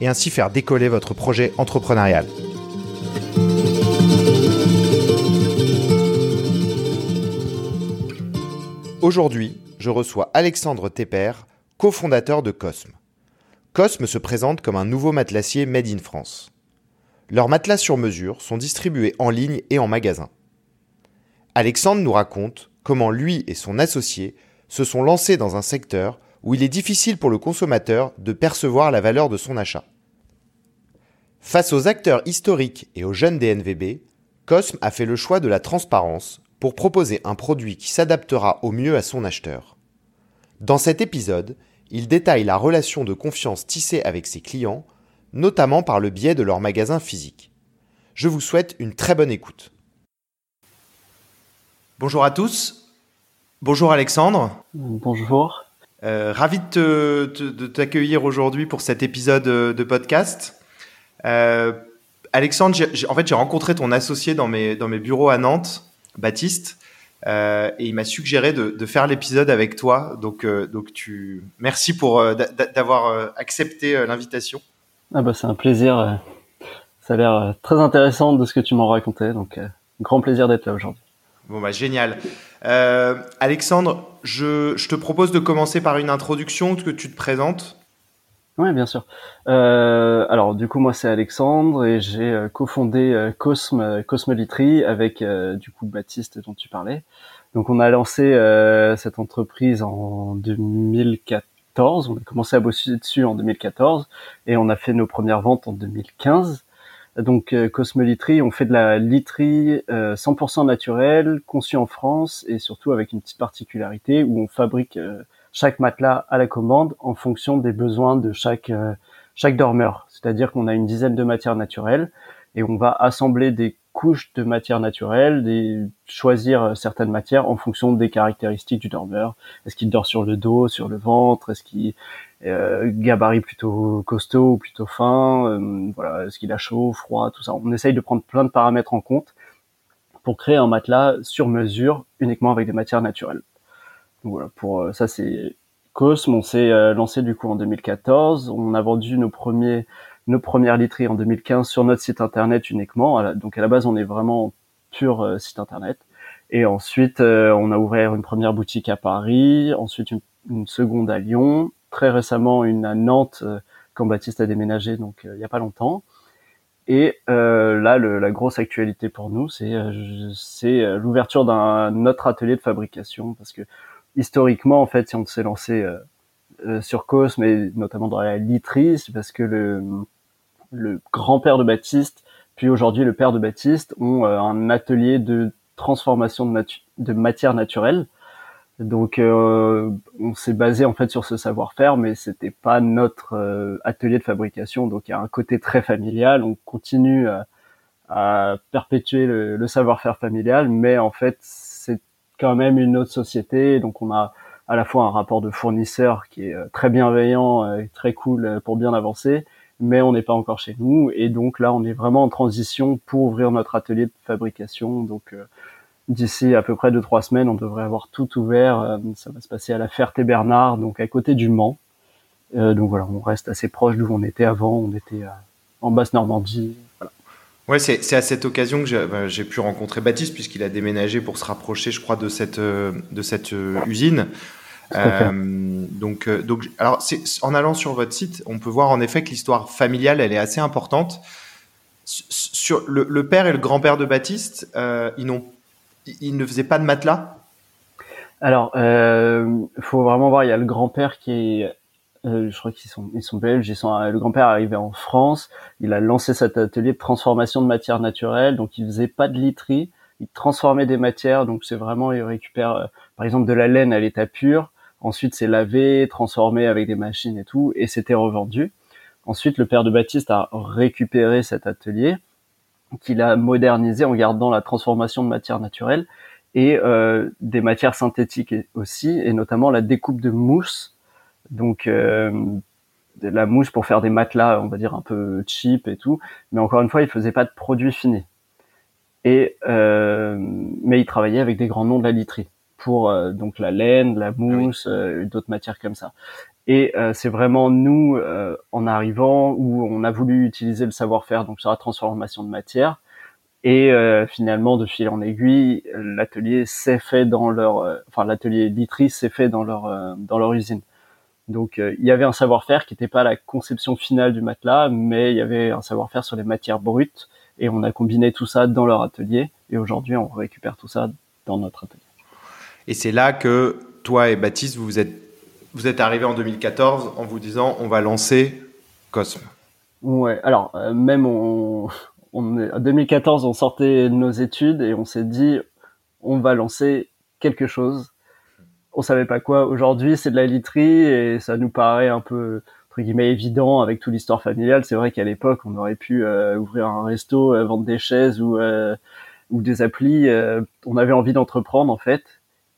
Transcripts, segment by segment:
et ainsi faire décoller votre projet entrepreneurial. Aujourd'hui, je reçois Alexandre Tepper, cofondateur de Cosme. Cosme se présente comme un nouveau matelassier made in France. Leurs matelas sur mesure sont distribués en ligne et en magasin. Alexandre nous raconte comment lui et son associé se sont lancés dans un secteur où il est difficile pour le consommateur de percevoir la valeur de son achat. Face aux acteurs historiques et aux jeunes DNVB, Cosme a fait le choix de la transparence pour proposer un produit qui s'adaptera au mieux à son acheteur. Dans cet épisode, il détaille la relation de confiance tissée avec ses clients notamment par le biais de leur magasin physique. Je vous souhaite une très bonne écoute. Bonjour à tous. Bonjour Alexandre. Bonjour. Euh, ravi de t'accueillir aujourd'hui pour cet épisode euh, de podcast. Euh, Alexandre, en fait, j'ai rencontré ton associé dans mes, dans mes bureaux à Nantes, Baptiste, et il m'a suggéré de, faire l'épisode avec toi. Donc, donc tu, merci pour d'avoir accepté l'invitation. Ah bah c'est un plaisir. Ça a l'air très intéressant de ce que tu m'en racontais, donc grand plaisir d'être là aujourd'hui. Bon bah génial. Alexandre, je, je, te propose de commencer par une introduction que tu te présentes. Oui, bien sûr. Euh, alors du coup moi c'est Alexandre et j'ai cofondé Cosme Cosmelitry avec du coup Baptiste dont tu parlais. Donc on a lancé cette entreprise en 2014 on a commencé à bosser dessus en 2014 et on a fait nos premières ventes en 2015. Donc euh, on fait de la literie 100% euh, naturelle, conçue en France et surtout avec une petite particularité où on fabrique euh, chaque matelas à la commande en fonction des besoins de chaque chaque dormeur. C'est-à-dire qu'on a une dizaine de matières naturelles et on va assembler des couches de matière naturelle, des, choisir certaines matières en fonction des caractéristiques du dormeur. Est-ce qu'il dort sur le dos, sur le ventre? Est-ce qu'il euh, gabarit plutôt costaud plutôt fin euh, Voilà, est-ce qu'il a chaud, froid, tout ça. On essaye de prendre plein de paramètres en compte pour créer un matelas sur mesure uniquement avec des matières naturelles. Donc voilà, pour euh, ça c'est Cosme. On s'est lancé du coup en 2014. On a vendu nos premiers nos premières literies en 2015 sur notre site internet uniquement. Donc à la base, on est vraiment pur euh, site internet. Et ensuite, euh, on a ouvert une première boutique à Paris, ensuite une, seconde à Lyon, très récemment une à Nantes euh, quand Baptiste a déménagé, donc il n'y a pas longtemps. Et là, le, la grosse actualité pour nous, c'est c'est l'ouverture d'un autre atelier de fabrication, parce que historiquement, en fait, si on s'est lancé euh, sur Cos, mais notamment dans la literie, parce que le, grand-père de Baptiste, puis aujourd'hui le père de Baptiste, ont euh, un atelier de transformation de, de matière naturelle. Donc euh, on s'est basé en fait sur ce savoir-faire, mais c'était pas notre atelier de fabrication. Donc il y a un côté très familial. On continue à, perpétuer le, le savoir-faire familial, mais en fait c'est quand même une autre société. Donc on a à la fois un rapport de fournisseur qui est euh, très bienveillant, euh, et très cool euh, pour bien avancer, mais on n'est pas encore chez nous. Et donc là, on est vraiment en transition pour ouvrir notre atelier de fabrication. Donc d'ici à peu près deux trois semaines, on devrait avoir tout ouvert. ça va se passer à la Ferté-Bernard, donc à côté du Mans. donc voilà, on reste assez proche d'où on était avant. On était en basse Normandie. Voilà. Ouais, c'est à cette occasion que ben, j'ai pu rencontrer Baptiste puisqu'il a déménagé pour se rapprocher, je crois, de cette de cette usine. Euh, donc, euh, donc, alors, en allant sur votre site, on peut voir en effet que l'histoire familiale, elle est assez importante. Sur le, père et le grand-père de Baptiste, euh, ils, n'ont, ils ne faisaient pas de matelas? Alors, il faut vraiment voir. Il y a le grand-père qui est je crois qu'ils sont ils sont belges ils sont le grand-père est arrivé en France il a lancé cet atelier de transformation de matières naturelles donc il faisait pas de literie il transformait des matières donc c'est vraiment il récupère par exemple de la laine à l'état pur Ensuite, c'est lavé, transformé avec des machines et tout, et c'était revendu. Ensuite, le père de Baptiste a récupéré cet atelier qu'il a modernisé en gardant la transformation de matière naturelle et euh, des matières synthétiques aussi, et notamment la découpe de mousse. Donc euh, de la mousse pour faire des matelas, on va dire un peu cheap et tout. Mais encore une fois, il faisait pas de produits finis. Et euh, mais il travaillait avec des grands noms de la literie pour euh, donc la laine, la mousse, euh, d'autres matières comme ça. Et euh, c'est vraiment nous, en arrivant, où on a voulu utiliser le savoir-faire donc sur la transformation de matière. Et finalement, de fil en aiguille, l'atelier s'est fait dans leur, enfin l'atelier literie s'est fait dans leur dans leur usine. Donc il y avait un savoir-faire qui n'était pas la conception finale du matelas, mais il y avait un savoir-faire sur les matières brutes et on a combiné tout ça dans leur atelier et aujourd'hui on récupère tout ça dans notre atelier. Et c'est là que toi et Baptiste, vous êtes, vous êtes arrivés en 2014 en vous disant on va lancer Cosme. Ouais, alors euh, même on, on en 2014, on sortait nos études et on s'est dit on va lancer quelque chose. On savait pas quoi. Aujourd'hui, c'est de la literie et ça nous paraît un peu entre guillemets évident avec toute l'histoire familiale. C'est vrai qu'à l'époque, on aurait pu euh, ouvrir un resto, euh, vendre des chaises ou ou des applis. on avait envie d'entreprendre en fait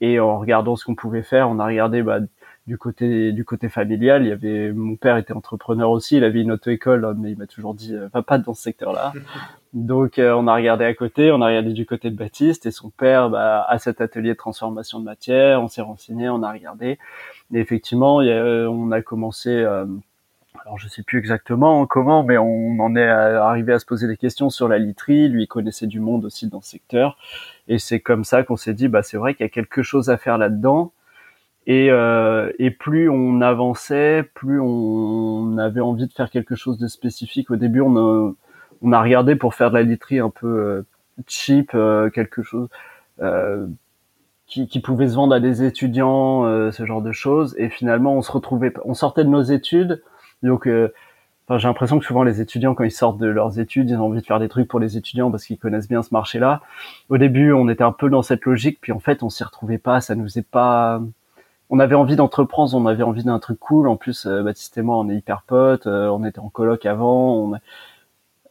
et en regardant ce qu'on pouvait faire, on a regardé bah, du côté du côté familial. Il y avait mon père était entrepreneur aussi. Il avait une auto-école, mais il m'a toujours dit euh, pas dans ce secteur-là. Donc euh, on a regardé à côté, on a regardé du côté de Baptiste et son père bah, a cet atelier de transformation de matière. On s'est renseigné, on a regardé. Et effectivement, on a commencé. Euh, alors je sais plus exactement comment, mais on en est arrivé à se poser des questions sur la literie. Lui il connaissait du monde aussi dans ce secteur, et c'est comme ça qu'on s'est dit, bah c'est vrai qu'il y a quelque chose à faire là-dedans. Et, euh, et plus on avançait, plus on avait envie de faire quelque chose de spécifique. Au début, on a, on a regardé pour faire de la literie un peu euh, cheap, euh, quelque chose euh, qui, qui, pouvait se vendre à des étudiants, euh, ce genre de choses. Et finalement, on se retrouvait, on sortait de nos études, donc Enfin, j'ai l'impression que souvent les étudiants, quand ils sortent de leurs études, ils ont envie de faire des trucs pour les étudiants parce qu'ils connaissent bien ce marché-là. Au début, on était un peu dans cette logique, puis en fait, on s'y retrouvait pas. Ça nous est pas. On avait envie d'entreprendre, on avait envie d'un truc cool. En plus, euh, Baptiste et moi, on est hyper potes. Euh, on était en coloc avant. On,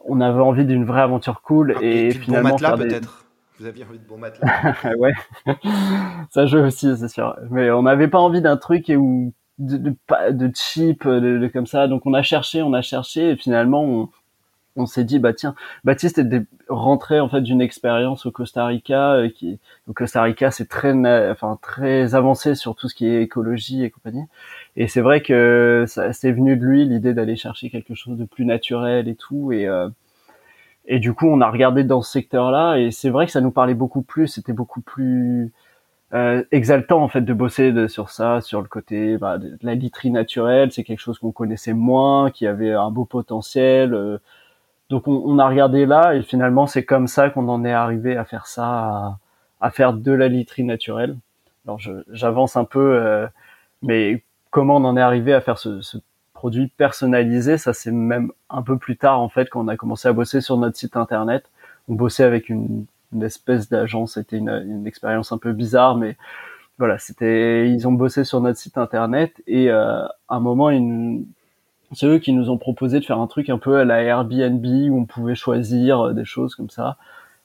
on avait envie d'une vraie aventure cool ah, et, finalement bon matelas, peut-être. Vous aviez envie de bon matelas. ouais, ça joue aussi, c'est sûr. Mais on n'avait pas envie d'un truc où de, de, de cheap, de, comme ça. Donc on a cherché, on a cherché, et finalement on, on s'est dit bah tiens, Baptiste est rentré en fait d'une expérience au Costa Rica. Euh, qui, au Costa Rica, c'est très, enfin très avancé sur tout ce qui est écologie et compagnie. Et c'est vrai que ça c'est venu de lui l'idée d'aller chercher quelque chose de plus naturel et tout. Et euh, et du coup, on a regardé dans ce secteur-là, et c'est vrai que ça nous parlait beaucoup plus. C'était beaucoup plus euh, exaltant en fait de bosser de, sur ça, sur le côté bah, de, la literie naturelle. C'est quelque chose qu'on connaissait moins, qui avait un beau potentiel. Euh. Donc on, on, a regardé là et finalement c'est comme ça qu'on en est arrivé à faire ça, à, à faire de la literie naturelle. Alors j'avance un peu, euh, mais comment on en est arrivé à faire ce, ce produit personnalisé, ça c'est même un peu plus tard en fait quand on a commencé à bosser sur notre site internet. On bossait avec une une espèce d'agence. C'était une, une, expérience un peu bizarre, mais voilà, c'était ils ont bossé sur notre site internet et euh, à un moment ils c'est eux qui nous ont proposé de faire un truc un peu à la Airbnb où on pouvait choisir euh, des choses comme ça.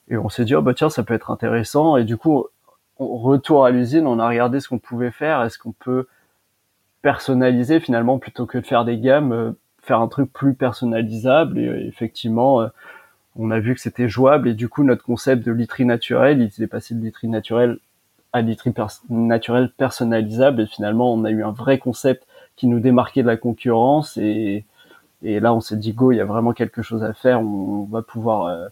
Et on s'est dit, oh bah tiens, ça peut être intéressant. Et du coup, on retour à l'usine, on a regardé ce qu'on pouvait faire. Est-ce qu'on peut personnaliser finalement plutôt que de faire des gammes, euh, faire un truc plus personnalisable? Et effectivement, on a vu que c'était jouable et du coup notre concept de literie naturelle, il s'est passé de literie naturelle à literie naturelle personnalisable et finalement on a eu un vrai concept qui nous démarquait de la concurrence et, et là on s'est dit go il y a vraiment quelque chose à faire. On, va pouvoir euh,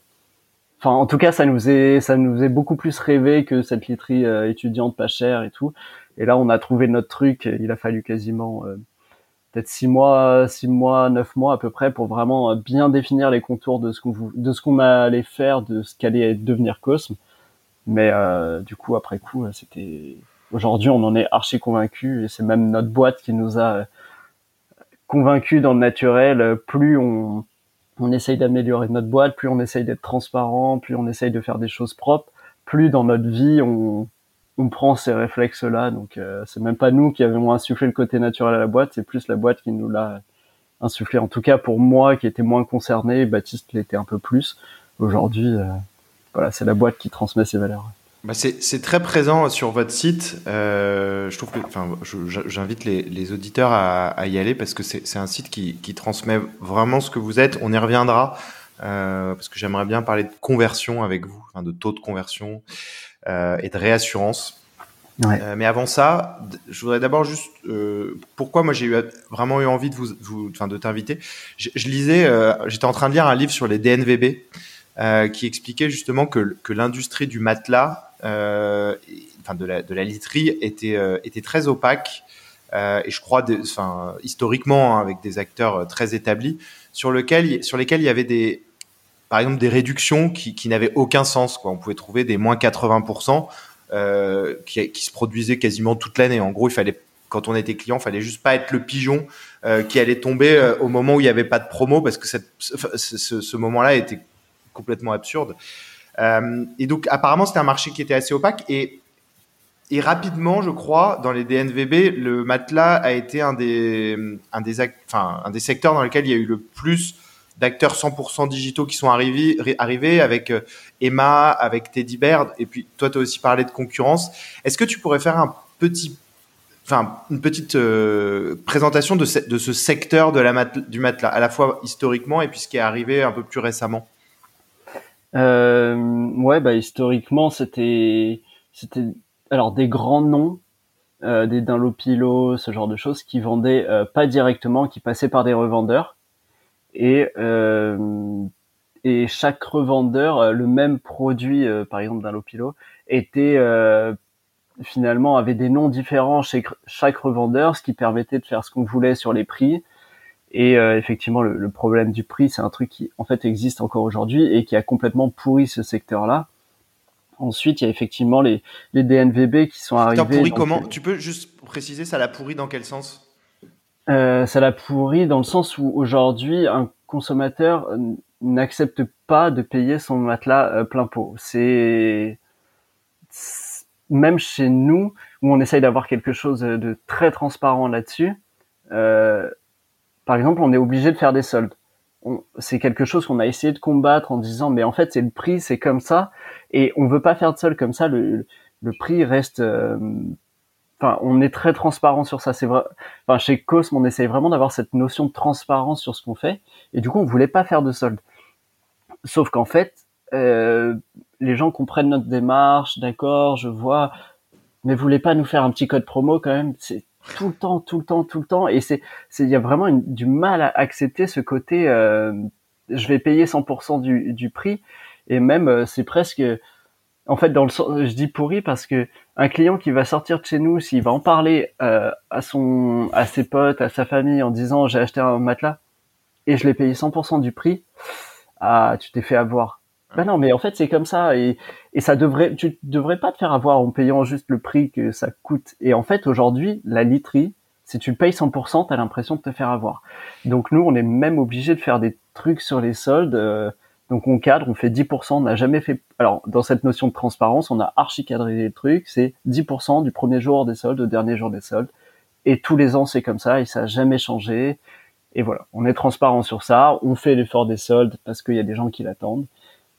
enfin en tout cas ça nous est ça nous est beaucoup plus rêvé que cette literie euh, étudiante pas chère et tout. Et là on a trouvé notre truc. Il a fallu quasiment euh, peut-être six mois, six mois, neuf mois à peu près pour vraiment bien définir les contours de ce qu'on de ce qu'on allait faire, de ce qu'allait devenir Cosme. Mais euh, du coup, après coup, c'était aujourd'hui, on en est archi convaincu et c'est même notre boîte qui nous a convaincus dans le naturel. Plus on on essaye d'améliorer notre boîte, plus on essaye d'être transparent, plus on essaye de faire des choses propres, plus dans notre vie on on prend ces réflexes-là. Donc, euh, c'est même pas nous qui avons insufflé le côté naturel à la boîte, c'est plus la boîte qui nous l'a insufflé. En tout cas, pour moi qui était moins concerné, Baptiste l'était un peu plus. Aujourd'hui, voilà, c'est la boîte qui transmet ses valeurs. Bah c'est très présent sur votre site. Euh, je trouve que, enfin, j'invite les, les, auditeurs à, à, y aller parce que c'est un site qui, qui, transmet vraiment ce que vous êtes. On y reviendra euh, parce que j'aimerais bien parler de conversion avec vous, enfin, de taux de conversion euh, et de réassurance. Ouais. Euh, mais avant ça, je voudrais d'abord juste euh, pourquoi moi j'ai eu vraiment eu envie de vous, vous enfin de t'inviter. Je, je, lisais, euh, j'étais en train de lire un livre sur les DNVB. Euh, qui expliquait justement que, que l'industrie du matelas euh, de la, de literie était, euh, était très opaque. Euh, et je crois, enfin, historiquement, hein, avec des acteurs très établis, sur, lequel, sur lesquels il y avait des, par exemple, des réductions qui, n'avaient aucun sens. Quoi. On pouvait trouver des moins 80% euh, qui, se produisaient quasiment toute l'année. En gros, il fallait, quand on était client, il fallait juste pas être le pigeon qui allait tomber au moment où il n'y avait pas de promo, parce que ce moment-là était complètement absurde. Euh, et donc, apparemment, c'était un marché qui était assez opaque. Et, rapidement, je crois, dans les DNVB, le matelas a été un des, un des, secteurs dans lesquels il y a eu le plus d'acteurs 100% digitaux qui sont arrivés, avec euh, Emma, avec Teddy Bear. Et puis, toi, tu as aussi parlé de concurrence. Est-ce que tu pourrais faire un petit enfin une petite euh, présentation de ce, de ce secteur de la du matelas, à la fois historiquement et puis ce qui est arrivé un peu plus récemment? Euh, ouais, bah historiquement, c'était c'était alors des grands noms, euh, des Dunlopilo, ce genre de choses, qui vendaient euh, pas directement, qui passaient par des revendeurs. Et euh, et chaque revendeur, euh, le même produit, par exemple Dunlopilo, était finalement avait des noms différents chez chaque revendeur, ce qui permettait de faire ce qu'on voulait sur les prix et euh, effectivement, le, le, problème du prix, c'est un truc qui en fait existe encore aujourd'hui et qui a complètement pourri ce secteur-là. Ensuite, il y a effectivement les, les DNVB qui sont arrivés. pourri comment Tu peux juste préciser, ça l'a pourri dans quel sens? Euh, Ça l'a pourri dans le sens où aujourd'hui, un consommateur n'accepte pas de payer son matelas euh, plein pot. C'est même chez nous où on essaye d'avoir quelque chose de très transparent là-dessus. Euh, par exemple, on est obligé de faire des soldes. C'est quelque chose qu'on a essayé de combattre en disant, mais en fait, c'est le prix, c'est comme ça, et on veut pas faire de soldes comme ça. Le, le prix reste. Euh, enfin, on est très transparent sur ça. C'est vrai. Enfin, chez Cosme, on essaye vraiment d'avoir cette notion de transparence sur ce qu'on fait, et du coup, on voulait pas faire de soldes. Sauf qu'en fait, euh, les gens comprennent notre démarche, d'accord, je vois, mais vous voulez pas nous faire un petit code promo quand même tout le temps, tout le temps, tout le temps. Et c'est, il y a vraiment du mal à accepter ce côté. Euh, je vais payer 100% du, du prix. Et même, euh, c'est presque, en fait, dans le je dis pourri parce que un client qui va sortir de chez nous, s'il va en parler euh, à son, à ses potes, à sa famille, en disant j'ai acheté un matelas et je l'ai payé 100% du prix, ah, tu t'es fait avoir. Ben non, mais en fait c'est comme ça et, et ça devrait, tu devrais pas te faire avoir en payant juste le prix que ça coûte. Et en fait aujourd'hui la literie, si tu payes 100%, t'as l'impression de te faire avoir. Donc nous on est même obligé de faire des trucs sur les soldes. Euh, donc on cadre, on fait 10%, on n'a jamais fait. Alors dans cette notion de transparence, on a archi cadré les trucs. C'est 10% du premier jour des soldes au dernier jour des soldes. Et tous les ans c'est comme ça et ça a jamais changé. Et voilà, on est transparent sur ça. On fait l'effort des soldes parce qu'il y a des gens qui l'attendent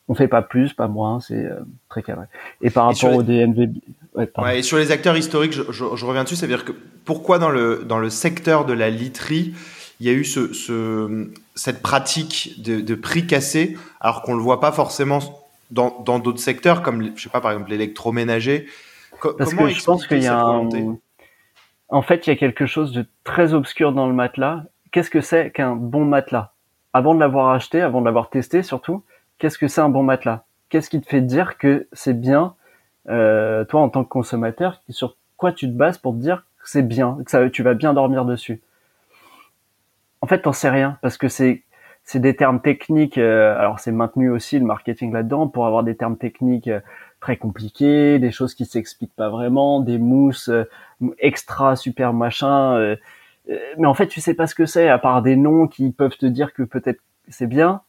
on fait pas plus, pas moins, c'est euh, très carré. Et par rapport au DNV, ouais, et sur les acteurs historiques, je, je, je reviens dessus, c'est-à-dire que pourquoi dans le dans le secteur de la literie, il y a eu ce, ce cette pratique de, de prix cassé, alors qu'on le voit pas forcément dans dans d'autres secteurs comme je sais pas par exemple l'électroménager. Parce que je pense qu'il y a un... en fait il y a quelque chose de très obscur dans le matelas. Qu'est-ce que c'est qu'un bon matelas? Avant de l'avoir acheté, avant de l'avoir testé surtout qu'est-ce que c'est un bon matelas? Qu'est-ce qui te fait dire que c'est bien, euh, toi en tant que consommateur, sur quoi tu te bases pour te dire que c'est bien, que ça, tu vas bien dormir dessus? En fait, t'en sais rien parce que c'est c'est des termes techniques. Euh, alors c'est maintenu aussi le marketing là-dedans pour avoir des termes techniques euh, très compliqués, des choses qui s'expliquent pas vraiment, des mousses extra super machin. mais en fait, tu sais pas ce que c'est à part des noms qui peuvent te dire que peut-être c'est bien,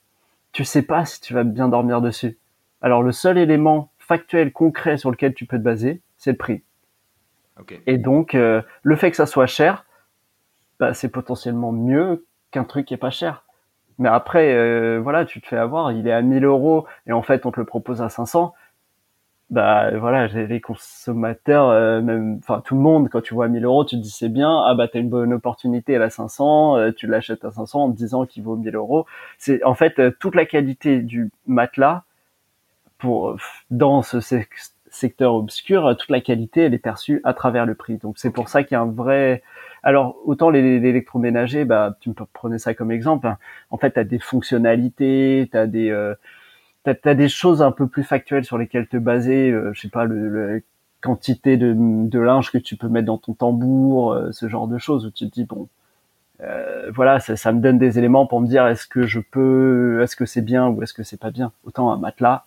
tu sais pas si tu vas bien dormir dessus. Alors le seul élément factuel, concret sur lequel tu peux te baser, c'est le prix. Et donc euh, le fait que ça soit cher, bah, c'est potentiellement mieux qu'un truc qui est pas cher. Mais après, euh, voilà, tu te fais avoir, il est à 1000 euros et en fait on te le propose à 500. Bah voilà, les consommateurs, euh, même, enfin tout le monde, quand tu vois 1000 euros, tu te dis c'est bien. Ah bah t'as une bonne opportunité à la 500, euh, tu l'achètes à 500 en te disant qu'il vaut 1000 euros. C'est en fait toute la qualité du matelas pour dans ce secteur obscur, toute la qualité elle est perçue à travers le prix. Donc c'est pour ça qu'il y a un vrai alors autant les, électroménagers, bah tu peux prendre ça comme exemple. Hein. En fait, tu as des fonctionnalités, tu as des t'as, des choses un peu plus factuelles sur lesquelles te baser. Euh, je sais pas le, la quantité de, de, linge que tu peux mettre dans ton tambour, euh, ce genre de choses où tu te dis bon. Euh, voilà, ça, ça, me donne des éléments pour me dire est-ce que je peux, est-ce que c'est bien ou est-ce que c'est pas bien? Autant un matelas,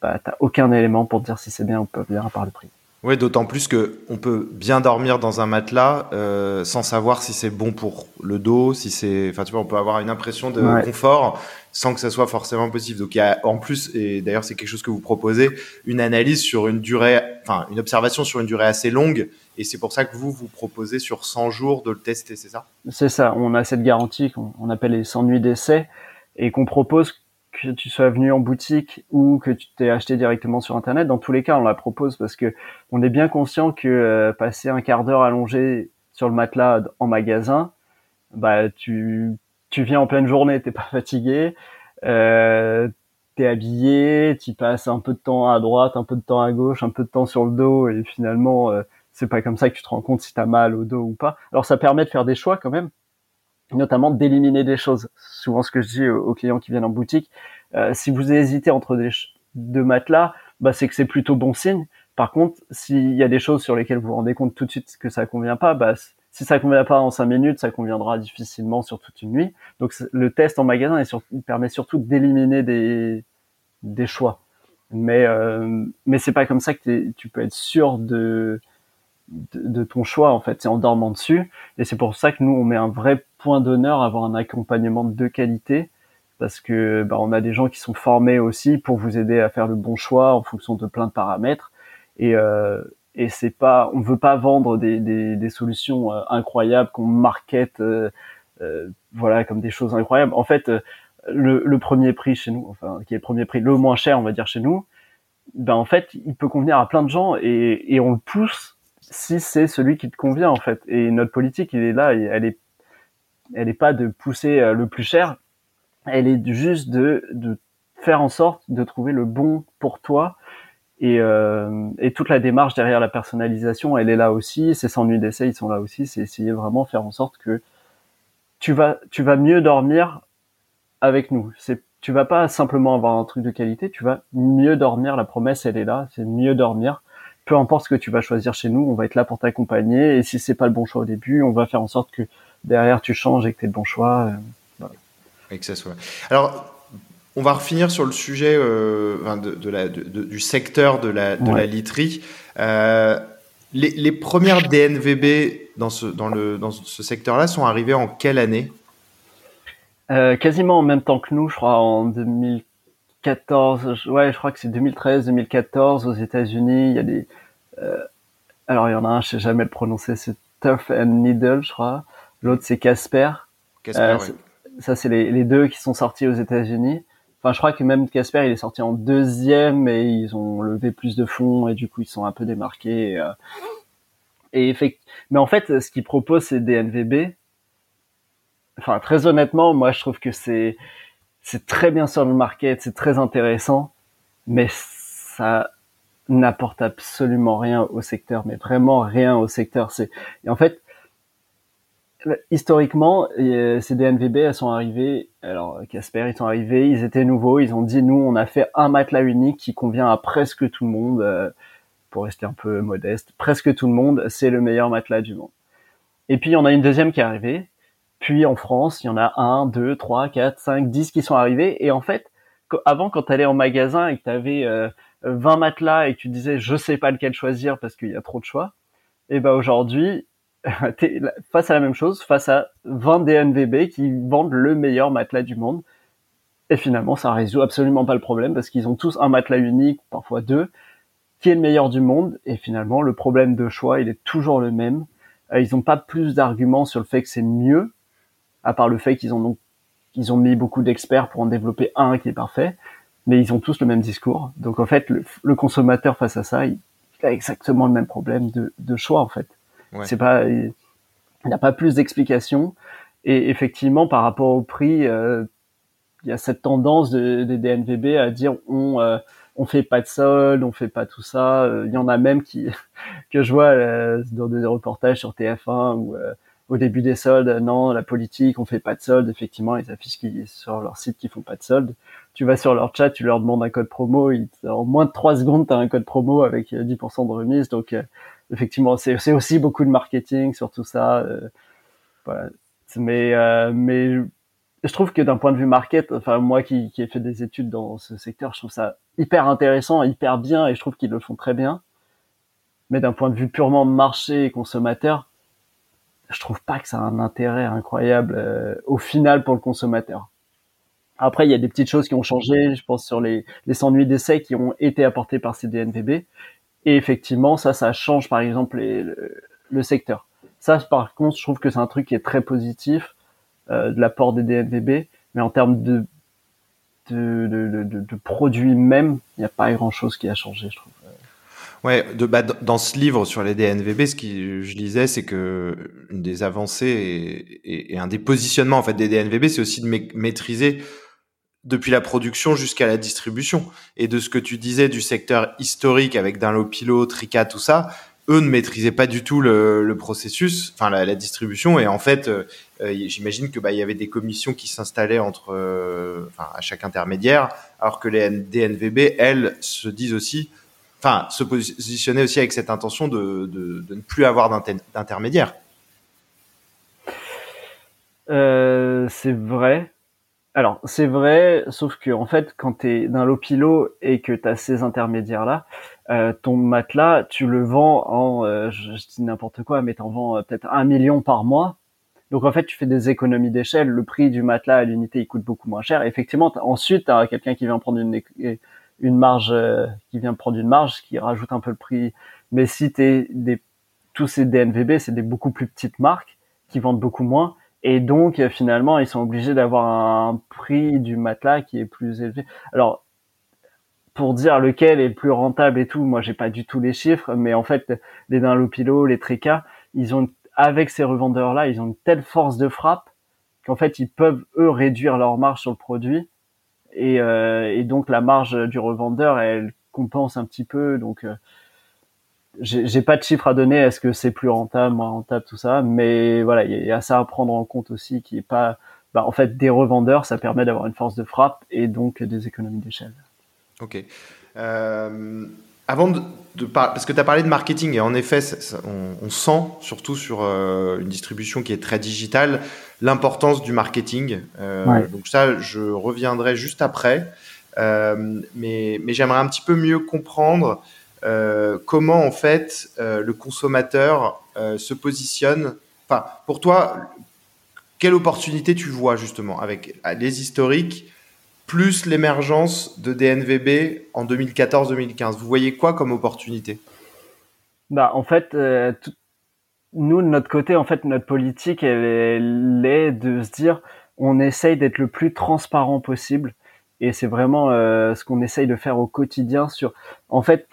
bah, t'as aucun élément pour te dire si c'est bien ou pas bien à part le prix. Oui, d'autant plus que on peut bien dormir dans un matelas euh, sans savoir si c'est bon pour le dos, si c'est, enfin tu vois, on peut avoir une impression de confort sans que ça soit forcément possible. Donc il y a en plus, et d'ailleurs c'est quelque chose que vous proposez, une analyse sur une durée, enfin une observation sur une durée assez longue, et c'est pour ça que vous vous proposez sur 100 jours de le tester, c'est ça? C'est ça. On a cette garantie qu'on appelle les 100 nuits d'essai et qu'on propose que tu sois venu en boutique ou que tu t'es acheté directement sur internet, dans tous les cas, on la propose parce que on est bien conscient que euh, passer un quart d'heure allongé sur le matelas en magasin, bah tu tu viens en pleine journée, t'es pas fatigué, euh, t'es habillé, tu passes un peu de temps à droite, un peu de temps à gauche, un peu de temps sur le dos et finalement euh, c'est pas comme ça que tu te rends compte si t'as mal au dos ou pas. Alors ça permet de faire des choix quand même notamment d'éliminer des choses. Souvent, ce que je dis aux clients qui viennent en boutique, euh, si vous hésitez entre des deux matelas, bah, c'est que c'est plutôt bon signe. Par contre, s'il y a des choses sur lesquelles vous vous rendez compte tout de suite que ça convient pas, bah, si ça convient pas en cinq minutes, ça conviendra difficilement sur toute une nuit. Donc, le test en magasin il permet surtout d'éliminer des, choix. Mais, euh, mais c'est pas comme ça que tu peux être sûr de, de, ton choix en fait, c'est en dormant dessus. Et c'est pour ça que nous on met un vrai point d'honneur à avoir un accompagnement de qualité parce que bah, on a des gens qui sont formés aussi pour vous aider à faire le bon choix en fonction de plein de paramètres. Et, euh, et c'est pas, on veut pas vendre des, des, solutions euh, incroyables qu'on market, euh, euh, voilà, comme des choses incroyables. En fait, le, premier prix chez nous, enfin qui est le premier prix, le moins cher, on va dire chez nous, ben en fait, il peut convenir à plein de gens et, et on le pousse si c'est celui qui te convient en fait. Et notre politique, il est là, elle est, elle est pas de pousser le plus cher, elle est juste de, de faire en sorte de trouver le bon pour toi. Et, euh, et toute la démarche derrière la personnalisation, elle est là aussi. Ces 100 nuits d'essai, ils sont là aussi. C'est essayer vraiment faire en sorte que tu vas, tu vas mieux dormir avec nous. C'est, tu vas pas simplement avoir un truc de qualité, tu vas mieux dormir. La promesse, elle est là. C'est mieux dormir peu importe ce que tu vas choisir chez nous, on va être là pour t'accompagner. Et si c'est pas le bon choix au début, on va faire en sorte que derrière tu changes et que tu le bon choix. Euh, et que ça soit. Alors, on va refinir sur le sujet euh, de, la, du secteur de la, de la literie. Euh, les, les, premières DNVB dans ce, dans le, dans ce secteur-là sont arrivées en quelle année? Quasiment en même temps que nous, je crois, en 2000 14, ouais, je crois que c'est 2013, 2014 aux États-Unis. Il y a des, euh, alors il y en a un, je sais jamais le prononcer, c'est Tough and Needle, je crois. L'autre c'est Casper. Casper, euh, Ça c'est les, les, deux qui sont sortis aux États-Unis. Enfin, je crois que même Casper, il est sorti en deuxième et ils ont levé plus de fonds et du coup ils sont un peu démarqués. Et, euh, mais en fait, ce qu'ils proposent c'est des NVB. Enfin, très honnêtement, moi je trouve que c'est très bien sur le market, c'est très intéressant, mais ça n'apporte absolument rien au secteur, mais vraiment rien au secteur. C'est en fait historiquement, ces DNVB elles sont arrivées. Alors Casper, ils sont arrivés, ils étaient nouveaux, ils ont dit nous on a fait un matelas unique qui convient à presque tout le monde. Euh, pour rester un peu modeste, presque tout le monde, c'est le meilleur matelas du monde. Et puis, on a une deuxième qui est arrivée, puis en France, il y en a un, deux, trois, quatre, cinq, dix qui sont arrivés. Et en fait, avant, quand tu allais en magasin et que tu avais euh, 20 matelas et que tu disais je sais pas lequel choisir parce qu'il y a trop de choix, et eh ben aujourd'hui, es face à la même chose, face à 20 DNVB qui vendent le meilleur matelas du monde. Et finalement, ça résout absolument pas le problème parce qu'ils ont tous un matelas unique, parfois deux, qui est le meilleur du monde. Et finalement, le problème de choix, il est toujours le même. Euh, ils n'ont pas plus d'arguments sur le fait que c'est mieux à part le fait qu'ils ont ils ont mis beaucoup d'experts pour en développer un qui est parfait, mais ils ont tous le même discours. Donc en fait, le, consommateur face à ça, il, a exactement le même problème de, de choix en fait. C'est pas, il n'a pas plus d'explications. Et effectivement, par rapport au prix, euh, il y a cette tendance des DNVB à dire on euh, on fait pas de solde, on fait pas tout ça. Euh, il y en a même qui que je vois euh, dans des reportages sur TF1 ou au début des soldes, non, la politique, on fait pas de solde. Effectivement, ils affichent sur leur site qu'ils font pas de solde. Tu vas sur leur chat, tu leur demandes un code promo, en moins de 3 secondes, tu as un code promo avec 10% de remise. Donc, effectivement, c'est aussi beaucoup de marketing sur tout ça. voilà. Mais, mais je trouve que d'un point de vue market, enfin moi qui, qui ai fait des études dans ce secteur, je trouve ça hyper intéressant, hyper bien, et je trouve qu'ils le font très bien. Mais d'un point de vue purement marché et consommateur, je trouve pas que ça a un intérêt incroyable euh, au final pour le consommateur. Après, il y a des petites choses qui ont changé, je pense sur les, les ennuis d'essai qui ont été apportés par ces DNVB. Et effectivement, ça, ça change par exemple le, secteur. Ça, par contre, je trouve que c'est un truc qui est très positif euh, de l'apport des DNVB, mais en termes de de, de, produits même, il n'y a pas grand chose qui a changé, je trouve. Ouais, bah, dans ce livre sur les DNVB, ce que je lisais, c'est que une des avancées et, et, un des positionnements en fait des DNVB, c'est aussi de maîtriser depuis la production jusqu'à la distribution. Et de ce que tu disais du secteur historique avec Dunlopilo, Trica, tout ça, eux ne maîtrisaient pas du tout le, processus, enfin la, distribution, et en fait, euh, euh, j'imagine que bah il y avait des commissions qui s'installaient entre, euh, enfin à chaque intermédiaire, alors que les DNVB, elles, se disent aussi, enfin se positionnaient aussi avec cette intention de, de, de ne plus avoir d'intermédiaire. c'est vrai. Alors, c'est vrai, sauf que en fait, quand tu es d'un Lopilo et que tu as ces intermédiaires-là, euh, ton matelas, tu le vends en, euh, je, dis n'importe quoi, mais t'en vends euh, peut-être un million par mois. Donc en fait, tu fais des économies d'échelle. Le prix du matelas à l'unité, il coûte beaucoup moins cher. effectivement, ensuite, tu as quelqu'un qui vient prendre une, une marge, qui vient prendre une marge, qui rajoute un peu le prix. Mais si t'es des, tous ces DNVB, c'est des beaucoup plus petites marques qui vendent beaucoup moins et donc, euh, finalement, ils sont obligés d'avoir un prix du matelas qui est plus élevé. Alors, pour dire lequel est le plus rentable et tout, moi, j'ai pas du tout les chiffres, mais en fait, les Dunlopilo, les Trica, ils ont, avec ces revendeurs-là, ils ont une telle force de frappe qu'en fait, ils peuvent, eux, réduire leur marge sur le produit. Et, euh, et donc, la marge du revendeur, elle compense un petit peu. Donc, euh, j'ai pas de chiffres à donner. Est-ce que c'est plus rentable, moins rentable, tout ça Mais voilà, il y, a ça à prendre en compte aussi, qui est pas, bah, en fait, des revendeurs, ça permet d'avoir une force de frappe et donc des économies d'échelle. Ok. Euh, avant de, de parler, parce que tu as parlé de marketing et en effet, on, sent surtout sur euh, une distribution qui est très digitale l'importance du marketing. Euh, Donc ça, je reviendrai juste après. Mais mais j'aimerais un petit peu mieux comprendre euh, comment en fait euh, le consommateur euh, se positionne? Enfin, pour toi, quelle opportunité tu vois justement avec les historiques plus l'émergence de DNVB en 2014-2015 Vous voyez quoi comme opportunité? Bah en fait, nous de notre côté, en fait, notre politique elle, est de se dire, on essaye d'être le plus transparent possible. Et c'est vraiment ce qu'on essaye de faire au quotidien sur en fait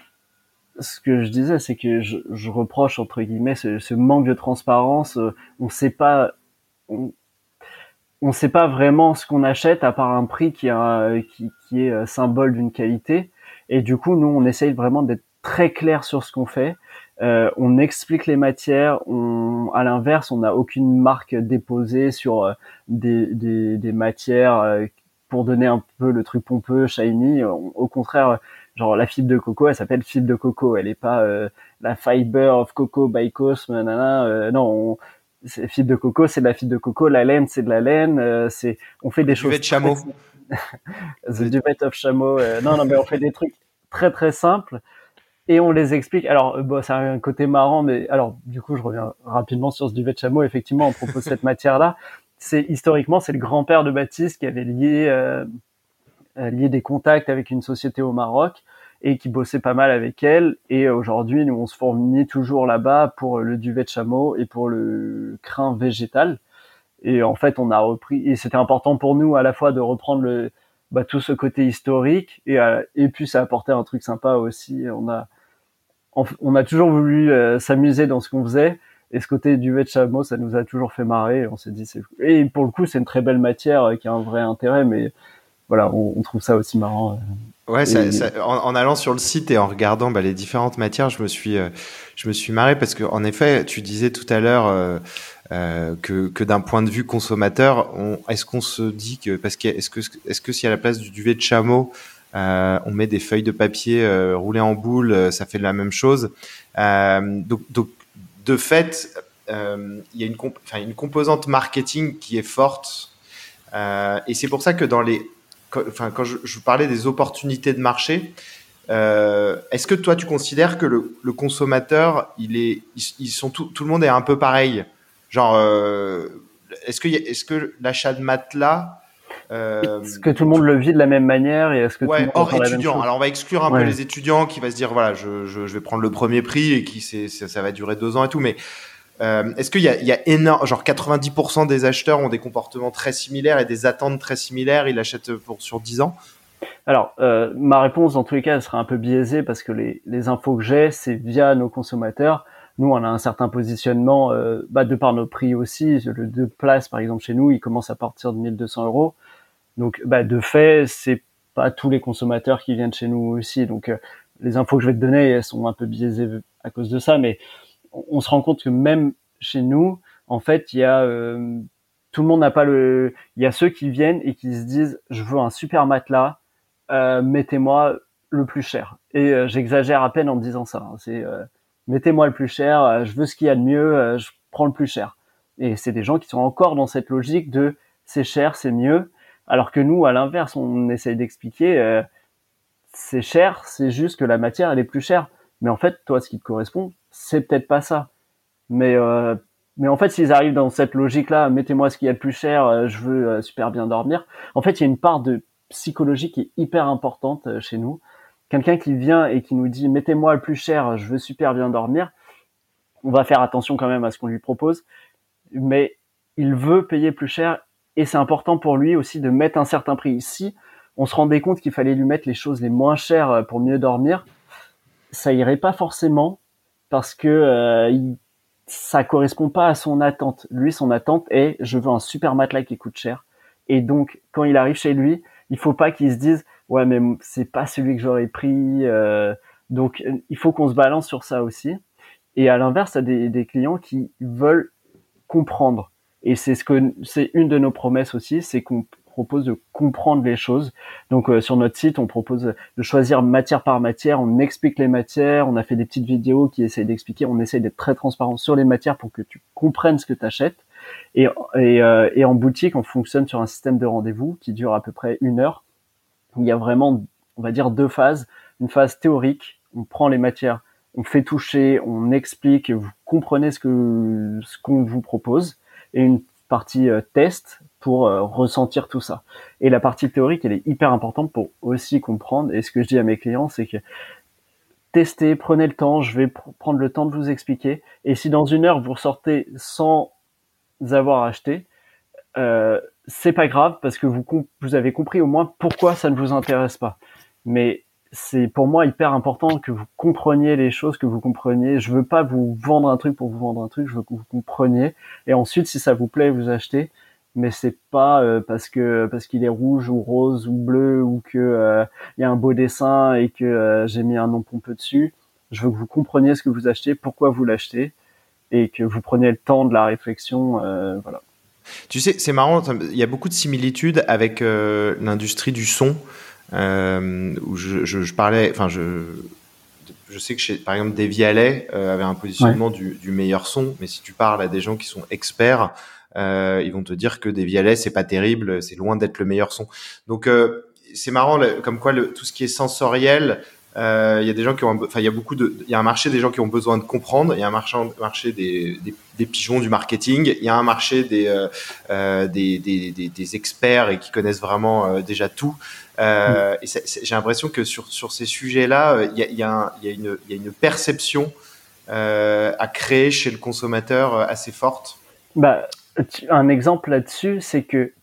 ce que je disais, c'est que je, je, reproche entre guillemets ce, ce manque de transparence. Euh, on sait pas, on, on sait pas vraiment ce qu'on achète à part un prix qui, a, qui, qui est euh, symbole d'une qualité. Et du coup, nous, on essaye vraiment d'être très clair sur ce qu'on fait. Euh, on explique les matières. On, à l'inverse, on n'a aucune marque déposée sur euh, des, des, des matières pour donner un peu le truc pompeux, shiny. au contraire genre la fibre de coco, elle s'appelle fibre de coco, elle est pas euh, la fiber of coco by Cosme, nanana, euh, non, on, fibre de coco, c'est de la fibre de coco, la laine, c'est de la laine, euh, c'est, on fait des choses. Duvet de chameau. The duvet of chameau. non, non, mais on fait des trucs très très simples et on les explique. Alors, bon, c'est un côté marrant, mais alors, du coup, je reviens rapidement sur ce duvet de chameau. Effectivement, on propose cette matière-là. C'est historiquement, c'est le grand-père de Baptiste qui avait lié euh, lié des contacts avec une société au Maroc et qui bossait pas mal avec elle. Et aujourd'hui, nous, on se fournit toujours là-bas pour le duvet de chameau et pour le crin végétal. Et en fait, on a repris, et c'était important pour nous à la fois de reprendre le, bah, tout ce côté historique et, et puis ça apportait un truc sympa aussi. On a, on, a toujours voulu s'amuser dans ce qu'on faisait. Et ce côté duvet de chameau, ça nous a toujours fait marrer. On s'est dit, c'est et pour le coup, c'est une très belle matière qui a un vrai intérêt, mais voilà, on, trouve ça aussi marrant. Ouais, ça, en, allant sur le site et en regardant bah, les différentes matières, je me suis, euh, je me suis marré parce que en effet, tu disais tout à l'heure euh, euh, que, que d'un point de vue consommateur, est-ce qu'on se dit que parce que est-ce que est-ce que si à la place du duvet de chameau, on met des feuilles de papier roulées en boule, ça fait la même chose. donc, donc de fait, il y a une, une composante marketing qui est forte. et c'est pour ça que dans les quand, enfin, quand je, je, parlais des opportunités de marché, euh, est-ce que toi tu considères que le, le consommateur, il est, ils, sont tout, tout, le monde est un peu pareil, genre, euh, est-ce que, est-ce que l'achat de matelas euh, est-ce que tout le monde le vit de la même manière et est-ce que ouais, hors étudiant. Alors on va exclure un peu les étudiants qui va se dire voilà je, je, je vais prendre le premier prix et qui c'est ça, ça, va durer deux ans et tout, mais euh, Est-ce qu'il y a, il y a énorme, genre 90% des acheteurs ont des comportements très similaires et des attentes très similaires, ils achètent pour, sur 10 ans? Alors, euh, ma réponse dans tous les cas, elle sera un peu biaisée parce que les, les infos que j'ai, c'est via nos consommateurs. Nous, on a un certain positionnement, euh, bah, de par nos prix aussi. Le deux places, par exemple, chez nous, il commence à partir de 1200 euros. Donc, bah, de fait, c'est pas tous les consommateurs qui viennent chez nous aussi. Donc, euh, les infos que je vais te donner, elles sont un peu biaisées à cause de ça, mais on se rend compte que même chez nous, en fait, il y a euh, tout le monde n'a pas le. Il y a ceux qui viennent et qui se disent je veux un super matelas, euh, mettez-moi le plus cher. Et euh, j'exagère à peine en disant ça. Hein. C'est mettez-moi le plus cher, je veux ce qu'il y a de mieux, je prends le plus cher. Et c'est des gens qui sont encore dans cette logique de c'est cher, c'est mieux. Alors que nous, à l'inverse, on essaye d'expliquer c'est cher, c'est juste que la matière elle est plus chère. Mais en fait, toi, ce qui te correspond, c'est peut-être pas ça. Mais euh, mais en fait, s'ils arrivent dans cette logique-là, mettez-moi ce qu'il y a de plus cher, euh, je veux euh, super bien dormir. En fait, il y a une part de psychologie qui est hyper importante chez nous. Quelqu'un qui vient et qui nous dit mettez-moi le plus cher, je veux super bien dormir. On va faire attention quand même à ce qu'on lui propose, mais il veut payer plus cher et c'est important pour lui aussi de mettre un certain prix. Ici, on se rendait compte qu'il fallait lui mettre les choses les moins chères pour mieux dormir, ça irait pas forcément parce que euh, il, ça correspond pas à son attente. Lui, son attente est je veux un super matelas qui coûte cher. Et donc, quand il arrive chez lui, il faut pas qu'il se dise ouais mais c'est pas celui que j'aurais pris. Euh, donc, il faut qu'on se balance sur ça aussi. Et à l'inverse, il y a des, des clients qui veulent comprendre. Et c'est ce que c'est une de nos promesses aussi, c'est qu'on propose de comprendre les choses. Donc euh, sur notre site, on propose de choisir matière par matière, on explique les matières, on a fait des petites vidéos qui essayent d'expliquer, on essaye d'être très transparent sur les matières pour que tu comprennes ce que tu achètes. Euh, et, en boutique, on fonctionne sur un système de rendez-vous qui dure à peu près une heure. Il y a vraiment, on va dire, deux phases. Une phase théorique, on prend les matières, on fait toucher, on explique, vous comprenez ce que ce qu'on vous propose, et une partie euh, test pour euh, ressentir tout ça. Et la partie théorique, elle est hyper importante pour aussi comprendre. Et ce que je dis à mes clients, c'est que testez, prenez le temps, je vais prendre le temps de vous expliquer. Et si dans une heure vous ressortez sans avoir acheté, euh, c'est pas grave parce que vous, vous avez compris au moins pourquoi ça ne vous intéresse pas. Mais c'est pour moi hyper important que vous compreniez les choses, que vous compreniez. Je veux pas vous vendre un truc pour vous vendre un truc, je veux que vous compreniez. Et ensuite, si ça vous plaît, vous achetez. Mais c'est pas euh, parce que parce qu'il est rouge ou rose ou bleu ou que euh, il y a un beau dessin et que euh, j'ai mis un nom pompeux dessus. Je veux que vous compreniez ce que vous achetez, pourquoi vous l'achetez, et que vous preniez le temps de la réflexion. voilà. Tu sais, c'est marrant. Il y a beaucoup de similitudes avec l'industrie du son. Où je, je, je, parlais, enfin je, je sais que chez, par exemple Davy Alley euh, avait un positionnement du, du, meilleur son, mais si tu parles à des gens qui sont experts, ils vont te dire que Davy Alley c'est pas terrible, c'est loin d'être le meilleur son. Donc euh, c'est marrant, comme quoi le, tout ce qui est sensoriel, euh, il y a des gens qui ont, enfin il y a beaucoup de, il y a un marché des gens qui ont besoin de comprendre, il y a un marché, des, des, des pigeons du marketing, il y a un marché des, euh, euh des, des, des, experts et qui connaissent vraiment déjà tout. Euh, j'ai l'impression que sur, sur ces sujets-là, euh, il y a, y, a y, y a une perception euh, à créer chez le consommateur euh, assez forte. Bah, un exemple là-dessus, c'est que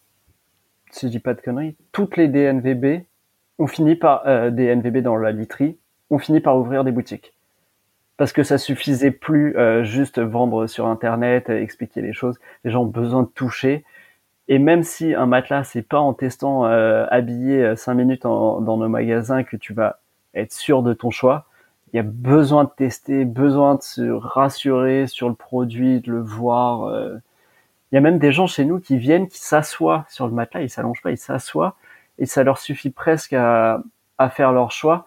si je dis pas de conneries, toutes les DNVB ont fini par euh, dans la literie ont fini par ouvrir des boutiques parce que ça suffisait plus euh, juste vendre sur internet, expliquer les choses. Les gens ont besoin de toucher. Et même si un matelas, c'est pas en testant euh, habillé 5 minutes dans nos magasins que tu vas être sûr de ton choix, il y a besoin de tester, besoin de se rassurer sur le produit, de le voir. Euh. Il y a même des gens chez nous qui viennent, qui s'assoient sur le matelas, ils s'allongent pas, ils s'assoient et ça leur suffit presque à, à, faire leur choix.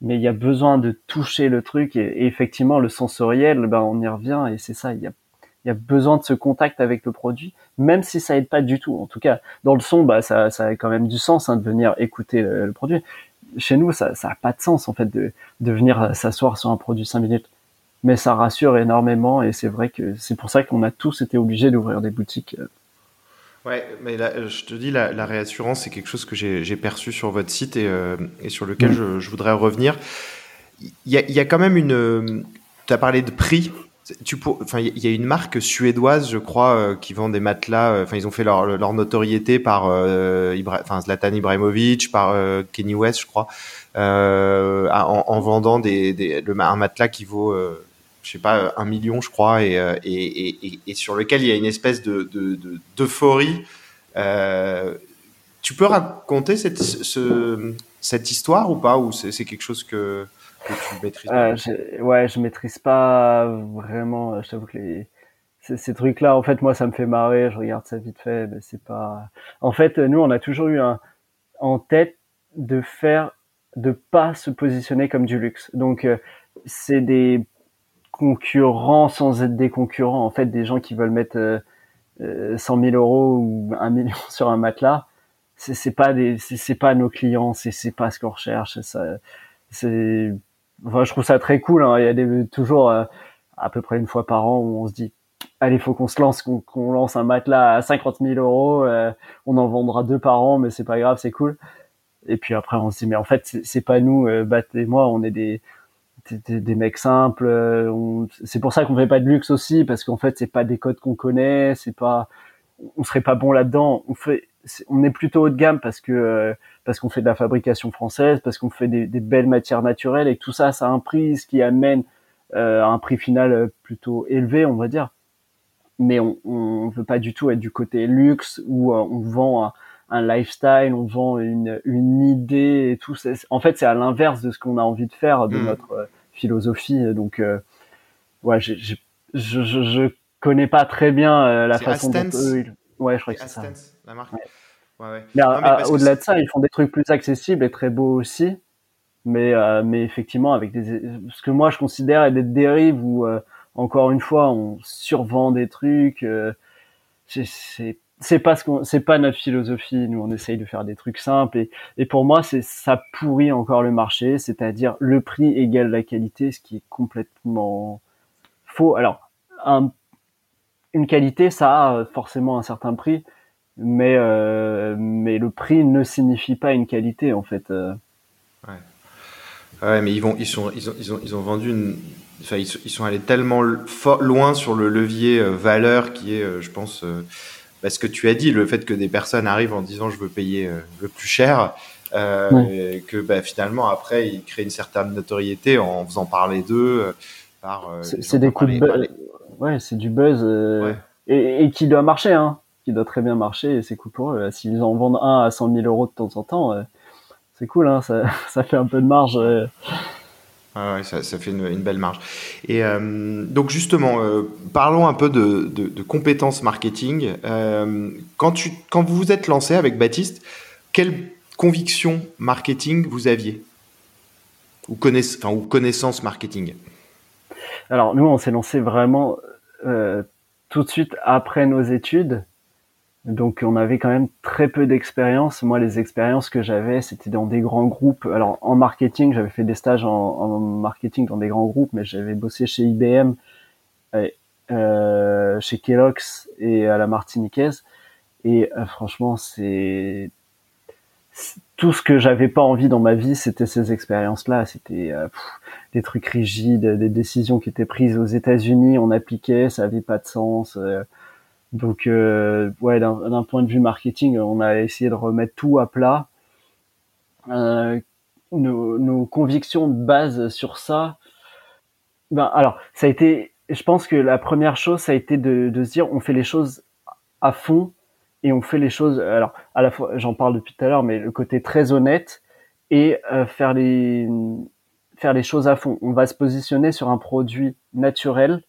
Mais il y a besoin de toucher le truc et, effectivement le sensoriel, ben on y revient et c'est ça. Il y a, il y a besoin de ce contact avec le produit, même si ça aide pas du tout. En tout cas, dans le son, bah ça, ça a quand même du sens hein, de venir écouter le, produit chez nous, ça n'a pas de sens en fait de, de venir s'asseoir sur un produit 5 minutes. Mais ça rassure énormément et c'est vrai que c'est pour ça qu'on a tous été obligés d'ouvrir des boutiques. Ouais, mais là, je te dis, la, réassurance, c'est quelque chose que j'ai perçu sur votre site et, euh, et sur lequel mm. je, voudrais revenir. Il y a, y a, quand même une. Tu as parlé de prix tu enfin, il y a une marque suédoise, je crois, euh, qui vend des matelas. Euh, enfin, ils ont fait leur, leur notoriété par, euh, enfin, Zlatan Ibrahimovic, par euh, Kenny West, je crois, en, en, vendant des, des, le, un matelas qui vaut, je sais pas, un million, je crois, et, et, sur lequel il y a une espèce de d'euphorie. De, tu peux raconter cette, ce, cette histoire ou pas, ou c'est quelque chose que tu maîtrises euh, je, Ouais, je maîtrise pas vraiment. Je t'avoue que les ces, trucs-là, en fait, moi, ça me fait marrer. Je regarde ça vite fait, mais c'est pas. En fait, nous, on a toujours eu un en tête de faire, de pas se positionner comme du luxe. Donc, euh, c'est des concurrents sans être des concurrents. En fait, des gens qui veulent mettre euh, 100 euh, 000 euros ou un million sur un matelas, c'est pas des, c'est pas nos clients, c'est pas ce qu'on recherche. Ça, c'est je trouve ça très cool. Hein. Il y a des, toujours euh, à peu près une fois par an où on se dit allez, faut qu'on se lance, qu'on lance un matelas à 50 000 euros. Euh, on en vendra deux par an, mais c'est pas grave, c'est cool. Et puis après, on se dit mais en fait, c'est pas nous, euh, Bat et moi, on est des des, des mecs simples. Euh, c'est pour ça qu'on fait pas de luxe aussi, parce qu'en fait, c'est pas des codes qu'on connaît, c'est pas, on serait pas bon là-dedans. On fait, on est plutôt haut de gamme parce que parce qu'on fait de la fabrication française, parce qu'on fait des, belles matières naturelles et tout ça, ça a un prix, ce qui amène euh, à un prix final euh, plutôt élevé, on va dire. Mais on, on veut pas du tout être du côté luxe où euh, on vend un, lifestyle, on vend une, une idée et tout. En fait, c'est à l'inverse de ce qu'on a envie de faire, de mmh. notre philosophie. Donc, ouais, je, je, je connais pas très bien la façon dont eux. Ouais, je crois que c'est ça. La marque. Mais, au-delà de ça, ils font des trucs plus accessibles et très beaux aussi. Mais, euh, mais effectivement, avec des, ce que moi je considère être des dérives où, euh, encore une fois, on survend des trucs. Euh, c'est c'est pas ce qu'on, c'est pas notre philosophie. Nous, on essaye de faire des trucs simples et, et pour moi, c'est ça pourrit encore le marché, c'est-à-dire le prix égale la qualité, ce qui est complètement faux. Alors, un, une qualité, ça a forcément un certain prix, mais euh, mais le prix ne signifie pas une qualité en fait. Euh. Ouais. ouais, mais ils vont ils sont ils ont ils ont, ils ont vendu une enfin ils, sont allés tellement loin sur le levier euh, valeur qui est je pense parce ce que tu as dit le fait que des personnes arrivent en disant je veux payer le plus cher euh, que bah, finalement après ils créent une certaine notoriété en faisant parler d'eux par c'est des coups de buzz ouais c'est du buzz ouais. et, et qui doit marcher hein qui doit très bien marcher et c'est cool pour eux. S'ils en vendent un à 100 000 euros de temps en temps, euh, c'est cool, hein, ça, ça, fait un peu de marge. Euh. ouais, ça, fait une, belle marge. Et euh, donc justement, parlons un peu de, compétences marketing. quand, tu, quand vous vous êtes lancé avec Baptiste, quelle conviction marketing vous aviez? Ou, connaiss ou connaissance marketing? Alors nous, on s'est lancé vraiment tout de suite après nos études. Donc on avait quand même très peu d'expérience. Moi, les expériences que j'avais, c'était dans des grands groupes. Alors en marketing, j'avais fait des stages en, marketing dans des grands groupes, mais j'avais bossé chez IBM, euh, chez Kellogg's et à la Martiniquaise. Et euh, franchement, c'est tout ce que j'avais pas envie dans ma vie, c'était ces expériences-là. C'était euh, des trucs rigides, des décisions qui étaient prises aux États-Unis, on appliquait, ça avait pas de sens. Donc, euh, ouais, d'un point de vue marketing, on a essayé de remettre tout à plat. Euh, nos, convictions de base sur ça. Ben, alors, ça a été, je pense que la première chose, ça a été de, de se dire, on fait les choses à fond et on fait les choses. Alors, à la fois, j'en parle depuis tout à l'heure, mais le côté très honnête et euh, faire les faire les choses à fond. On va se positionner sur un produit naturel,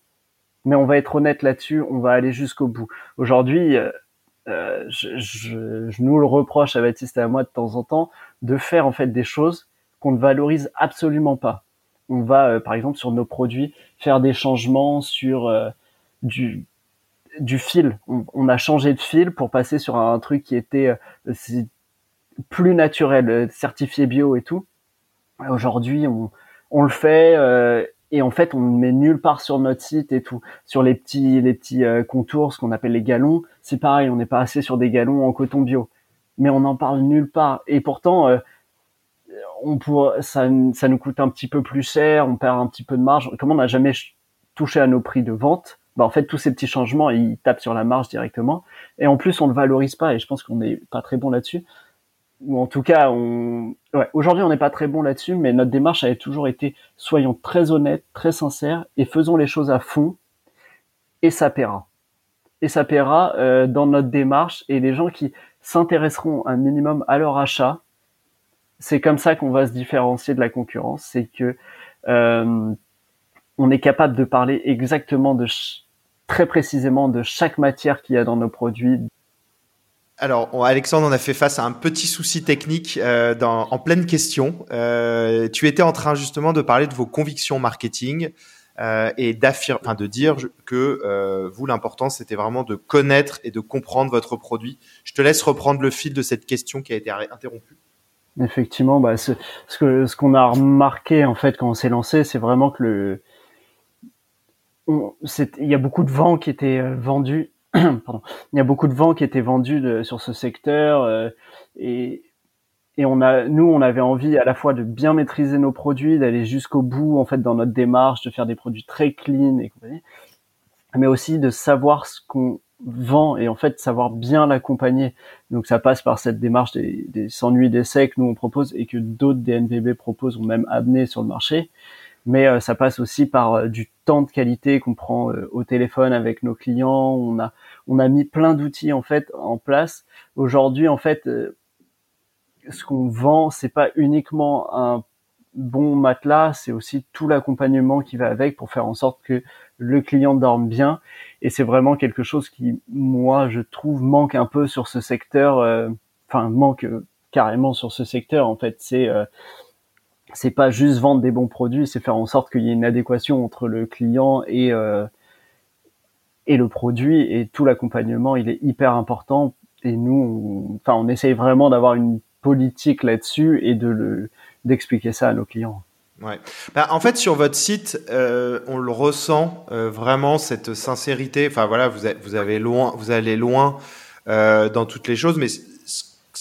mais on va être honnête là-dessus. On va aller jusqu'au bout. Aujourd'hui, euh, euh je, nous le reproche à Baptiste et à moi de temps en temps de faire en fait des choses qu'on ne valorise absolument pas. On va, euh, par exemple, sur nos produits, faire des changements sur du fil. On, a changé de fil pour passer sur un truc qui était plus naturel, certifié bio et tout. Aujourd'hui, on, le fait et en fait, on ne met nulle part sur notre site et tout. Sur les petits, les petits euh, contours, ce qu'on appelle les galons, c'est pareil, on n'est pas assez sur des galons en coton bio, mais on n'en parle nulle part. Et pourtant, on pourrait, ça, ça nous coûte un petit peu plus cher, on perd un petit peu de marge. Comme on n'a jamais touché à nos prix de vente, bah en fait tous ces petits changements ils tapent sur la marge directement et en plus on ne valorise pas et je pense qu'on n'est pas très bon là-dessus ou en tout cas, on... ouais, aujourd'hui on n'est pas très bon là-dessus, mais notre démarche avait toujours été soyons très honnêtes, très sincères et faisons les choses à fond, et ça paiera. Et ça paiera euh, dans notre démarche. Et les gens qui s'intéresseront un minimum à leur achat, c'est comme ça qu'on va se différencier de la concurrence, c'est que euh, on est capable de parler exactement de très précisément de chaque matière qu'il y a dans nos produits, alors, Alexandre, on a fait face à un petit souci technique euh, dans, en pleine question. Euh, tu étais en train justement de parler de vos convictions marketing euh, et d'affirmer, enfin de dire que euh, vous, l'important, c'était vraiment de connaître et de comprendre votre produit. Je te laisse reprendre le fil de cette question qui a été interrompue. Effectivement, bah, ce, ce que ce qu'on a remarqué en fait quand on s'est lancé, c'est vraiment que le il y a beaucoup de vents qui étaient euh, vendus il y a beaucoup de vents qui étaient vendus sur ce secteur euh, et, et on a, nous, on avait envie à la fois de bien maîtriser nos produits, d'aller jusqu'au bout en fait dans notre démarche, de faire des produits très clean et compagnie, mais aussi de savoir ce qu'on vend et en fait savoir bien l'accompagner. Donc ça passe par cette démarche des, des 100 nuits d'essai que nous on propose et que d'autres DNVB proposent ou même amené sur le marché mais euh, ça passe aussi par euh, du temps de qualité qu'on prend euh, au téléphone avec nos clients. On a on a mis plein d'outils en fait en place. Aujourd'hui, en fait, ce qu'on vend, c'est pas uniquement un bon matelas, c'est aussi tout l'accompagnement qui va avec pour faire en sorte que le client dorme bien. Et c'est vraiment quelque chose qui, moi, je trouve manque un peu sur ce secteur. Enfin, manque carrément sur ce secteur. En fait, c'est c'est pas juste vendre des bons produits, c'est faire en sorte qu'il y ait une adéquation entre le client et euh, et le produit et tout l'accompagnement, il est hyper important. Et nous, on, on essaye vraiment d'avoir une politique là-dessus et de d'expliquer ça à nos clients. Ouais. Bah, en fait, sur votre site, euh, on le ressent euh, vraiment cette sincérité. Enfin voilà, vous, avez loin, vous allez loin dans toutes les choses, mais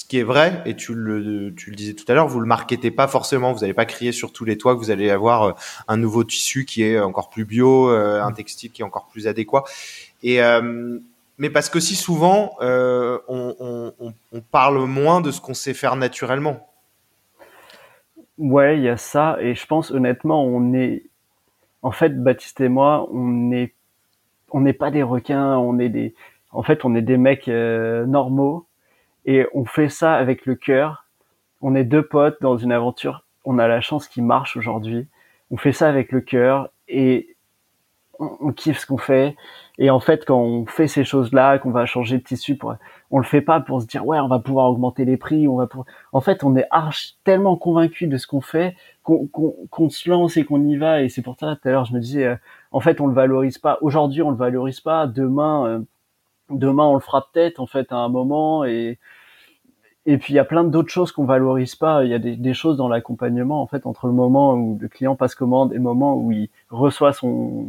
qui est vrai, et tu le, tu le disais tout à l'heure, vous le marketez pas forcément, vous n'allez pas crier sur tous les toits que vous allez avoir euh, un nouveau tissu qui est encore plus bio, euh, un textile qui est encore plus adéquat. Et euh, mais parce que si souvent on, on, on, parle moins de ce qu'on sait faire naturellement. Ouais, il y a ça, et je pense honnêtement, on est, en fait, Baptiste et moi, on est, on n'est pas des requins, on est des, en fait, on est des mecs normaux et on fait ça avec le cœur. On est deux potes dans une aventure. On a la chance qui marche aujourd'hui. On fait ça avec le cœur et on, kiffe ce qu'on fait. Et en fait, quand on fait ces choses-là, qu'on va changer de tissu, pour, on le fait pas pour se dire ouais, on va pouvoir augmenter les prix. On va pour... En fait, on est tellement convaincu de ce qu'on fait qu'on se lance et qu'on y va. Et c'est pour ça, tout à l'heure, je me disais, euh, en fait, on le valorise pas. Aujourd'hui, on le valorise pas. Demain, euh, demain, on le fera peut-être en fait à un moment. Et et puis il y a plein d'autres choses qu'on valorise pas. Il y a des, choses dans l'accompagnement en fait entre le moment où le client passe commande et le moment où il reçoit son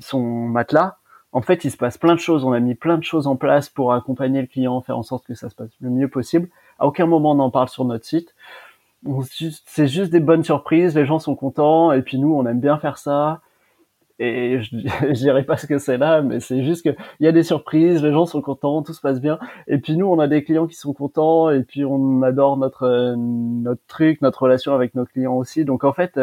son matelas. En fait, il se passe plein de choses. On a mis plein de choses en place pour accompagner le client, faire en sorte que ça se passe le mieux possible. À aucun moment on en parle sur notre site. C'est juste des bonnes surprises. Les gens sont contents et puis nous, on aime bien faire ça. Et je, je dirais pas ce que c'est là, mais c'est juste que il y a des surprises, les gens sont contents, tout se passe bien. Et puis nous, on a des clients qui sont contents, et puis on adore notre notre truc, notre relation avec nos clients aussi. Donc en fait,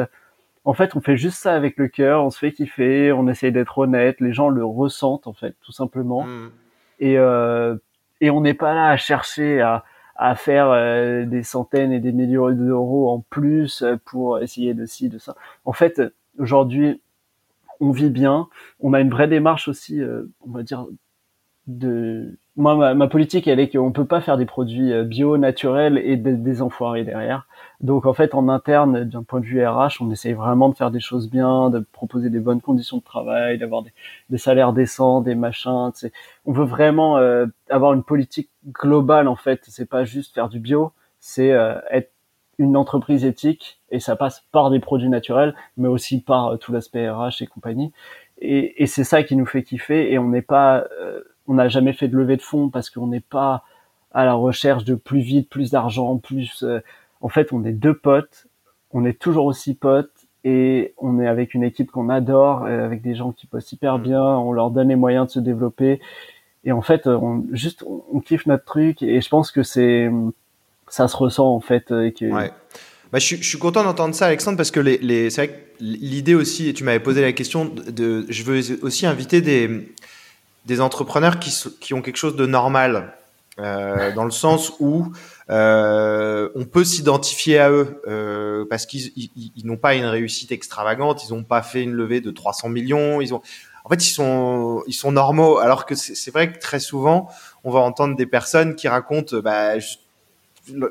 en fait, on fait juste ça avec le cœur, on se fait kiffer, on essaye d'être honnête, les gens le ressentent en fait, tout simplement. Mmh. Et euh, et on n'est pas là à chercher à à faire euh, des centaines et des millions d'euros en plus pour essayer de ci, de ça. En fait, aujourd'hui, on vit bien. On a une vraie démarche aussi, euh, on va dire, de moi ma, politique elle est qu'on peut pas faire des produits euh, bio naturels et des, des enfoirés derrière. Donc en fait en interne d'un point de vue RH on essaye vraiment de faire des choses bien de proposer des bonnes conditions de travail d'avoir des, salaires décents des machins on veut vraiment euh, avoir une politique globale en fait. C'est pas juste faire du bio c'est être une entreprise éthique et ça passe par des produits naturels, mais aussi par euh, tout l'aspect RH et compagnie. Et, et c'est ça qui nous fait kiffer. Et on n'est pas, euh, on n'a jamais fait de levée de fonds parce qu'on n'est pas à la recherche de plus vite, plus d'argent, plus. Euh, en fait, on est deux potes, on est toujours aussi potes et on est avec une équipe qu'on adore, avec des gens qui bossent hyper bien. On leur donne les moyens de se développer. Et en fait, on, juste, on, kiffe notre truc. Et je pense que c'est, ça se ressent en fait. Et que, ouais. Bah, je, suis content d'entendre ça, Alexandre, parce que les, les c'est vrai que l'idée aussi, et tu m'avais posé la question, de, je veux aussi inviter des, des entrepreneurs qui, qui ont quelque chose de normal, euh, dans le sens où euh, on peut s'identifier à eux, euh, parce qu'ils ils, n'ont pas une réussite extravagante, ils n'ont pas fait une levée de 300 millions, ils ont, en fait, ils sont, ils sont normaux. Alors que c'est vrai que très souvent, on va entendre des personnes qui racontent, bah,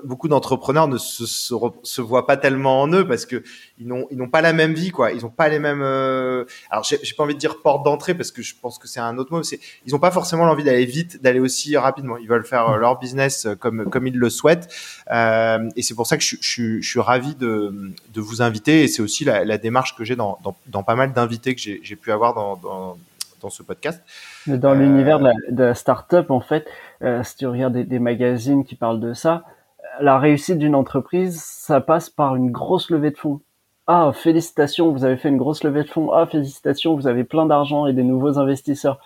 beaucoup d'entrepreneurs ne se, se, voient pas tellement en eux parce que ils n'ont ils n'ont pas la même vie quoi. Ils n'ont pas les mêmes euh... alors j'ai pas envie de dire porte d'entrée parce que je pense que c'est un autre mot c'est ils n'ont pas forcément l'envie d'aller vite d'aller aussi rapidement. Ils veulent faire euh, leur business euh, comme comme ils le souhaitent. Euh, et c'est pour ça que je, je, je, suis ravi de, de vous inviter et c'est aussi la, la, démarche que j'ai dans, dans, dans pas mal d'invités que j'ai pu avoir dans, dans dans ce podcast. Dans l'univers de la, de la start-up, en fait, euh, si tu regardes des, des, magazines qui parlent de ça, la réussite d'une entreprise, ça passe par une grosse levée de fonds. Ah, félicitations, vous avez fait une grosse levée de fonds. Ah, félicitations, vous avez plein d'argent et des nouveaux investisseurs.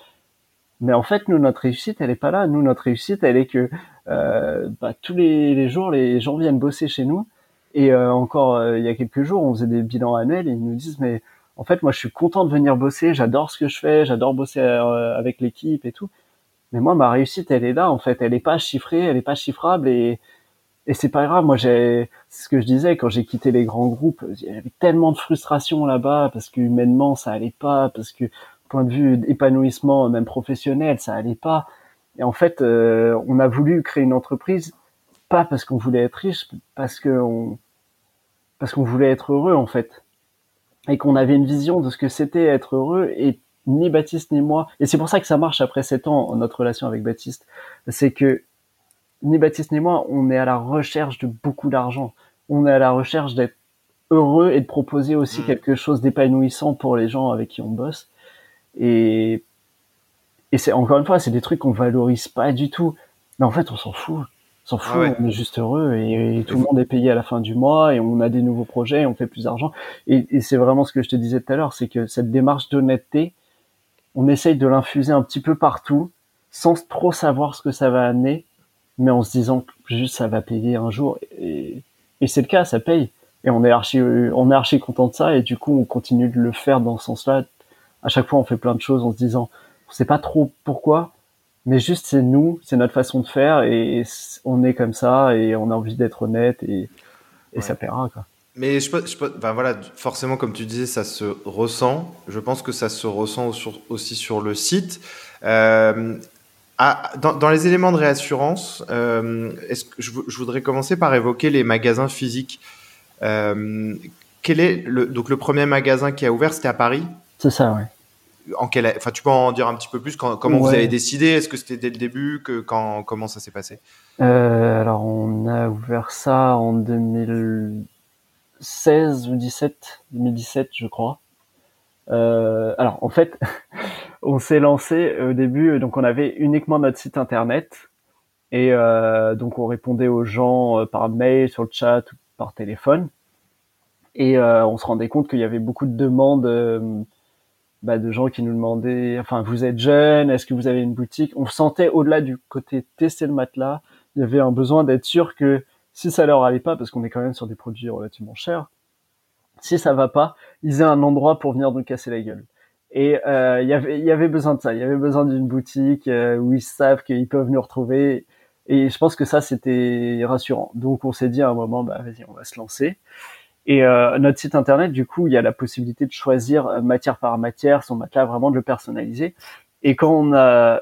Mais en fait, nous, notre réussite, elle est pas là. Nous, notre réussite, elle est que euh, bah, tous les, jours, les gens viennent bosser chez nous. Et euh, encore, euh, il y a quelques jours, on faisait des bilans annuels et ils nous disent, mais en fait, moi, je suis content de venir bosser. J'adore ce que je fais. J'adore bosser avec l'équipe et tout. Mais moi, ma réussite, elle est là. En fait, elle est pas chiffrée, elle est pas chiffrable et et c'est pas grave. Moi, j'ai, c'est ce que je disais quand j'ai quitté les grands groupes. Il y avait tellement de frustration là-bas parce que humainement, ça allait pas, parce que point de vue épanouissement, même professionnel, ça allait pas. Et en fait, euh, on a voulu créer une entreprise pas parce qu'on voulait être riche, parce que on, parce qu'on voulait être heureux en fait, et qu'on avait une vision de ce que c'était être heureux. Et ni Baptiste ni moi. Et c'est pour ça que ça marche après sept ans notre relation avec Baptiste, c'est que ni Baptiste ni moi, on est à la recherche de beaucoup d'argent. On est à la recherche d'être heureux et de proposer aussi mm. quelque chose d'épanouissant pour les gens avec qui on bosse. Et, et c'est encore une fois, c'est des trucs qu'on valorise pas du tout. Mais en fait, on s'en fout. On s'en fout, ah on est juste heureux et, tout le monde est payé à la fin du mois et on a des nouveaux projets, et on fait plus d'argent. Et, et c'est vraiment ce que je te disais tout à l'heure, c'est que cette démarche d'honnêteté, on essaye de l'infuser un petit peu partout sans trop savoir ce que ça va amener mais en se disant que juste ça va payer un jour. Et, et c'est le cas, ça paye. Et on est archi, on est archi content de ça. Et du coup, on continue de le faire dans ce sens-là. À chaque fois, on fait plein de choses en se disant, on sait pas trop pourquoi, mais juste c'est nous, c'est notre façon de faire et on est comme ça et on a envie d'être honnête et, et ça paiera quoi. Mais je, je ben voilà, forcément, comme tu disais, ça se ressent. Je pense que ça se ressent aussi sur le site. Euh, ah, dans, les éléments de réassurance, euh, est-ce que je, voudrais commencer par évoquer les magasins physiques. Euh, quel est le, donc le premier magasin qui a ouvert, c'était à Paris? C'est ça, oui. En quel, enfin, tu peux en dire un petit peu plus Comment vous avez décidé? Est-ce que c'était dès le début? Que, quand, Comment ça s'est passé? Euh, Alors, on a ouvert ça en 2016 ou 17, 2017, je crois. Euh, alors, en fait, on s'est lancé au début, donc on avait uniquement notre site internet et euh, donc on répondait aux gens euh, par mail, sur le chat ou par téléphone. Et euh, on se rendait compte qu'il y avait beaucoup de demandes bah, de gens qui nous demandaient, enfin, vous êtes jeune, est-ce que vous avez une boutique? On sentait au-delà du côté tester le matelas, il y avait un besoin d'être sûr que si ça leur allait pas, parce qu'on est quand même sur des produits relativement chers, si ça va pas, ils aient un endroit pour venir nous casser la gueule. Et euh, il y avait, y avait besoin de ça. Il y avait besoin d'une boutique euh, où ils savent qu'ils peuvent nous retrouver. Et je pense que ça, c'était rassurant. Donc, on s'est dit à un moment, bah vas-y, on va se lancer. Et euh, notre site internet, du coup, il y a la possibilité de choisir euh, matière par matière son matelas, vraiment de le personnaliser. Et quand on a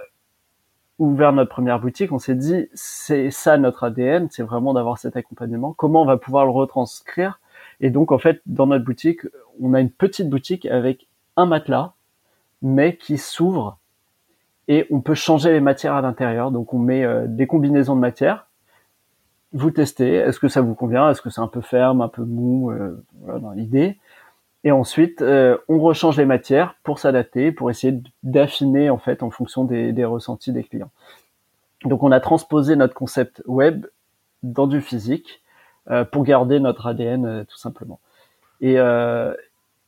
ouvert notre première boutique, on s'est dit, c'est ça notre ADN, c'est vraiment d'avoir cet accompagnement. Comment on va pouvoir le retranscrire? Et donc, en fait, dans notre boutique, on a une petite boutique avec un matelas, mais qui s'ouvre et on peut changer les matières à l'intérieur. Donc, on met euh, des combinaisons de matières vous testez, est-ce que ça vous convient, est-ce que c'est un peu ferme, un peu mou, euh, voilà, dans l'idée. Et ensuite, euh, on rechange les matières pour s'adapter, pour essayer d'affiner en fait en fonction des, ressentis des clients. Donc, on a transposé notre concept web dans du physique pour garder notre ADN tout simplement. Et,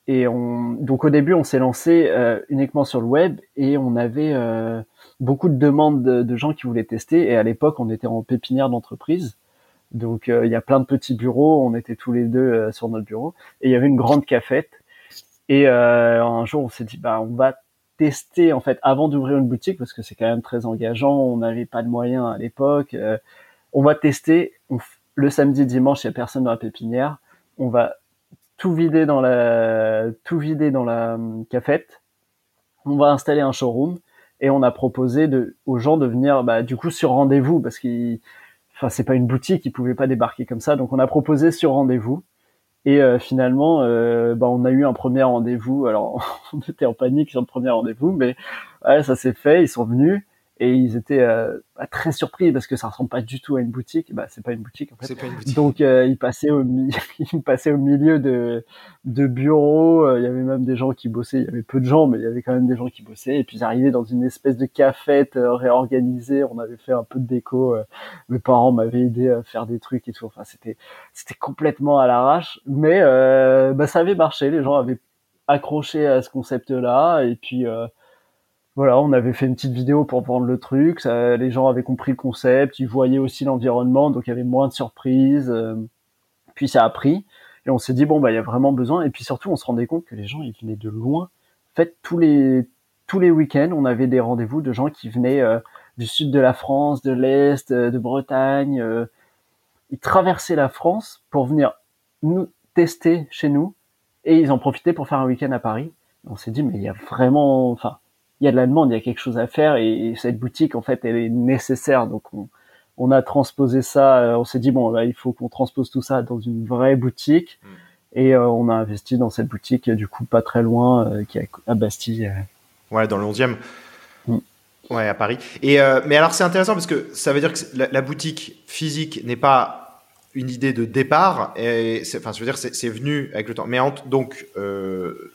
et on, donc au début, on s'est lancé uniquement sur le web et on avait beaucoup de demandes de, gens qui voulaient tester. Et à l'époque, on était en pépinière d'entreprise. Donc euh, il y a plein de petits bureaux, on était tous les deux euh, sur notre bureau et il y avait une grande cafette. Et euh, un jour on s'est dit bah on va tester en fait avant d'ouvrir une boutique parce que c'est quand même très engageant, on n'avait pas de moyens à l'époque. on va tester le samedi dimanche, il y a personne dans la pépinière, on va tout vider dans la tout vider dans la hum, cafette. On va installer un showroom et on a proposé aux gens de venir bah, du coup sur rendez-vous parce qu'ils enfin c'est pas une boutique, ils pouvaient pas débarquer comme ça. Donc on a proposé sur rendez-vous. Et euh, finalement, euh, bah, on a eu un premier rendez-vous. Alors, on était en panique sur le premier rendez-vous, mais ouais, ça s'est fait. Ils sont venus et ils étaient euh, très surpris parce que ça ressemble pas du tout à une boutique. Bah, c'est pas une boutique en fait. Pas une boutique. Donc euh, ils passaient au ils passaient au milieu de de bureaux. Euh, il y avait même des gens qui bossaient. Il y avait peu de gens, mais il y avait quand même des gens qui bossaient. Et puis ils arrivaient dans une espèce de cafette euh, réorganisée. On avait fait un peu de déco. mes parents m'avaient aidé à faire des trucs et tout. Enfin c'était c'était complètement à l'arrache, mais bah ça avait marché. Les gens avaient accroché à ce concept-là et puis voilà, on avait fait une petite vidéo pour vendre le truc. Ça, les gens avaient compris le concept, ils voyaient aussi l'environnement, donc il y avait moins de surprises. Euh, puis ça a pris et on s'est dit bon bah il y a vraiment besoin. Et puis surtout on se rendait compte que les gens ils venaient de loin. En fait tous les tous les week-ends on avait des rendez-vous de gens qui venaient euh, du sud de la France, de l'est, euh, de Bretagne. ils traversaient la France pour venir nous tester chez nous et ils en profitaient pour faire un week-end à Paris. On s'est dit mais il y a vraiment, enfin il y a de la demande, il y a quelque chose à faire et, cette boutique en fait elle est nécessaire donc on, on a transposé ça, euh, on s'est dit bon là il faut qu'on transpose tout ça dans une vraie boutique mm. et euh, on a investi dans cette boutique du coup pas très loin euh, qui est à Bastille. Ouais dans le 11e. Mm. Ouais, à Paris. Et mais alors c'est intéressant parce que ça veut dire que la, boutique physique n'est pas une idée de départ. Et enfin, je veux dire, c'est venu avec le temps. Mais donc, euh,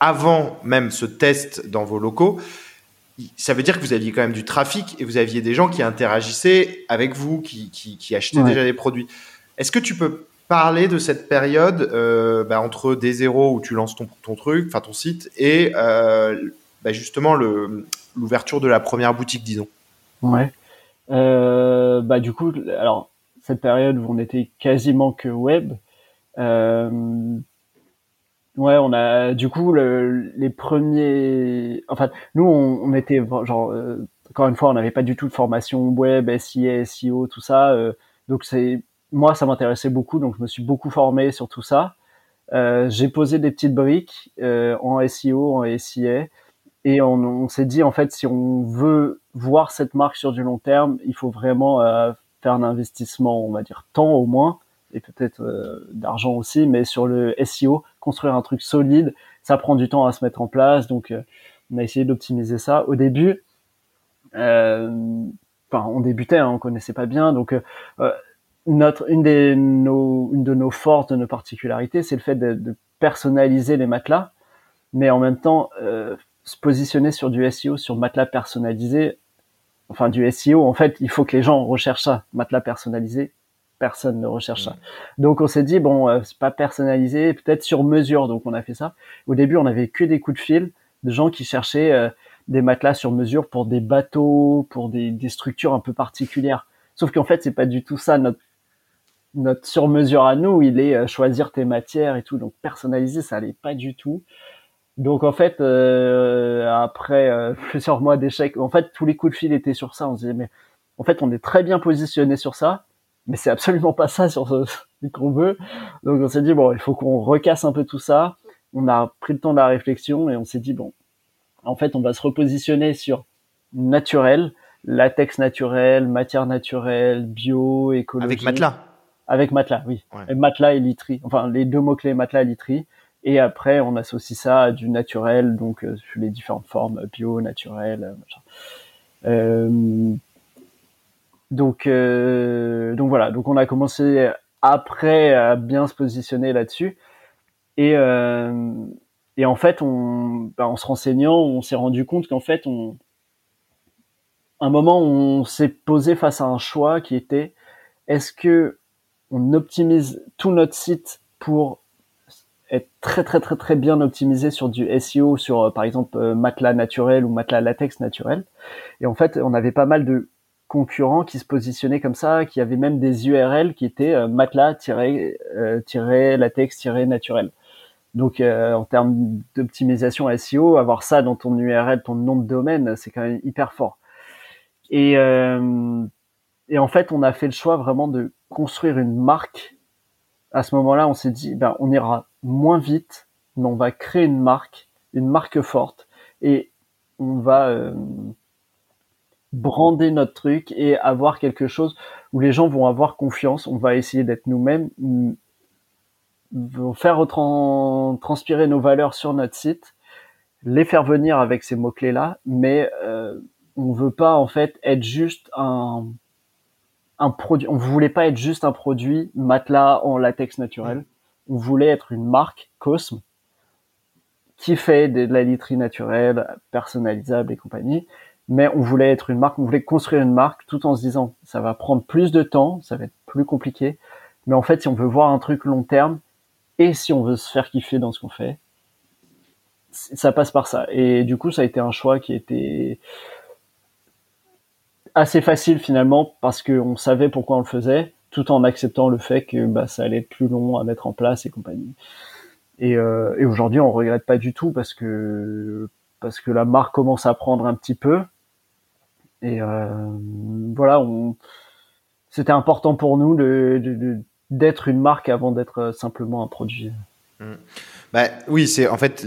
avant même ce test dans vos locaux, ça veut dire que vous aviez quand même du trafic et vous aviez des gens qui interagissaient avec vous, qui, qui, achetaient déjà des produits. Est-ce que tu peux parler de cette période euh, bah, entre des zéros où tu lances ton, ton truc, enfin ton site, et euh, bah, justement l'ouverture de la première boutique, disons? Ouais. Euh, bah du coup, alors cette période où on était quasiment que web, Ouais, on a du coup le, les premiers. Enfin, nous on, on était genre euh, encore une fois, on n'avait pas du tout de formation web, SIA, SEO, tout ça. Euh, donc c'est moi ça m'intéressait beaucoup, donc je me suis beaucoup formé sur tout ça. Euh, j'ai posé des petites briques euh, en SEO, en SIA, et on, on s'est dit en fait si on veut voir cette marque sur du long terme, il faut vraiment faire un investissement, on va dire temps au moins et peut-être euh, d'argent aussi, mais sur le SEO, construire un truc solide, ça prend du temps à se mettre en place, donc euh, on a essayé d'optimiser ça. Au début, euh, enfin, on débutait, hein, on connaissait pas bien, donc notre une des nos une de nos forces, de nos particularités, c'est le fait de, de, personnaliser les matelas, mais en même temps se positionner sur du SEO, sur matelas personnalisé, enfin du SEO. En fait, il faut que les gens recherchent ça, matelas personnalisé, personne ne recherche ça. Mm. Donc on s'est dit bon, euh, c'est pas personnalisé, peut-être sur mesure. Donc on a fait ça. Au début, on avait que des coups de fil. de gens qui cherchaient des matelas sur mesure pour des bateaux, pour des, des structures un peu particulières. Sauf qu'en fait, c'est pas du tout ça notre notre sur-mesure à nous. Il est choisir tes matières et tout. Donc personnaliser, ça allait pas du tout. Donc en fait, euh, après euh, plusieurs mois d'échecs, en fait tous les coups de fil étaient sur ça. On se disait mais en fait on est très bien positionné sur ça, mais c'est absolument pas ça sur ce qu'on veut. Donc on s'est dit bon il faut qu'on recasse un peu tout ça. On a pris le temps de la réflexion et on s'est dit bon en fait on va se repositionner sur naturel, latex naturel, matière naturelle, bio, écologique. Avec matelas. Avec matelas, oui. Et matelas et literie. Enfin les deux mots clés matelas et literie et après, on associe ça à du naturel, donc euh, sur les différentes formes bio, naturel, euh, machin. Euh, donc, donc voilà. Donc on a commencé après à bien se positionner là-dessus. Et, et en fait, on, bah, en se renseignant, on s'est rendu compte qu'en fait, on, un moment, on s'est posé face à un choix qui était est-ce que on optimise tout notre site pour être très très très très bien optimisé sur du SEO, sur euh, par exemple euh, matelas naturel ou matelas latex naturel? Et en fait, on avait pas mal de concurrents qui se positionnaient comme ça, qui avaient même des URL qui étaient euh, matelas-latex-naturel. Donc en termes d'optimisation SEO, avoir ça dans ton URL, ton nom de domaine, c'est quand même hyper fort. Et, et en fait, on a fait le choix vraiment de construire une marque à ce moment-là, on s'est dit, ben, on ira moins vite, mais on va créer une marque, une marque forte, et on va euh, brander notre truc et avoir quelque chose où les gens vont avoir confiance. On va essayer d'être nous-mêmes, faire transpirer nos valeurs sur notre site, les faire venir avec ces mots-clés-là, mais euh, on veut pas en fait être juste un un produit. On voulait pas être juste un produit matelas en latex naturel. On voulait être une marque Cosme qui fait de la literie naturelle, personnalisable et compagnie. Mais on voulait être une marque, on voulait construire une marque tout en se disant ça va prendre plus de temps, ça va être plus compliqué. Mais en fait, si on veut voir un truc long terme et si on veut se faire kiffer dans ce qu'on fait, ça passe par ça. Et du coup, ça a été un choix qui était assez facile finalement parce qu'on savait pourquoi on le faisait, tout en acceptant le fait que bah, ça allait être plus long à mettre en place et compagnie. Et, euh, aujourd'hui, on regrette pas du tout parce que parce que la marque commence à prendre un petit peu. Et euh, voilà, on, c'était important pour nous de, d'être une marque avant d'être simplement un produit. Mmh. Bah, oui, c'est en fait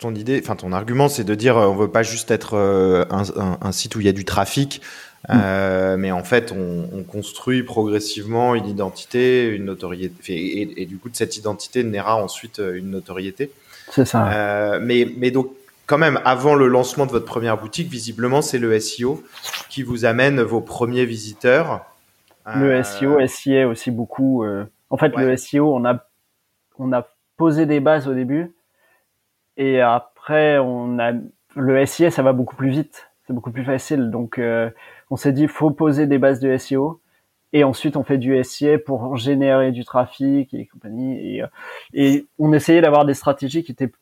ton idée, enfin ton argument, c'est de dire on veut pas juste être euh, un, un, site où il y a du trafic, Mm. Euh, mais en fait, on, construit progressivement une identité, une notoriété, et, du coup, de cette identité naîra ensuite euh, une notoriété. C'est ça. Euh, mais, mais donc, quand même, avant le lancement de votre première boutique, visiblement, c'est le SEO qui vous amène vos premiers visiteurs. Le SEO, SIA aussi beaucoup. En fait, le SEO, on a, on a posé des bases au début, et après, on a le SIA, ça va beaucoup plus vite c'est beaucoup plus facile. Donc, euh, on s'est dit, faut poser des bases de SEO. Et ensuite, on fait du SIA pour générer du trafic et compagnie. Et, euh, et on essayait d'avoir des stratégies qui étaient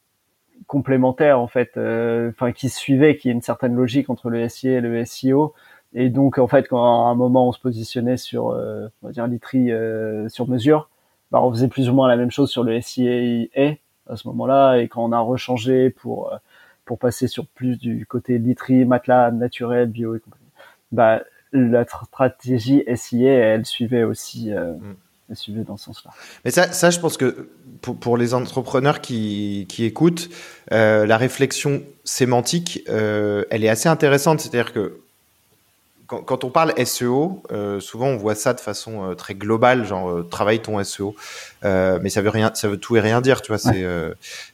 complémentaires, en fait, euh, enfin, qui suivaient, qui y une certaine logique entre le SIA et le SEO. Et donc, en fait, quand à un moment on se positionnait sur, on va dire, l'ITRI sur mesure, bah, on faisait plus ou moins la même chose sur le SIA à ce moment-là. Et quand on a rechangé pour pour passer sur plus du côté literie, matelas naturel, bio et compagnie. Bah, la stratégie SIA, elle suivait aussi, euh, mm. Suivait dans ce sens-là. Mais ça, ça, je pense que pour, pour les entrepreneurs qui, qui écoutent, euh, la réflexion sémantique, euh, elle est assez intéressante. C'est-à-dire que quand, on parle SEO, euh, souvent on voit ça de façon très globale, genre travaille ton SEO, mais ça veut rien, ça veut tout et rien dire, tu vois. C'est,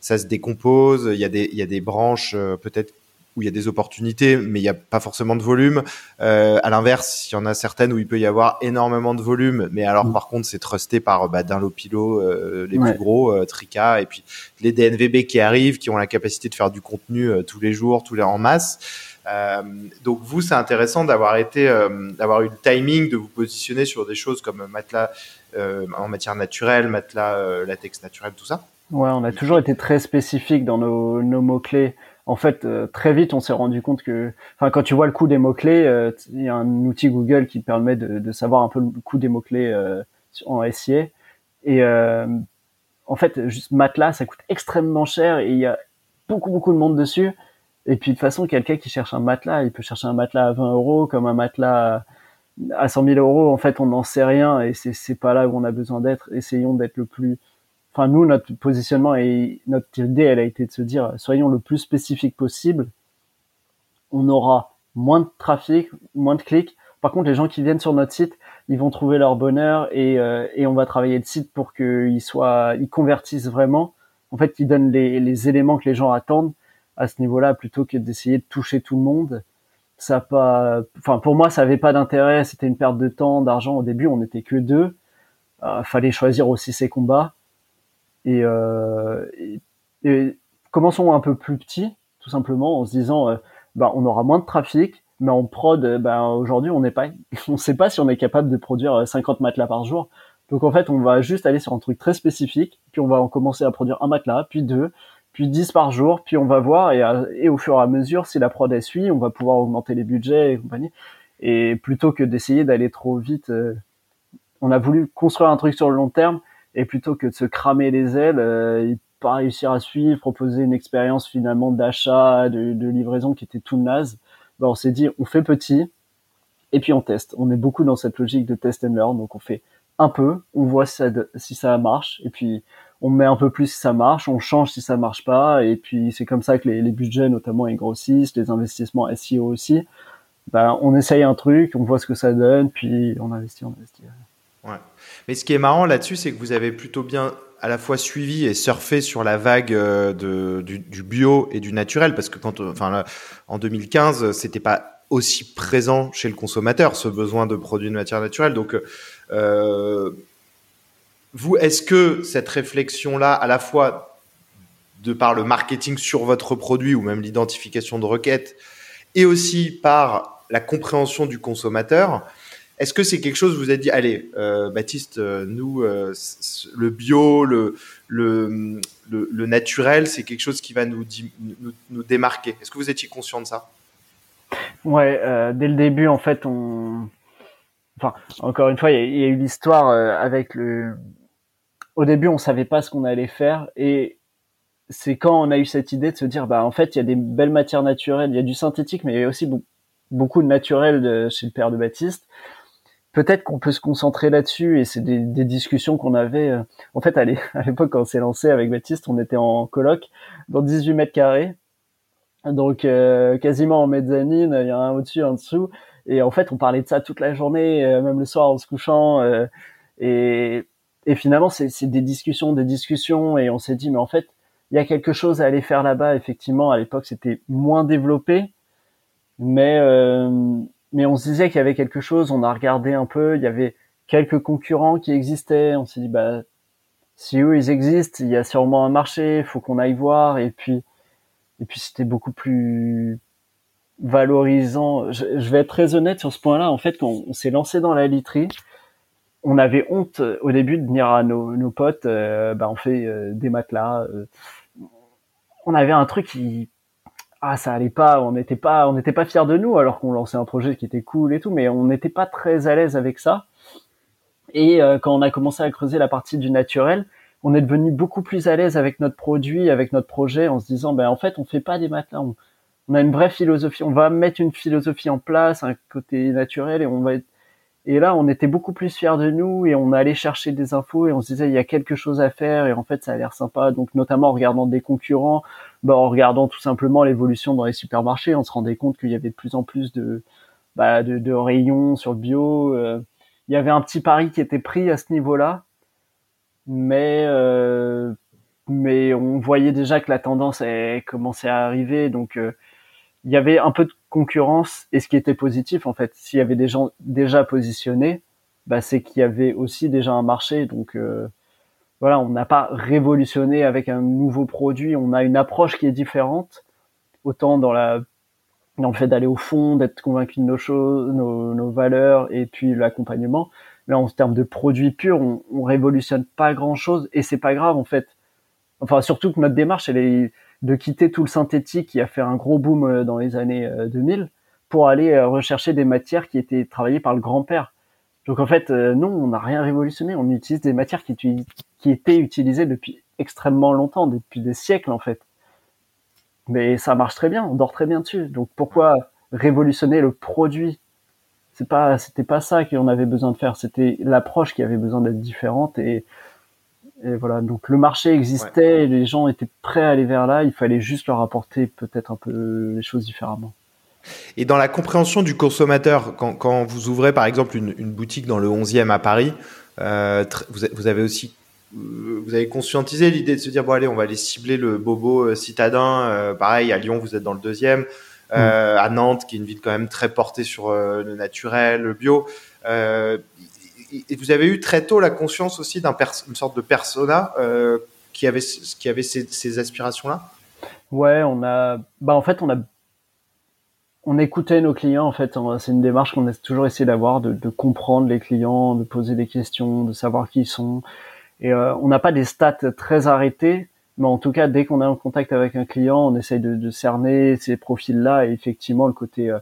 ça se décompose. Il y a des, il y a des branches peut-être où il y a des opportunités, mais il n'y a pas forcément de volume. à l'inverse, il y en a certaines où il peut y avoir énormément de volume, mais alors mm. par contre c'est trusté par bah, Dunlopilo, les plus gros, Trika, et puis les DNVB qui arrivent, qui ont la capacité de faire du contenu tous les jours, tous les en masse. Euh, donc vous, c'est intéressant d'avoir été, euh, d'avoir eu le timing de vous positionner sur des choses comme matelas euh, en matière naturelle, matelas latex naturel, tout ça. Ouais, on a toujours été très spécifique dans nos, nos mots clés. En fait, très vite, on s'est rendu compte que, enfin, quand tu vois le coût des mots clés, il y a un outil Google qui permet de, de, savoir un peu le coût des mots clés en SIA. Et en fait, juste matelas, ça coûte extrêmement cher et il y a beaucoup beaucoup de monde dessus. Et puis de toute façon, quelqu'un qui cherche un matelas, il peut chercher un matelas à 20 euros comme un matelas à 100 000 euros. En fait, on n'en sait rien et c'est c'est pas là où on a besoin d'être. Essayons d'être le plus. Enfin, nous, notre positionnement et notre idée, elle a été de se dire, soyons le plus spécifique possible. On aura moins de trafic, moins de clics. Par contre, les gens qui viennent sur notre site, ils vont trouver leur bonheur et, euh, on va travailler le site pour qu'ils soient, ils convertissent vraiment. En fait, qu'ils donnent les, éléments que les gens attendent à ce niveau-là plutôt que d'essayer de toucher tout le monde. Ça pas, enfin pour moi ça avait pas d'intérêt, c'était une perte de temps, d'argent. Au début on n'était que deux, euh, fallait choisir aussi ses combats et, euh, et, commençons un peu plus petit, tout simplement en se disant euh, bah, on aura moins de trafic, mais en prod bah, aujourd'hui on n'est pas, on sait pas si on est capable de produire 50 matelas par jour. Donc en fait on va juste aller sur un truc très spécifique, puis on va en commencer à produire un matelas, puis deux, puis 10 par jour, puis on va voir, et, et, au fur et à mesure, si la prod elle suit, on va pouvoir augmenter les budgets et compagnie. Et plutôt que d'essayer d'aller trop vite, euh, on a voulu construire un truc sur le long terme, et plutôt que de se cramer les ailes, euh, pas réussir à suivre, proposer une expérience finalement d'achat, de, de, livraison qui était tout naze, ben on s'est dit, on fait petit, et puis on teste. On est beaucoup dans cette logique de test and learn, donc on fait un peu, on voit si ça, si ça marche, et puis on met un peu plus si ça marche, on change si ça marche pas, et puis c'est comme ça que les, budgets notamment ils grossissent, les investissements SEO aussi. Ben, on essaye un truc, on voit ce que ça donne, puis on investit, on investit. Mais ce qui est marrant là-dessus, c'est que vous avez plutôt bien à la fois suivi et surfé sur la vague euh, de, du, bio et du naturel, parce que quand, enfin, en 2015, c'était pas aussi présent chez le consommateur ce besoin de produits de matière naturelle. Donc, euh, vous, est-ce que cette réflexion-là, à la fois de par le marketing sur votre produit ou même l'identification de requêtes, et aussi par la compréhension du consommateur, est-ce que c'est quelque chose vous avez dit, allez, euh, Baptiste, euh, nous, euh, le bio, le, le, naturel, c'est quelque chose qui va nous, nous, nous démarquer. Est-ce que vous étiez conscient de ça? Ouais, dès le début, en fait, on, enfin, encore une fois, il y, a eu l'histoire avec le, au début, on savait pas ce qu'on allait faire et c'est quand on a eu cette idée de se dire, bah en fait, il y a des belles matières naturelles, il y a du synthétique, mais il y a aussi beaucoup de naturel chez le père de Baptiste. Peut-être qu'on peut se concentrer là-dessus et c'est des, discussions qu'on avait. Euh, en fait, à l'époque, quand on s'est lancé avec Baptiste, on était en coloc dans 18 mètres carrés, donc euh, quasiment en mezzanine. Il y a un au-dessus, un dessous, et en fait, on parlait de ça toute la journée, euh, même le soir en se couchant. et et finalement, c'est des discussions, des discussions, et on s'est dit, mais en fait, il y a quelque chose à aller faire là-bas. Effectivement, à l'époque, c'était moins développé, mais euh, mais on se disait qu'il y avait quelque chose. On a regardé un peu, il y avait quelques concurrents qui existaient. On s'est dit, bah si eux ils existent, il y a sûrement un marché, faut qu'on aille voir. Et puis et puis c'était beaucoup plus valorisant. Je, vais être très honnête sur ce point-là. En fait, quand on s'est lancé dans la literie, on avait honte euh, au début de venir à nos, potes, euh, bah on fait euh, des matelas. on avait un truc qui ah ça allait pas, on n'était pas on n'était pas fiers de nous alors qu'on lançait un projet qui était cool et tout, mais on n'était pas très à l'aise avec ça. Et quand on a commencé à creuser la partie du naturel, on est devenu beaucoup plus à l'aise avec notre produit, avec notre projet, en se disant ben en fait on fait pas des matelas, on, on a une vraie philosophie, on va mettre une philosophie en place, un côté naturel et on va être et là, on était beaucoup plus fiers de nous et on allait chercher des infos et on se disait il y a quelque chose à faire et en fait ça a l'air sympa. Donc notamment en regardant des concurrents, bah, en regardant tout simplement l'évolution dans les supermarchés, on se rendait compte qu'il y avait de plus en plus de, bah, de, de, rayons sur le bio. Euh. il y avait un petit pari qui était pris à ce niveau-là, mais euh, mais on voyait déjà que la tendance commençait à arriver. Donc euh, il y avait un peu de concurrence et ce qui était positif en fait. S'il y avait des gens déjà positionnés bah, c'est qu'il y avait aussi déjà un marché. Donc euh, voilà on n'a pas révolutionné avec un nouveau produit. On a une approche qui est différente. Autant dans la dans le fait d'aller au fond d'être convaincu de nos choses nos, valeurs et puis l'accompagnement. Mais en termes de produits purs on, on révolutionne pas grand chose et c'est pas grave en fait. Enfin surtout que notre démarche elle est de quitter tout le synthétique qui a fait un gros boom dans les années 2000 pour aller rechercher des matières qui étaient travaillées par le grand-père. Donc en fait, non, on n'a rien révolutionné. On utilise des matières qui, qui étaient utilisées depuis extrêmement longtemps, depuis des siècles en fait. Mais ça marche très bien, on dort très bien dessus. Donc pourquoi révolutionner le produit? C'est pas, c'était pas ça qu'on avait besoin de faire. C'était l'approche qui avait besoin d'être différente et, et voilà. Donc le marché existait, les gens étaient prêts à aller vers là. Il fallait juste leur apporter peut-être un peu les choses différemment. Et dans la compréhension du consommateur, quand, quand vous ouvrez par exemple une, une, boutique dans le 11e à Paris, euh, vous, avez aussi euh, vous avez conscientisé l'idée de se dire bon allez on va aller cibler le bobo euh, citadin euh, pareil à Lyon vous êtes dans le deuxième mm. à Nantes qui est une ville quand même très portée sur le naturel le bio et vous avez eu très tôt la conscience aussi d'un une sorte de persona qui avait qui avait ces, aspirations là ouais on a bah en fait on a on écoutait nos clients en fait c'est une démarche qu'on a toujours essayé d'avoir de, de comprendre les clients de poser des questions de savoir qui ils sont et euh, on n'a pas des stats très arrêtés, mais en tout cas, dès qu'on est en contact avec un client, on essaye de, de cerner ces profils-là. Et effectivement, le côté euh,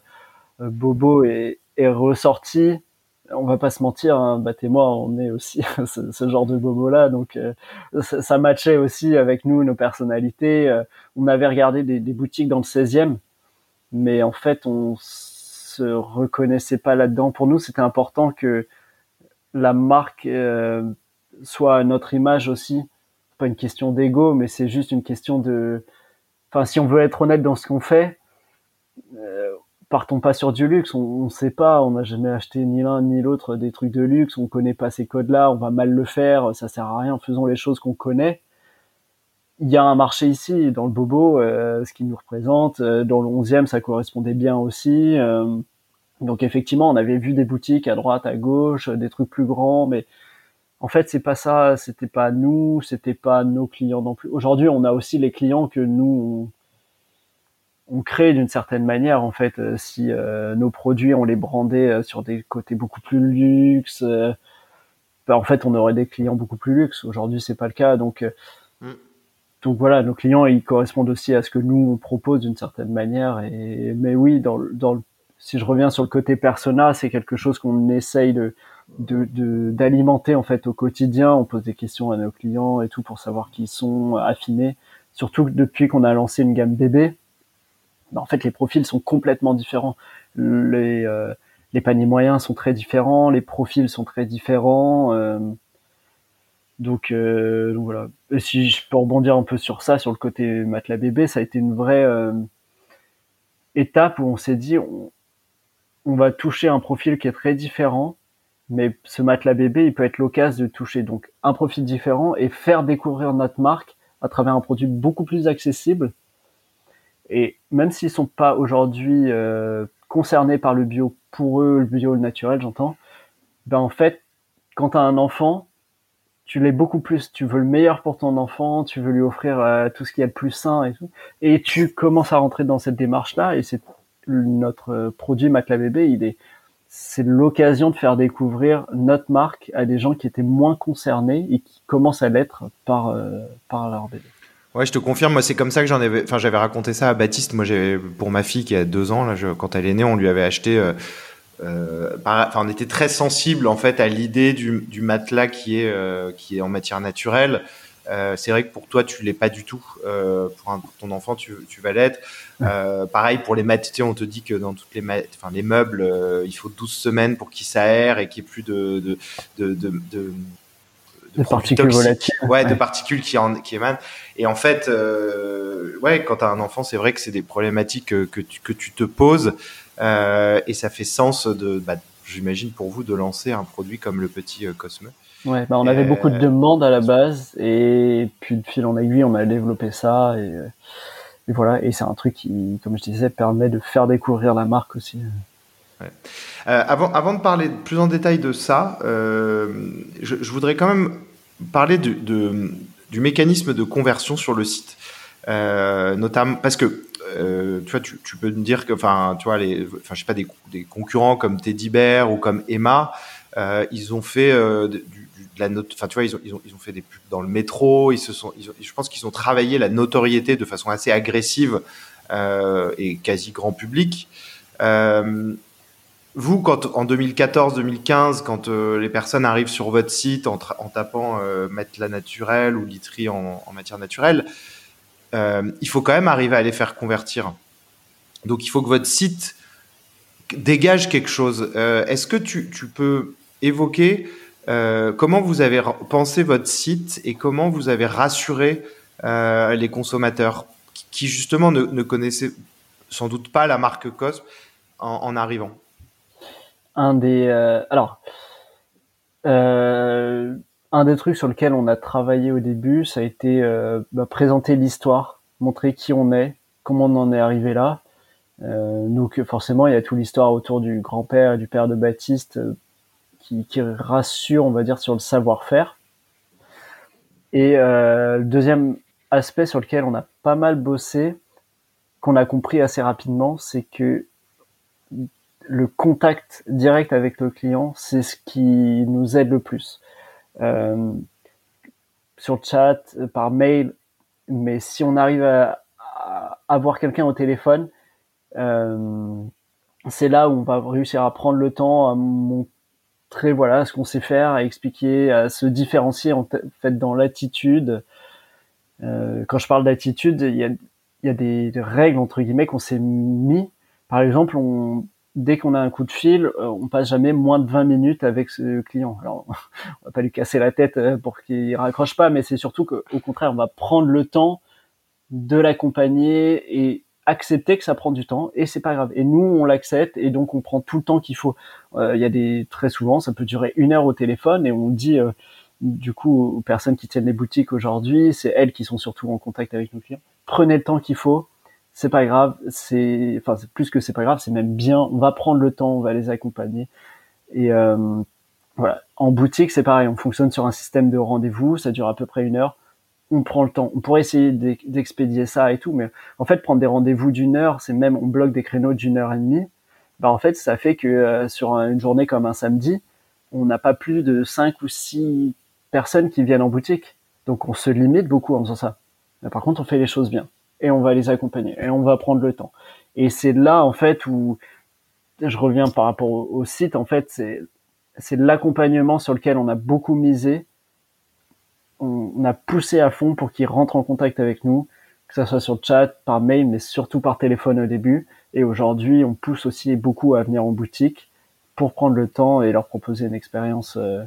euh, bobo est, est, ressorti. On va pas se mentir, hein, Bat et moi, on est aussi ce, genre de bobo-là, donc ça, ça, matchait aussi avec nous, nos personnalités. on avait regardé des, boutiques dans le 16e, mais en fait, on se reconnaissait pas là-dedans. Pour nous, c'était important que la marque soit notre image aussi. Pas une question d'ego, mais c'est juste une question de. Enfin, si on veut être honnête dans ce qu'on fait, euh, partons pas sur du luxe. On, ne sait pas, on n'a jamais acheté ni l'un ni l'autre des trucs de luxe. On connaît pas ces codes-là, on va mal le faire. Ça sert à rien. Faisons les choses qu'on connaît. Il y a un marché ici, dans le Bobo, euh, ce qui nous représente. Euh, dans le 11e, ça correspondait bien aussi. donc effectivement, on avait vu des boutiques à droite, à gauche, des trucs plus grands, mais en fait, c'est pas ça, c'était pas nous, c'était pas nos clients non plus. Aujourd'hui, on a aussi les clients que nous on, crée d'une certaine manière. En fait, euh, si euh, nos produits on les brandait euh, sur des côtés beaucoup plus luxe, ben, en fait, on aurait des clients beaucoup plus luxe. Aujourd'hui, c'est pas le cas, donc. Mm. Donc voilà, nos clients ils correspondent aussi à ce que nous on propose d'une certaine manière. Et mais oui, dans, dans si je reviens sur le côté persona, c'est quelque chose qu'on essaye de de d'alimenter en fait au quotidien. On pose des questions à nos clients et tout pour savoir qui sont affinés. Surtout depuis qu'on a lancé une gamme bébé, ben, en fait les profils sont complètement différents. Les euh, les paniers moyens sont très différents, les profils sont très différents. Euh, donc, euh, donc, voilà. Et si je peux rebondir un peu sur ça, sur le côté matelas bébé, ça a été une vraie étape où on s'est dit on, on va toucher un profil qui est très différent mais ce matelas bébé, il peut être l'occasion de toucher donc un profil différent et faire découvrir notre marque à travers un produit beaucoup plus accessible. Et même s'ils sont pas aujourd'hui euh, concernés par le bio pour eux, le bio le naturel, j'entends, ben en fait, quand tu as un enfant, tu l'es beaucoup plus, tu veux le meilleur pour ton enfant, tu veux lui offrir euh, tout ce qui est le plus sain et tout, et tu commences à rentrer dans cette démarche-là, et c'est notre euh, produit matelas bébé, il est c'est l'occasion de faire découvrir notre marque à des gens qui étaient moins concernés et qui commencent à l'être par, euh, par leur bébé. Ouais, je te confirme, moi c'est comme ça que j'en avais, enfin j'avais raconté ça à Baptiste. Moi, pour ma fille qui a deux ans, là, quand elle est née, on lui avait acheté. Euh, euh, enfin, on était très sensible en fait à l'idée du, du, matelas qui est qui est en matière naturelle. Euh, c'est vrai que pour toi, tu l'es pas du tout. Euh, pour, ton enfant, tu, tu vas l'être. Euh, pareil pour les matériaux, on te dit que dans toutes les, enfin, les meubles, euh, il faut 12 semaines pour qu'ils s'aèrent et qu'il n'y ait plus de, de, de, de, de de particules volatiles. Ouais, de particules qui, en, qui émanent. Et en fait, euh, ouais, quand tu as un enfant, c'est vrai que c'est des problématiques que, que, tu, que tu te poses. Euh, et ça fait sens de, bah, j'imagine pour vous, de lancer un produit comme le petit Cosme. Ouais, bah on avait beaucoup de demandes à la base et puis de fil en aiguille, on a développé ça et, et voilà. Et c'est un truc qui, comme je disais, permet de faire découvrir la marque aussi. Euh, avant, de parler plus en détail de ça, euh, je, voudrais quand même parler du, mécanisme de conversion sur le site, euh, notamment parce que tu vois, tu, peux me dire que, enfin, tu vois, les, enfin, je sais pas, des, concurrents comme Teddy Bear ou comme Emma, ils ont fait de la note. Enfin, tu vois, ils ont, ils ont, fait des pubs dans le métro. Ils se sont, je pense qu'ils ont travaillé la notoriété de façon assez agressive et quasi grand public. Vous, quand en 2014-2015, quand euh, les personnes arrivent sur votre site en, tapant euh, matelas naturel ou literie en, matière naturelle, euh, il faut quand même arriver à les faire convertir. Donc, il faut que votre site dégage quelque chose. Euh, Est-ce que tu, peux évoquer comment vous avez pensé votre site et comment vous avez rassuré les consommateurs qui justement ne, connaissaient sans doute pas la marque Cosme en arrivant? Un des euh, alors euh, un des trucs sur lequel on a travaillé au début, ça a été euh, bah, présenter l'histoire, montrer qui on est, comment on en est arrivé là. Donc forcément, il y a toute l'histoire autour du grand-père et du père de Baptiste qui, qui, rassure, on va dire, sur le savoir-faire. Et euh, le deuxième aspect sur lequel on a pas mal bossé, qu'on a compris assez rapidement, c'est que le contact direct avec le client, c'est ce qui nous aide le plus. Euh, sur chat, par mail, mais si on arrive à, avoir quelqu'un au téléphone, euh, c'est là où on va réussir à prendre le temps à montrer voilà ce qu'on sait faire, à expliquer, à se différencier en fait dans l'attitude. Euh, quand je parle d'attitude, il y a, y a des, des, règles entre guillemets qu'on s'est mis. Par exemple, on, dès qu'on a un coup de fil, euh, on passe jamais moins de 20 minutes avec ce client. Alors, on va pas lui casser la tête euh, pour qu'il raccroche pas, mais c'est surtout qu'au contraire, on va prendre le temps de l'accompagner et accepter que ça prend du temps et c'est pas grave. Et nous, on l'accepte et donc on prend tout le temps qu'il faut. Euh, il y a des très souvent, ça peut durer une heure au téléphone et on dit euh, du coup aux personnes qui tiennent les boutiques aujourd'hui, c'est elles qui sont surtout en contact avec nos clients. Prenez le temps qu'il faut. C'est pas grave. C'est enfin plus que c'est pas grave, c'est même bien. On va prendre le temps, on va les accompagner et euh, voilà. En boutique, c'est pareil. On fonctionne sur un système de rendez-vous. Ça dure à peu près une heure on prend le temps. On pourrait essayer d'expédier ça et tout, mais en fait, prendre des rendez-vous d'une heure, c'est même, on bloque des créneaux d'une heure et demie. Bah, en fait, ça fait que euh, sur une journée comme un samedi, on n'a pas plus de cinq ou six personnes qui viennent en boutique. Donc, on se limite beaucoup en faisant ça. Mais par contre, on fait les choses bien et on va les accompagner et on va prendre le temps. Et c'est là, en fait, où je reviens par rapport au, site. En fait, c'est c'est l'accompagnement sur lequel on a beaucoup misé on, a poussé à fond pour qu'ils rentrent en contact avec nous, que ce soit sur le chat, par mail, mais surtout par téléphone au début. Et aujourd'hui, on pousse aussi beaucoup à venir en boutique pour prendre le temps et leur proposer une expérience euh,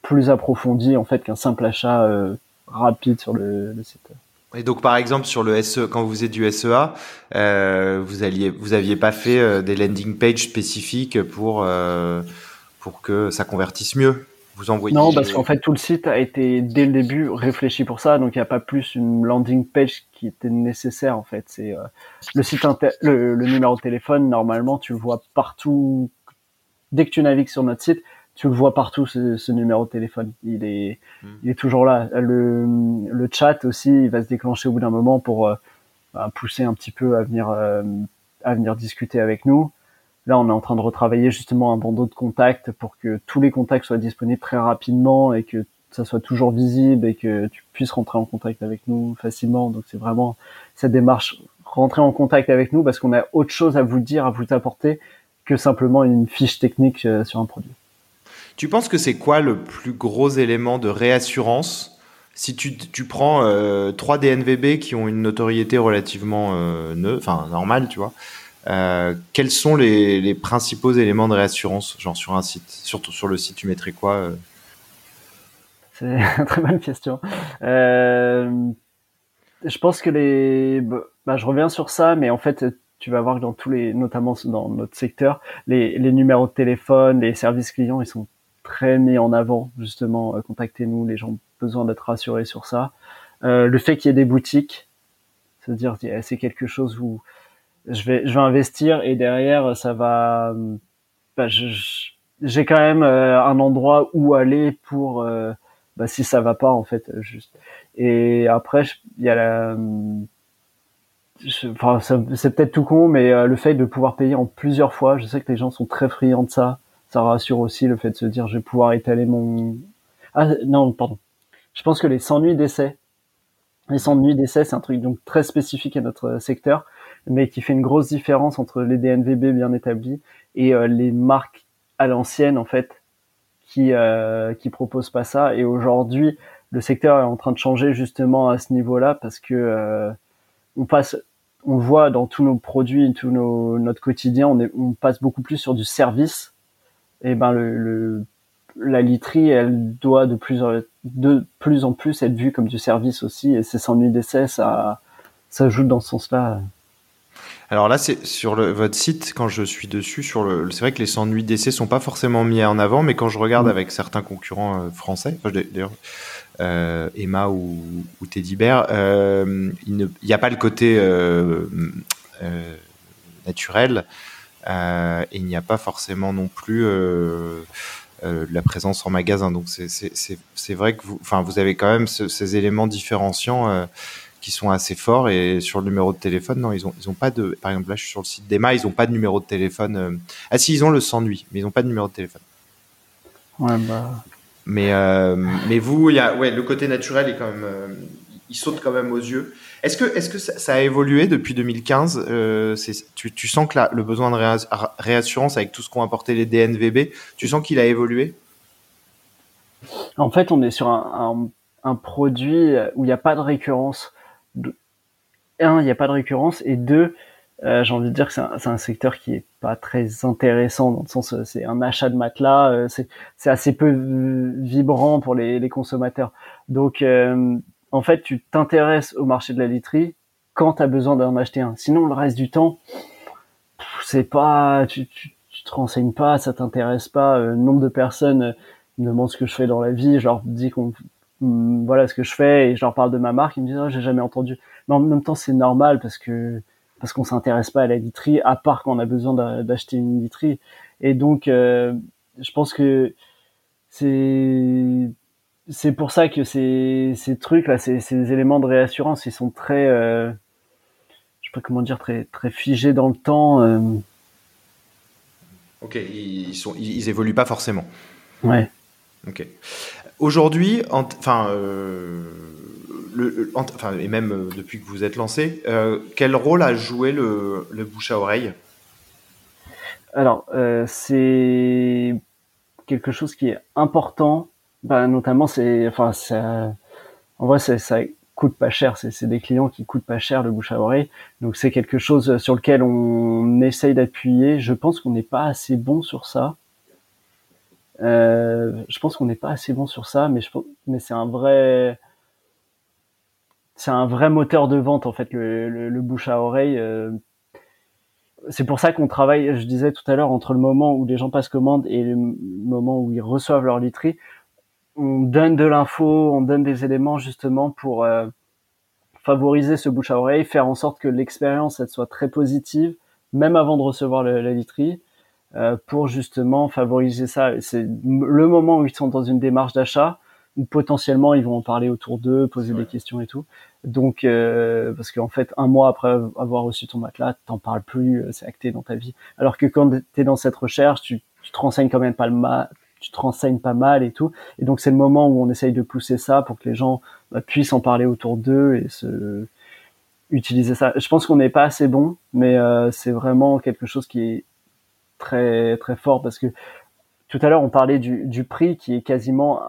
plus approfondie en fait qu'un simple achat euh, rapide sur le, site. Et donc par exemple sur le SE, quand vous faisiez du SEA, euh, vous alliez, vous aviez pas fait euh, des landing pages spécifiques pour euh, pour que ça convertisse mieux vous envoyez Non, parce qu'en fait tout le site a été dès le début réfléchi pour ça, donc il n'y a pas plus une landing page qui était nécessaire en fait. C'est euh, le site le, le, numéro de téléphone normalement tu le vois partout dès que tu navigues sur notre site, tu le vois partout ce, ce numéro de téléphone. Il est hmm. il est toujours là. Le, le chat aussi, il va se déclencher au bout d'un moment pour euh, bah, pousser un petit peu à venir euh, à venir discuter avec nous. Là, on est en train de retravailler justement un bandeau de contact pour que tous les contacts soient disponibles très rapidement et que ça soit toujours visible et que tu puisses rentrer en contact avec nous facilement. Donc c'est vraiment cette démarche rentrer en contact avec nous parce qu'on a autre chose à vous dire, à vous apporter que simplement une fiche technique euh, sur un produit. Tu penses que c'est quoi le plus gros élément de réassurance si tu, tu prends euh, trois DNVB qui ont une notoriété relativement euh, enfin normale, tu vois, euh, quels sont les, les, principaux éléments de réassurance, genre sur un site Surtout sur le site, tu mettrais quoi euh C'est une très bonne question. Je pense que les, bah, je reviens sur ça, mais en fait, tu vas voir que dans tous les, notamment dans notre secteur, les, les numéros de téléphone, les services clients, ils sont très mis en avant justement. Euh, contactez-nous, les gens ont besoin d'être rassurés sur ça. Euh, le fait qu'il y ait des boutiques, c'est-à-dire c'est quelque chose où je vais je vais investir et derrière ça va bah, j'ai quand même euh, un endroit où aller pour bah, si ça va pas en fait juste et après il y a la enfin c'est peut-être tout con mais le fait de pouvoir payer en plusieurs fois je sais que les gens sont très friands de ça ça rassure aussi le fait de se dire je vais pouvoir étaler mon Ah non, pardon. Je pense que les 100 nuits d'essai, les 100 nuits d'essai, c'est un truc donc très spécifique à notre secteur, mais qui fait une grosse différence entre les DNVB bien établis et euh, les marques à l'ancienne en fait qui euh, qui proposent pas ça. Et aujourd'hui, le secteur est en train de changer justement à ce niveau-là parce que euh, on passe, on voit dans tous nos produits, tout nos, notre quotidien, on passe beaucoup plus sur du service. Et ben le, le la literie, elle doit de plus, de plus en plus être vue comme du service aussi. Et c'est sans nuit d'essai, ça, ça joue dans ce sens-là. Alors là, c'est sur le, votre site, quand je suis dessus, sur le, c'est vrai que les 100 nuits d'essai sont pas forcément mis en avant, mais quand je regarde mm. avec certains concurrents euh, français, d'ailleurs, euh, Emma ou, ou Teddy Bear, euh, il n'y a pas le côté euh naturel et il n'y a pas forcément non plus la présence en magasin. Donc c'est vrai que vous, enfin, vous avez quand même ces éléments différenciants qui sont assez forts. Et sur le numéro de téléphone, non, ils ont, ils ont pas de. Par exemple, là, je suis sur le site d'Emma, ils ont pas de numéro de téléphone. Euh. Ah, si, ils ont le 100 nuit, mais ils ont pas de numéro de téléphone. Ouais, bah. Mais, euh, mais vous, il y a, ouais, le côté naturel est quand même. Euh, il saute quand même aux yeux. Est-ce que, est-ce que ça, a évolué depuis 2015 euh, tu, sens que là, le besoin de réassurance avec tout ce qu'ont apporté les DNVB, tu sens qu'il a évolué? En fait, on est sur un, produit où il n'y a pas de récurrence un, il n'y a pas de récurrence, et deux, euh, j'ai envie de dire que c'est un, secteur qui est pas très intéressant dans le sens euh, c'est un achat de matelas, c'est assez peu vibrant pour les consommateurs. Donc en fait, tu t'intéresses au marché de la literie quand tu as besoin d'en acheter un. Sinon, le reste du temps, c'est pas, tu, tu, tu, te renseignes pas, ça t'intéresse pas. Le nombre de personnes me demandent ce que je fais dans la vie, je leur dis qu'on mm, voilà ce que je fais et je leur parle de ma marque, ils me disent oh, j'ai jamais entendu mais en même temps c'est normal parce que parce qu'on s'intéresse pas à la literie à part quand on a besoin d'acheter une literie et donc euh, je pense que c'est c'est pour ça que ces, ces trucs là ces, ces éléments de réassurance ils sont très euh, je sais pas comment dire très très figés dans le temps euh. ok ils sont ils, évoluent pas forcément ouais ok aujourd'hui enfin euh enfin, et même euh, depuis que vous êtes lancé, quel rôle a joué le, bouche à oreille? Alors, c'est quelque chose qui est important. Bah, notamment, c'est, enfin, ça, en vrai, ça coûte pas cher. C'est des clients qui coûtent pas cher le bouche à oreille. Donc, c'est quelque chose sur lequel on essaye d'appuyer. Je pense qu'on n'est pas assez bon sur ça. je pense qu'on n'est pas assez bon sur ça, mais je, mais c'est un vrai, c'est un vrai moteur de vente en fait le, le, bouche à oreille. Euh. c'est pour ça qu'on travaille, je disais tout à l'heure, entre le moment où les gens passent commande et le moment où ils reçoivent leur literie, on donne de l'info, on donne des éléments justement pour euh, favoriser ce bouche à oreille, faire en sorte que l'expérience elle soit très positive, même avant de recevoir la literie, euh, pour justement favoriser ça. C'est le moment où ils sont dans une démarche d'achat ou potentiellement ils vont en parler autour d'eux, poser des questions et tout. Donc euh, parce qu'en fait un mois après avoir reçu ton matelas, t'en parles plus, euh, c'est acté dans ta vie. Alors que quand tu es dans cette recherche, tu, tu te renseignes quand même pas le mal, tu te renseignes pas mal et tout. Et donc c'est le moment où on essaye de pousser ça pour que les gens bah, puissent en parler autour d'eux et se utiliser ça. Je pense qu'on n'est pas assez bon, mais euh, c'est vraiment quelque chose qui est très très fort parce que tout à l'heure on parlait du, prix qui est quasiment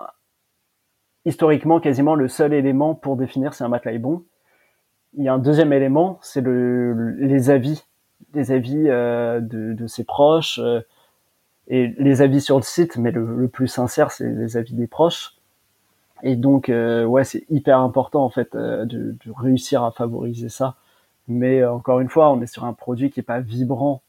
historiquement quasiment le seul élément pour définir si un matelas est bon. Il y a un deuxième élément, c'est le, les avis, les avis euh, de, de, ses proches euh, et les avis sur le site, mais le, plus sincère, c'est les avis des proches. Et donc, euh, ouais, c'est hyper important en fait de, de, réussir à favoriser ça. Mais encore une fois, on est sur un produit qui est pas vibrant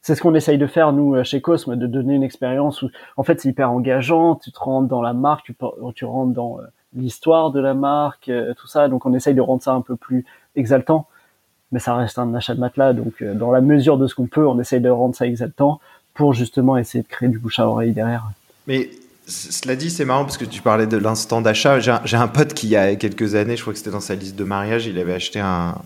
c'est ce qu'on essaye de faire nous euh, chez Cosme, de donner une expérience où en fait c'est hyper engageant, tu te rentres dans la marque, tu, tu rentres dans euh, l'histoire de la marque, euh, tout ça. Donc on essaye de rendre ça un peu plus exaltant, mais ça reste un achat de matelas. Donc dans la mesure de ce qu'on peut, on essaye de rendre ça exaltant pour justement essayer de créer du bouche à oreille derrière. Mais cela dit, c'est marrant parce que tu parlais de l'instant d'achat. J'ai un, pote qui, il y a quelques années, je crois que c'était dans sa liste de mariage, il avait acheté un,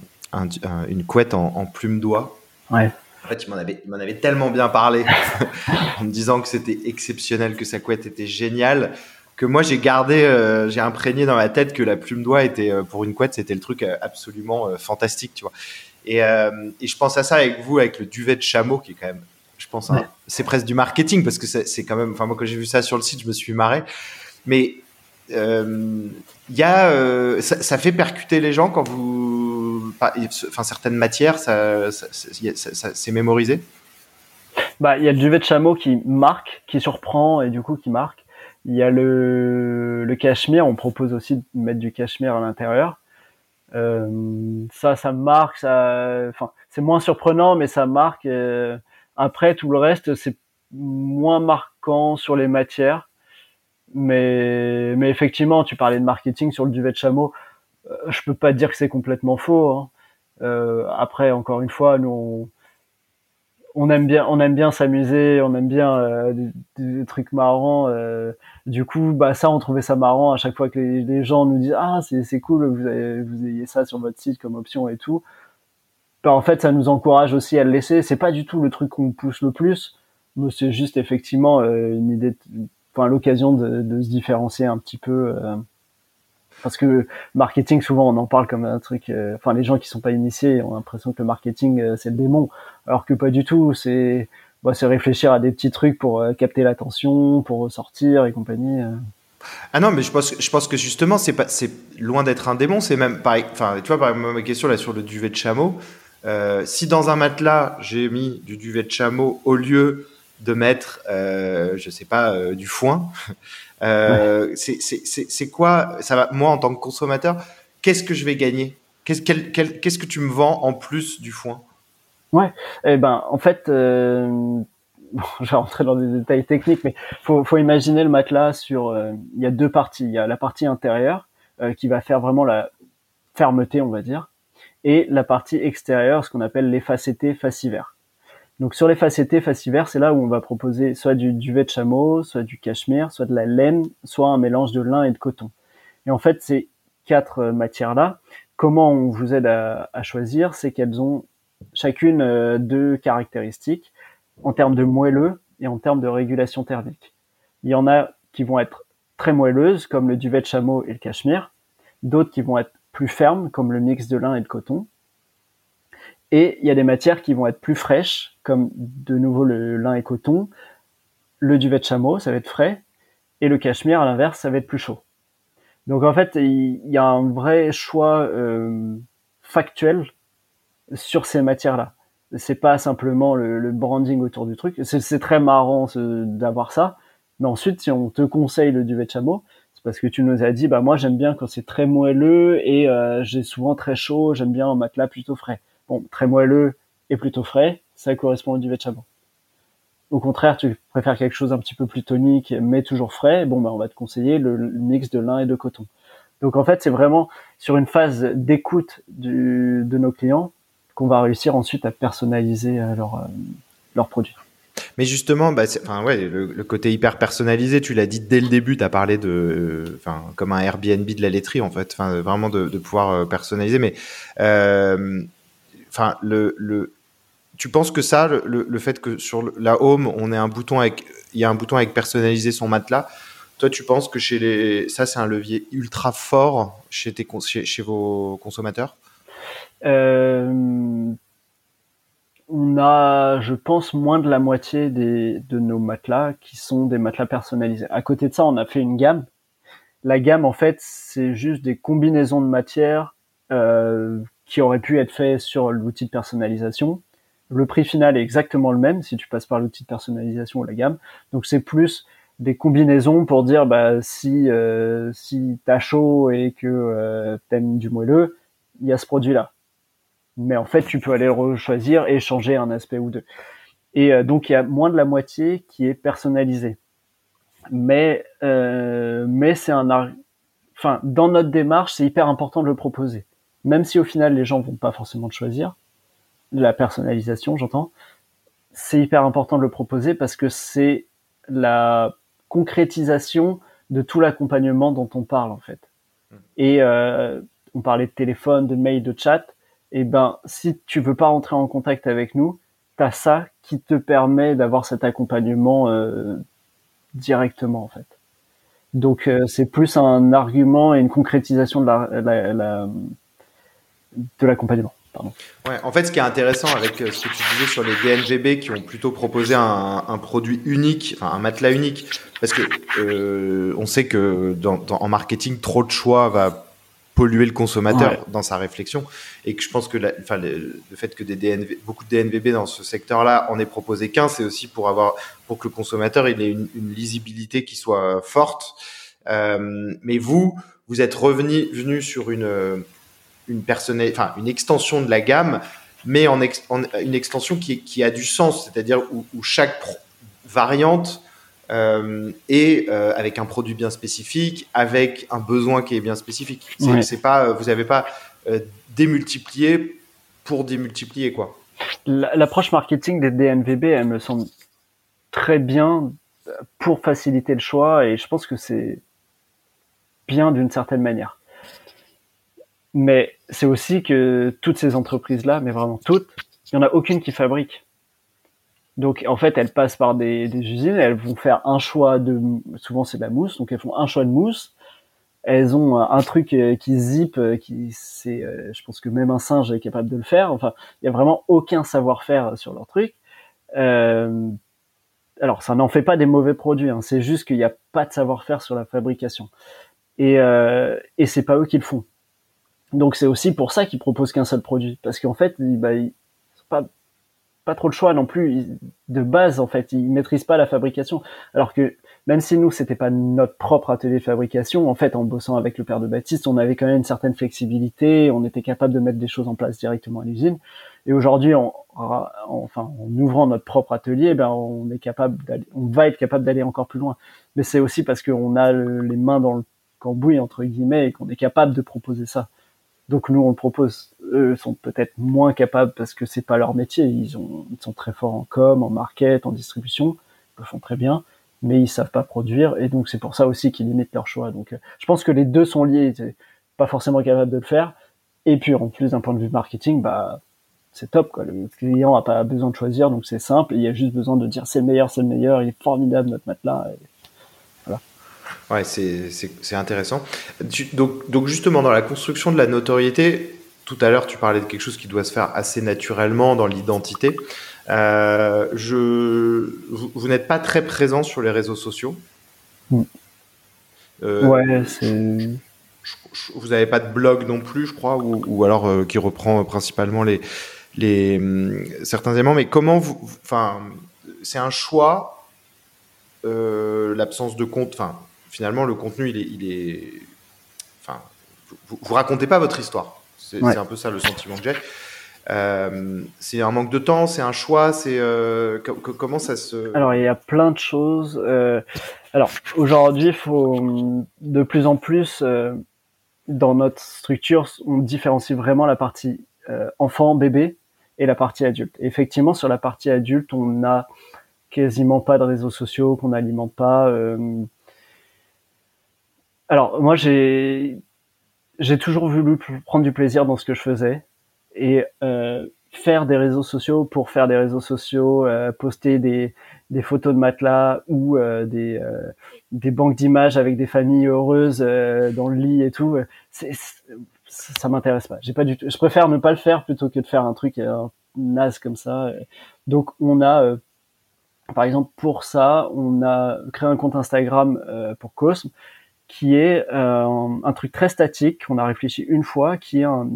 une couette en, en plume d'oie. Ouais. En fait, il m'en avait, m'en avait tellement bien parlé en me disant que c'était exceptionnel, que sa couette était géniale, que moi j'ai gardé, euh, j'ai imprégné dans ma tête que la plume d'oie était euh, pour une couette, c'était le truc euh, absolument fantastique, tu vois. Et, et, je pense à ça avec vous, avec le duvet de chameau qui est quand même, je pense, c'est presque du marketing parce que c'est quand même, enfin moi quand j'ai vu ça sur le site, je me suis marré. Mais il y a, ça, ça, fait percuter les gens quand vous, enfin certaines matières, ça, ça, ça c'est mémorisé? Bah, il y a le duvet de chameau qui marque, qui surprend et du coup qui marque. Il y a le, le cachemire. On propose aussi de mettre du cachemire à l'intérieur. Euh, ça, ça marque. Ça, enfin, c'est moins surprenant, mais ça marque. Après, tout le reste, c'est moins marquant sur les matières. Mais, mais effectivement, tu parlais de marketing sur le duvet de chameau. Euh, je peux pas dire que c'est complètement faux. Hein. Euh, après, encore une fois, nous, on, aime bien, on aime bien s'amuser, on aime bien euh, des, trucs marrants. Du coup, bah ça, on trouvait ça marrant à chaque fois que les, gens nous disent ah c'est cool vous, avez, vous ayez ça sur votre site comme option et tout. Bah, en fait, ça nous encourage aussi à le laisser. C'est pas du tout le truc qu'on pousse le plus, mais c'est juste effectivement euh, une idée, enfin l'occasion de, se différencier un petit peu parce que marketing souvent on en parle comme un truc euh, enfin les gens qui sont pas initiés ont l'impression que le marketing euh, c'est le démon. Alors que pas du tout c'est bah, c'est réfléchir à des petits trucs pour euh, capter l'attention pour ressortir et compagnie ah non mais je pense je pense que justement c'est pas loin d'être un démon c'est même pareil enfin tu vois par exemple ma question là sur le duvet de chameau si dans un matelas j'ai mis du duvet de chameau au lieu de mettre je sais pas du foin Euh, c'est quoi ça va, Moi, en tant que consommateur, qu'est-ce que je vais gagner? Qu'est-ce que tu me vends en plus du foin? Ouais, eh ben, en fait, euh, je vais rentrer dans des détails techniques, mais faut, faut imaginer le matelas sur. Euh, il y a deux parties. Il y a la partie intérieure euh, qui va faire vraiment la fermeté, on va dire, et la partie extérieure, ce qu'on appelle l'effacété facivaire. Donc sur les facettés facivaires, c'est là où on va proposer soit du duvet de chameau, soit du cachemire, soit de la laine, soit un mélange de lin et de coton. Et en fait, ces quatre euh, matières-là, comment on vous aide à, choisir, c'est qu'elles ont chacune euh, deux caractéristiques en termes de moelleux et en termes de régulation thermique. Il y en a qui vont être très moelleuses, comme le duvet de chameau et le cachemire, d'autres qui vont être plus fermes, comme le mix de lin et de coton, et il y a des matières qui vont être plus fraîches, comme de nouveau le lin et coton. Le duvet de chameau, ça va être frais. Et le cachemire, à l'inverse, ça va être plus chaud. Donc en fait, il y a un vrai choix euh, factuel sur ces matières-là. C'est pas simplement le, branding autour du truc. C'est très marrant d'avoir ça. Mais ensuite, si on te conseille le duvet de chameau, parce que tu nous as dit, bah moi j'aime bien quand c'est très moelleux et euh, j'ai souvent très chaud. J'aime bien un matelas plutôt frais très moelleux et plutôt frais, ça correspond au duvet de chameau. Au contraire, tu préfères quelque chose un petit peu plus tonique, mais toujours frais, bon, bah, on va te conseiller le, mix de lin et de coton. Donc, en fait, c'est vraiment sur une phase d'écoute de nos clients qu'on va réussir ensuite à personnaliser euh, leur, euh, leurs produits. Mais justement, bah, enfin ouais, le, côté hyper personnalisé, tu l'as dit dès le début, tu as parlé de, enfin comme un Airbnb de la laiterie en fait, enfin vraiment de, pouvoir euh, personnaliser. Mais enfin le, le tu penses que ça, le, le, fait que sur la home, on ait un bouton avec, il y a un bouton avec personnaliser son matelas. Toi, tu penses que chez les, ça, c'est un levier ultra fort chez tes, chez vos consommateurs? Euh, On a, je pense, moins de la moitié des, de nos matelas qui sont des matelas personnalisés. À côté de ça, on a fait une gamme. La gamme, en fait, c'est juste des combinaisons de matières euh, qui aurait pu être fait sur l'outil de personnalisation. Le prix final est exactement le même si tu passes par l'outil de personnalisation ou la gamme. Donc c'est plus des combinaisons pour dire bah si euh, si t'as chaud et que euh, t'aimes du moelleux, il y a ce produit là. Mais en fait, tu peux aller le choisir et changer un aspect ou deux. Et euh, donc il y a moins de la moitié qui est personnalisé. Mais euh, mais c'est un enfin dans notre démarche, c'est hyper important de le proposer même si au final les gens vont pas forcément te choisir, la personnalisation, j'entends, c'est hyper important de le proposer parce que c'est la concrétisation de tout l'accompagnement dont on parle en fait. Mmh. Et euh, on parlait de téléphone, de mail, de chat. Eh ben, si tu veux pas rentrer en contact avec nous, t'as ça qui te permet d'avoir cet accompagnement euh, directement en fait. Donc c'est plus un argument et une concrétisation de la, de l'accompagnement. Ouais, en fait, ce qui est intéressant avec ce que tu disais sur les DNVB qui ont plutôt proposé un, produit unique, un matelas unique, parce que euh, on sait que en marketing, trop de choix va polluer le consommateur dans sa réflexion et que je pense que la, enfin, le, fait que des DNV, beaucoup de DNVB dans ce secteur-là en aient proposé qu'un, c'est aussi pour avoir pour que le consommateur il ait une, une lisibilité qui soit forte. Euh, mais vous, vous êtes revenu venu sur une une enfin une extension de la gamme, mais en, une extension qui, qui, a du sens, c'est-à-dire où, où, chaque variante euh, est euh, avec un produit bien spécifique, avec un besoin qui est bien spécifique. C'est pas, euh, vous n'avez pas euh, démultiplié pour démultiplier quoi. L'approche marketing des DNVB, elle me semble très bien pour faciliter le choix et je pense que c'est bien d'une certaine manière. Mais c'est aussi que toutes ces entreprises-là, mais vraiment toutes, il n'y en a aucune qui fabrique. Donc en fait, elles passent par des, des usines, elles vont faire un choix de, souvent c'est de la mousse, donc elles font un choix de mousse. Elles ont un truc euh, qui zip, euh, qui c'est, euh, je pense que même un singe est capable de le faire. Enfin, il y a vraiment aucun savoir-faire sur leur truc. Euh, alors ça n'en fait pas des mauvais produits, hein, c'est juste qu'il n'y a pas de savoir-faire sur la fabrication. Et, euh, et c'est pas eux qui le font. Donc c'est aussi pour ça qu'ils proposent qu'un seul produit, parce qu'en fait, ils, bah, ils pas pas trop le choix non plus de base en fait ils maîtrisent pas la fabrication. Alors que même si nous c'était pas notre propre atelier de fabrication en fait en bossant avec le père de Baptiste on avait quand même une certaine flexibilité on était capable de mettre des choses en place directement à l'usine. Et aujourd'hui en, enfin en ouvrant notre propre atelier ben on est capable on va être capable d'aller encore plus loin. Mais c'est aussi parce qu'on a les mains dans le cambouis entre guillemets et qu'on est capable de proposer ça donc nous on le propose. Eux sont peut-être moins capables parce que c'est pas leur métier. Ils, ont, ils sont très forts en com, en market, en distribution. Ils le font très bien, mais ils savent pas produire et donc c'est pour ça aussi qu'ils limitent leur choix. Donc euh, je pense que les deux sont liés. Pas forcément capable de le faire. Et puis en plus d'un point de vue marketing, bah c'est top quoi. Le client a pas besoin de choisir, donc c'est simple. Il y a juste besoin de dire c'est le meilleur, c'est le meilleur. Il est formidable notre matelas. Ouais, c'est intéressant. donc, donc justement, dans la construction de la notoriété, tout à l'heure, tu parlais de quelque chose qui doit se faire assez naturellement dans l'identité. Euh, je, vous, n'êtes pas très présent sur les réseaux sociaux. Mm. Euh, ouais, c'est. Vous n'avez pas de blog non plus, je crois, ou, ou alors euh, qui reprend principalement les, les hum, certains éléments. Mais comment vous, enfin, c'est un choix, l'absence de compte, enfin, finalement, le contenu, il est, il est... enfin, vous, vous racontez pas votre histoire. C'est un peu ça le sentiment que j'ai. Euh, c'est un manque de temps, c'est un choix, c'est euh, comment ça se. Alors il y a plein de choses. Euh, alors aujourd'hui, il faut de plus en plus dans notre structure, on différencie vraiment la partie enfant, bébé et la partie adulte. effectivement, sur la partie adulte, on n'a quasiment pas de réseaux sociaux qu'on n'alimente pas. Alors moi j'ai j'ai toujours voulu prendre du plaisir dans ce que je faisais et euh, faire des réseaux sociaux pour faire des réseaux sociaux, euh, poster des, des photos de matelas ou euh, des, euh, des banques d'images avec des familles heureuses euh, dans le lit et tout, ça m'intéresse pas. J'ai pas du tout. Je préfère ne pas le faire plutôt que de faire un truc un naze comme ça. Donc on a par exemple pour ça, on a créé un compte Instagram pour Cosme qui est euh, un truc très statique qu'on a réfléchi une fois, qui est un,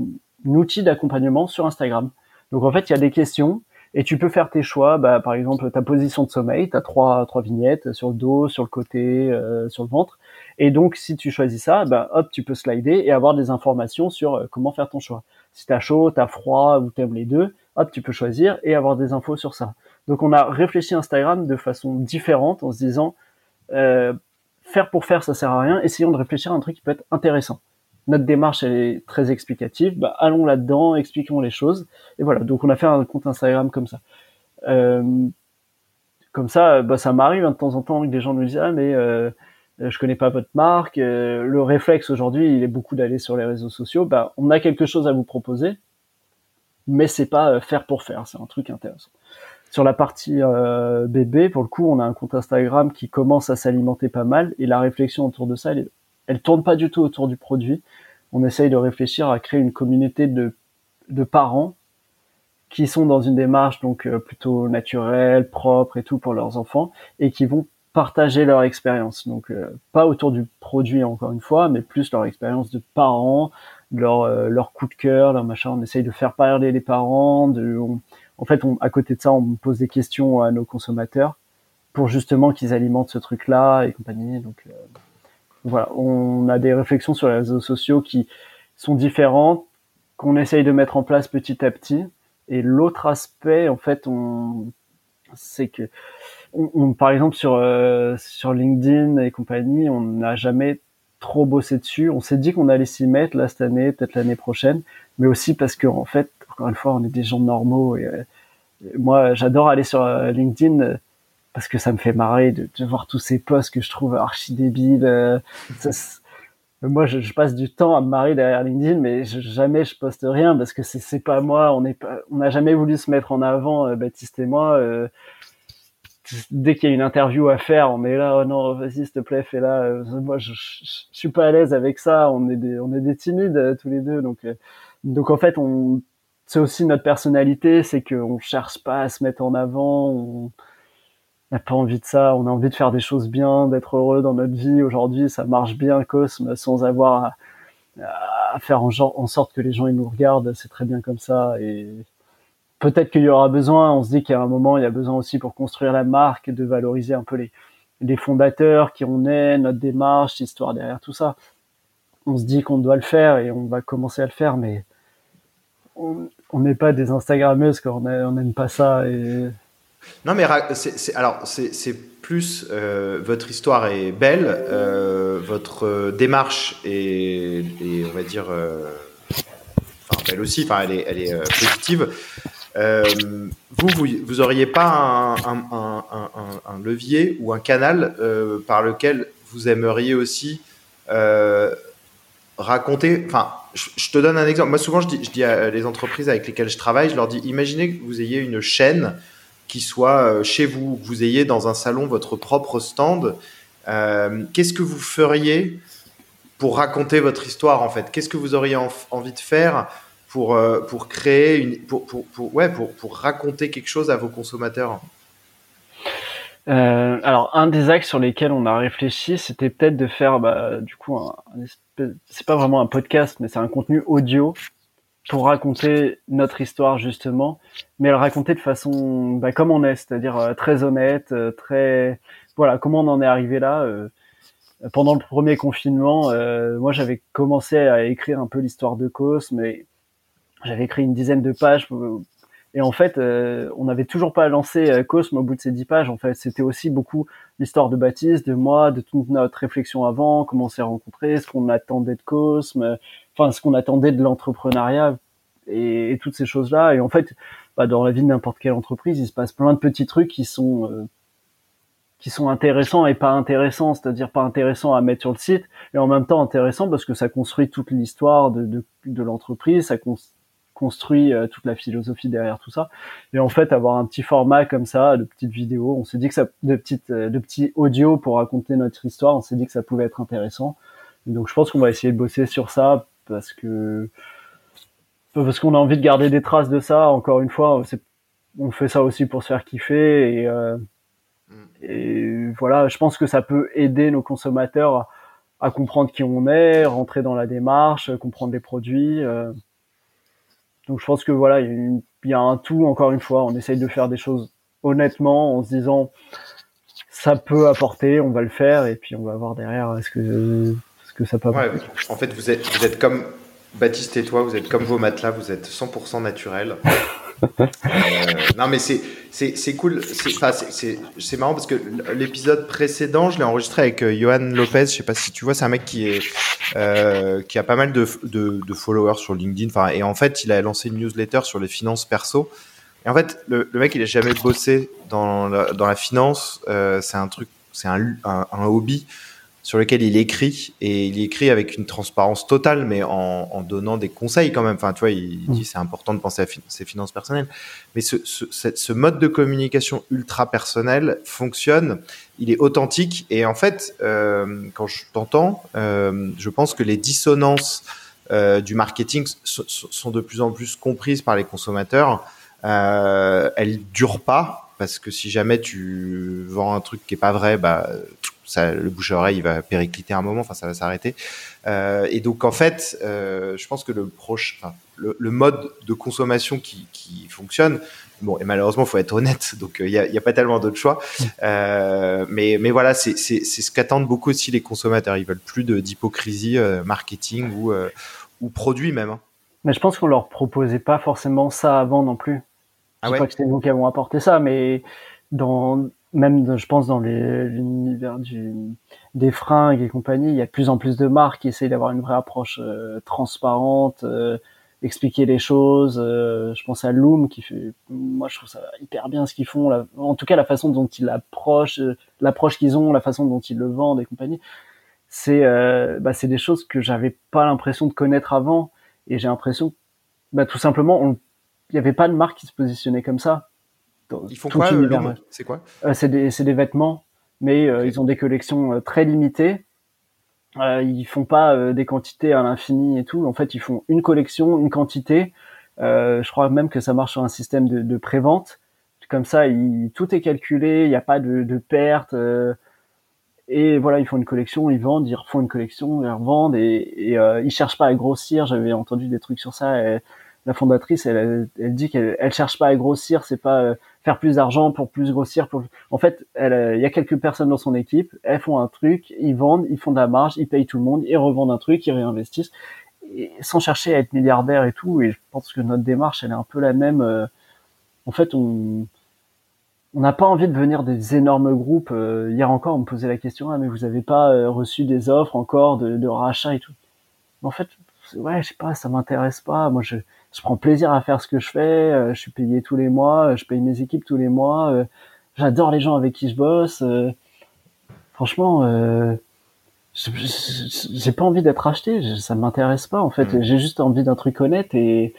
outil d'accompagnement sur Instagram. Donc en fait, il y a des questions et tu peux faire tes choix. Bah, par exemple, ta position de sommeil, tu as trois, trois vignettes sur le dos, sur le côté, euh, sur le ventre. Et donc, si tu choisis ça, bah, hop, tu peux slider et avoir des informations sur euh, comment faire ton choix. Si tu as chaud, tu as froid ou tu aimes les deux, hop, tu peux choisir et avoir des infos sur ça. Donc, on a réfléchi Instagram de façon différente en se disant, euh, faire pour faire, ça sert à rien. Essayons de réfléchir à un truc qui peut être intéressant. Notre démarche, elle est très explicative. Bah, allons là-dedans, expliquons les choses. Et voilà. Donc, on a fait un compte Instagram comme ça. Euh, comme ça, bah, ça m'arrive hein, de temps en temps que des gens nous disent ah mais euh, je connais pas votre marque. Euh, le réflexe aujourd'hui, il est beaucoup d'aller sur les réseaux sociaux. Bah, on a quelque chose à vous proposer, mais c'est pas euh, faire pour faire. C'est un truc intéressant. Sur la partie euh, bébé, pour le coup, on a un compte Instagram qui commence à s'alimenter pas mal et la réflexion autour de ça, elle, elle tourne pas du tout autour du produit. On essaye de réfléchir à créer une communauté de, de parents qui sont dans une démarche donc euh, plutôt naturelle, propre et tout pour leurs enfants et qui vont partager leur expérience. Donc euh, pas autour du produit encore une fois, mais plus leur expérience de parents, leur euh, leur coup de cœur, leur machin. On essaye de faire parler les parents, de en fait, à côté de ça, on pose des questions à nos consommateurs pour justement qu'ils alimentent ce truc-là et compagnie. Donc euh, voilà, on a des réflexions sur les réseaux sociaux qui sont différentes, qu'on essaye de mettre en place petit à petit. Et l'autre aspect, en fait, on, c'est que, par exemple sur euh, sur LinkedIn et compagnie, on n'a jamais trop bossé dessus. On s'est dit qu'on allait s'y mettre là cette année, peut-être l'année prochaine, mais aussi parce que en fait, encore une fois, on est des gens normaux euh, moi, j'adore aller sur euh, LinkedIn euh, parce que ça me fait marrer de, voir tous ces posts que je trouve archi débiles. moi, je, passe du temps à me marrer derrière LinkedIn, mais jamais je poste rien parce que c'est pas moi. On n'a jamais voulu se mettre en avant, Baptiste et moi. dès qu'il y a une interview à faire, on est là, oh non, vas-y, s'il te plaît, fais-la. moi, je, je, suis pas à l'aise avec ça. On est des, on est des timides tous les deux, donc, donc en fait, on c'est aussi notre personnalité, c'est qu'on cherche pas à se mettre en avant, on n'a pas envie de ça, on a envie de faire des choses bien, d'être heureux dans notre vie. Aujourd'hui, ça marche bien, Cosme, sans avoir à, faire en, en, sorte que les gens ils nous regardent, c'est très bien comme ça. Et peut-être qu'il y aura besoin, on se dit qu'à un moment, il y a besoin aussi pour construire la marque, de valoriser un peu les, les fondateurs, qui on est, notre démarche, l'histoire derrière tout ça. On se dit qu'on doit le faire et on va commencer à le faire, mais on n'est pas des Instagrammeuses, on n'aime pas ça. Non, mais alors c'est plus euh, votre histoire est belle, euh, votre démarche est, on va dire, euh, belle aussi, enfin, elle est, elle est positive. vous, vous, vous auriez pas un, un, levier ou un canal par lequel vous aimeriez aussi raconter, enfin, je, te donne un exemple. Moi, souvent, je dis, je à les entreprises avec lesquelles je travaille, je leur dis, imaginez que vous ayez une chaîne qui soit euh, chez vous, que vous ayez dans un salon votre propre stand. Euh, qu'est-ce que vous feriez pour raconter votre histoire, en fait? Qu'est-ce que vous auriez envie de faire pour, euh, pour créer une, pour, pour, ouais, pour, pour raconter quelque chose à vos consommateurs? Euh, alors, un des axes sur lesquels on a réfléchi, c'était peut-être de faire, bah, du coup, un, c'est pas vraiment un podcast, mais c'est un contenu audio pour raconter notre histoire justement, mais le raconter de façon, bah, comme on est, c'est-à-dire euh, très honnête, euh, très, voilà, comment on en est arrivé là. Euh, pendant le premier confinement, moi j'avais commencé à écrire un peu l'histoire de Cos, mais j'avais écrit une dizaine de pages et en fait, euh, on n'avait toujours pas lancé euh, Cosme au bout de ces dix pages. En fait, c'était aussi beaucoup l'histoire de Baptiste, de moi, de toute notre réflexion avant, comment on s'est rencontrés, ce qu'on attendait de Cosme, enfin ce qu'on attendait de l'entrepreneuriat et, toutes ces choses-là. Et en fait, bah, dans la vie de n'importe quelle entreprise, il se passe plein de petits trucs qui sont euh, qui sont intéressants et pas intéressants, c'est-à-dire pas intéressants à mettre sur le site, et en même temps intéressants parce que ça construit toute l'histoire de, de, de l'entreprise, ça construit construit euh, toute la philosophie derrière tout ça. Et en fait, avoir un petit format comme ça, de petites vidéos, on s'est dit que ça, de petites, euh, de petits audio pour raconter notre histoire, on s'est dit que ça pouvait être intéressant. donc, je pense qu'on va essayer de bosser sur ça parce que parce qu'on a envie de garder des traces de ça. Encore une fois, on fait ça aussi pour se faire kiffer et, euh, mm. et voilà. Je pense que ça peut aider nos consommateurs à, à comprendre qui on est, rentrer dans la démarche, comprendre les produits. Donc je pense que voilà, il y, a un tout. Encore une fois, on essaye de faire des choses honnêtement, en se disant ça peut apporter, on va le faire, et puis on va voir derrière est-ce que ce que ça peut apporter. en fait, vous êtes vous êtes comme Baptiste et toi, vous êtes comme vos matelas, vous êtes 100% naturel. Euh, non, mais c'est c'est cool. C'est marrant parce que l'épisode précédent, je l'ai enregistré avec euh, Johan Lopez. Je sais pas si tu vois, c'est un mec qui est euh, qui a pas mal de, de, followers sur LinkedIn. Et en fait, il a lancé une newsletter sur les finances perso. Et en fait, le, mec, il a jamais bossé dans la, dans la finance. C'est un truc, c'est un, un, hobby. Sur lequel il écrit et il écrit avec une transparence totale, mais en, en donnant des conseils quand même. Enfin, tu vois, il dit c'est important de penser à ses finances personnelles, mais ce, ce, ce, mode de communication ultra personnel fonctionne. Il est authentique et en fait, euh, quand je t'entends, euh, je pense que les dissonances euh, du marketing sont de plus en plus comprises par les consommateurs. Euh, elles durent pas parce que si jamais tu vends un truc qui est pas vrai, bah ça, le bouche à oreille il va péricliter un moment, enfin ça va s'arrêter. Euh, et donc en fait, euh, je pense que le proche, enfin, le, le, mode de consommation qui, qui fonctionne, bon et malheureusement faut être honnête, donc il n'y a, y a, pas tellement d'autres choix. Euh, mais mais voilà, c'est c'est ce qu'attendent beaucoup aussi les consommateurs. Ils veulent plus d'hypocrisie euh, marketing ou euh, ou produit même. Hein. Mais je pense qu'on leur proposait pas forcément ça avant non plus. Ah je ouais? crois que c'est nous qui avons apporté ça, mais dans même je pense dans l'univers du des fringues et compagnie, il y a de plus en plus de marques qui essayent d'avoir une vraie approche euh, transparente, euh, expliquer les choses. Euh, je pense à Loom qui fait, moi je trouve ça hyper bien ce qu'ils font. en tout cas, la façon dont ils approchent, l'approche qu'ils ont, la façon dont ils le vendent et compagnie, c'est bah, c'est des choses que j'avais pas l'impression de connaître avant. Et j'ai l'impression, bah, tout simplement, il n'y avait pas de marque qui se positionnait comme ça. Ils font quoi C'est quoi euh, C'est des, des, vêtements, mais euh, ils ont des collections euh, très limitées. Euh, ils font pas des quantités à l'infini et tout. En fait, ils font une collection, une quantité. je crois même que ça marche sur un système de, de prévente. Comme ça, il, tout est calculé, il n'y a pas de, de perte. et voilà, ils font une collection, ils vendent, ils refont une collection, ils revendent et, et ils cherchent pas à grossir. J'avais entendu des trucs sur ça. Et, la fondatrice, elle, dit qu'elle elle cherche pas à grossir, c'est pas euh, faire plus d'argent pour plus grossir. En fait, euh, il y a quelques personnes dans son équipe, elles font un truc, ils vendent, ils font de la marge, ils payent tout le monde, ils revendent un truc, ils réinvestissent, sans chercher à être milliardaire et tout. Et je pense que notre démarche, elle est un peu la même. Euh, en fait, on n'a pas envie de venir des énormes groupes. hier encore, on me posait la question, ah, mais vous avez pas reçu des offres encore de, de rachat et tout. en fait, ouais, je sais pas, ça m'intéresse pas. Moi, je je prends plaisir à faire ce que je fais. Euh, je suis payé tous les mois. Euh, je paye mes équipes tous les mois. Euh, j'adore les gens avec qui je bosse. franchement, j'ai pas envie d'être acheté. Ça m'intéresse pas en fait. Mm. J'ai juste envie d'un truc honnête et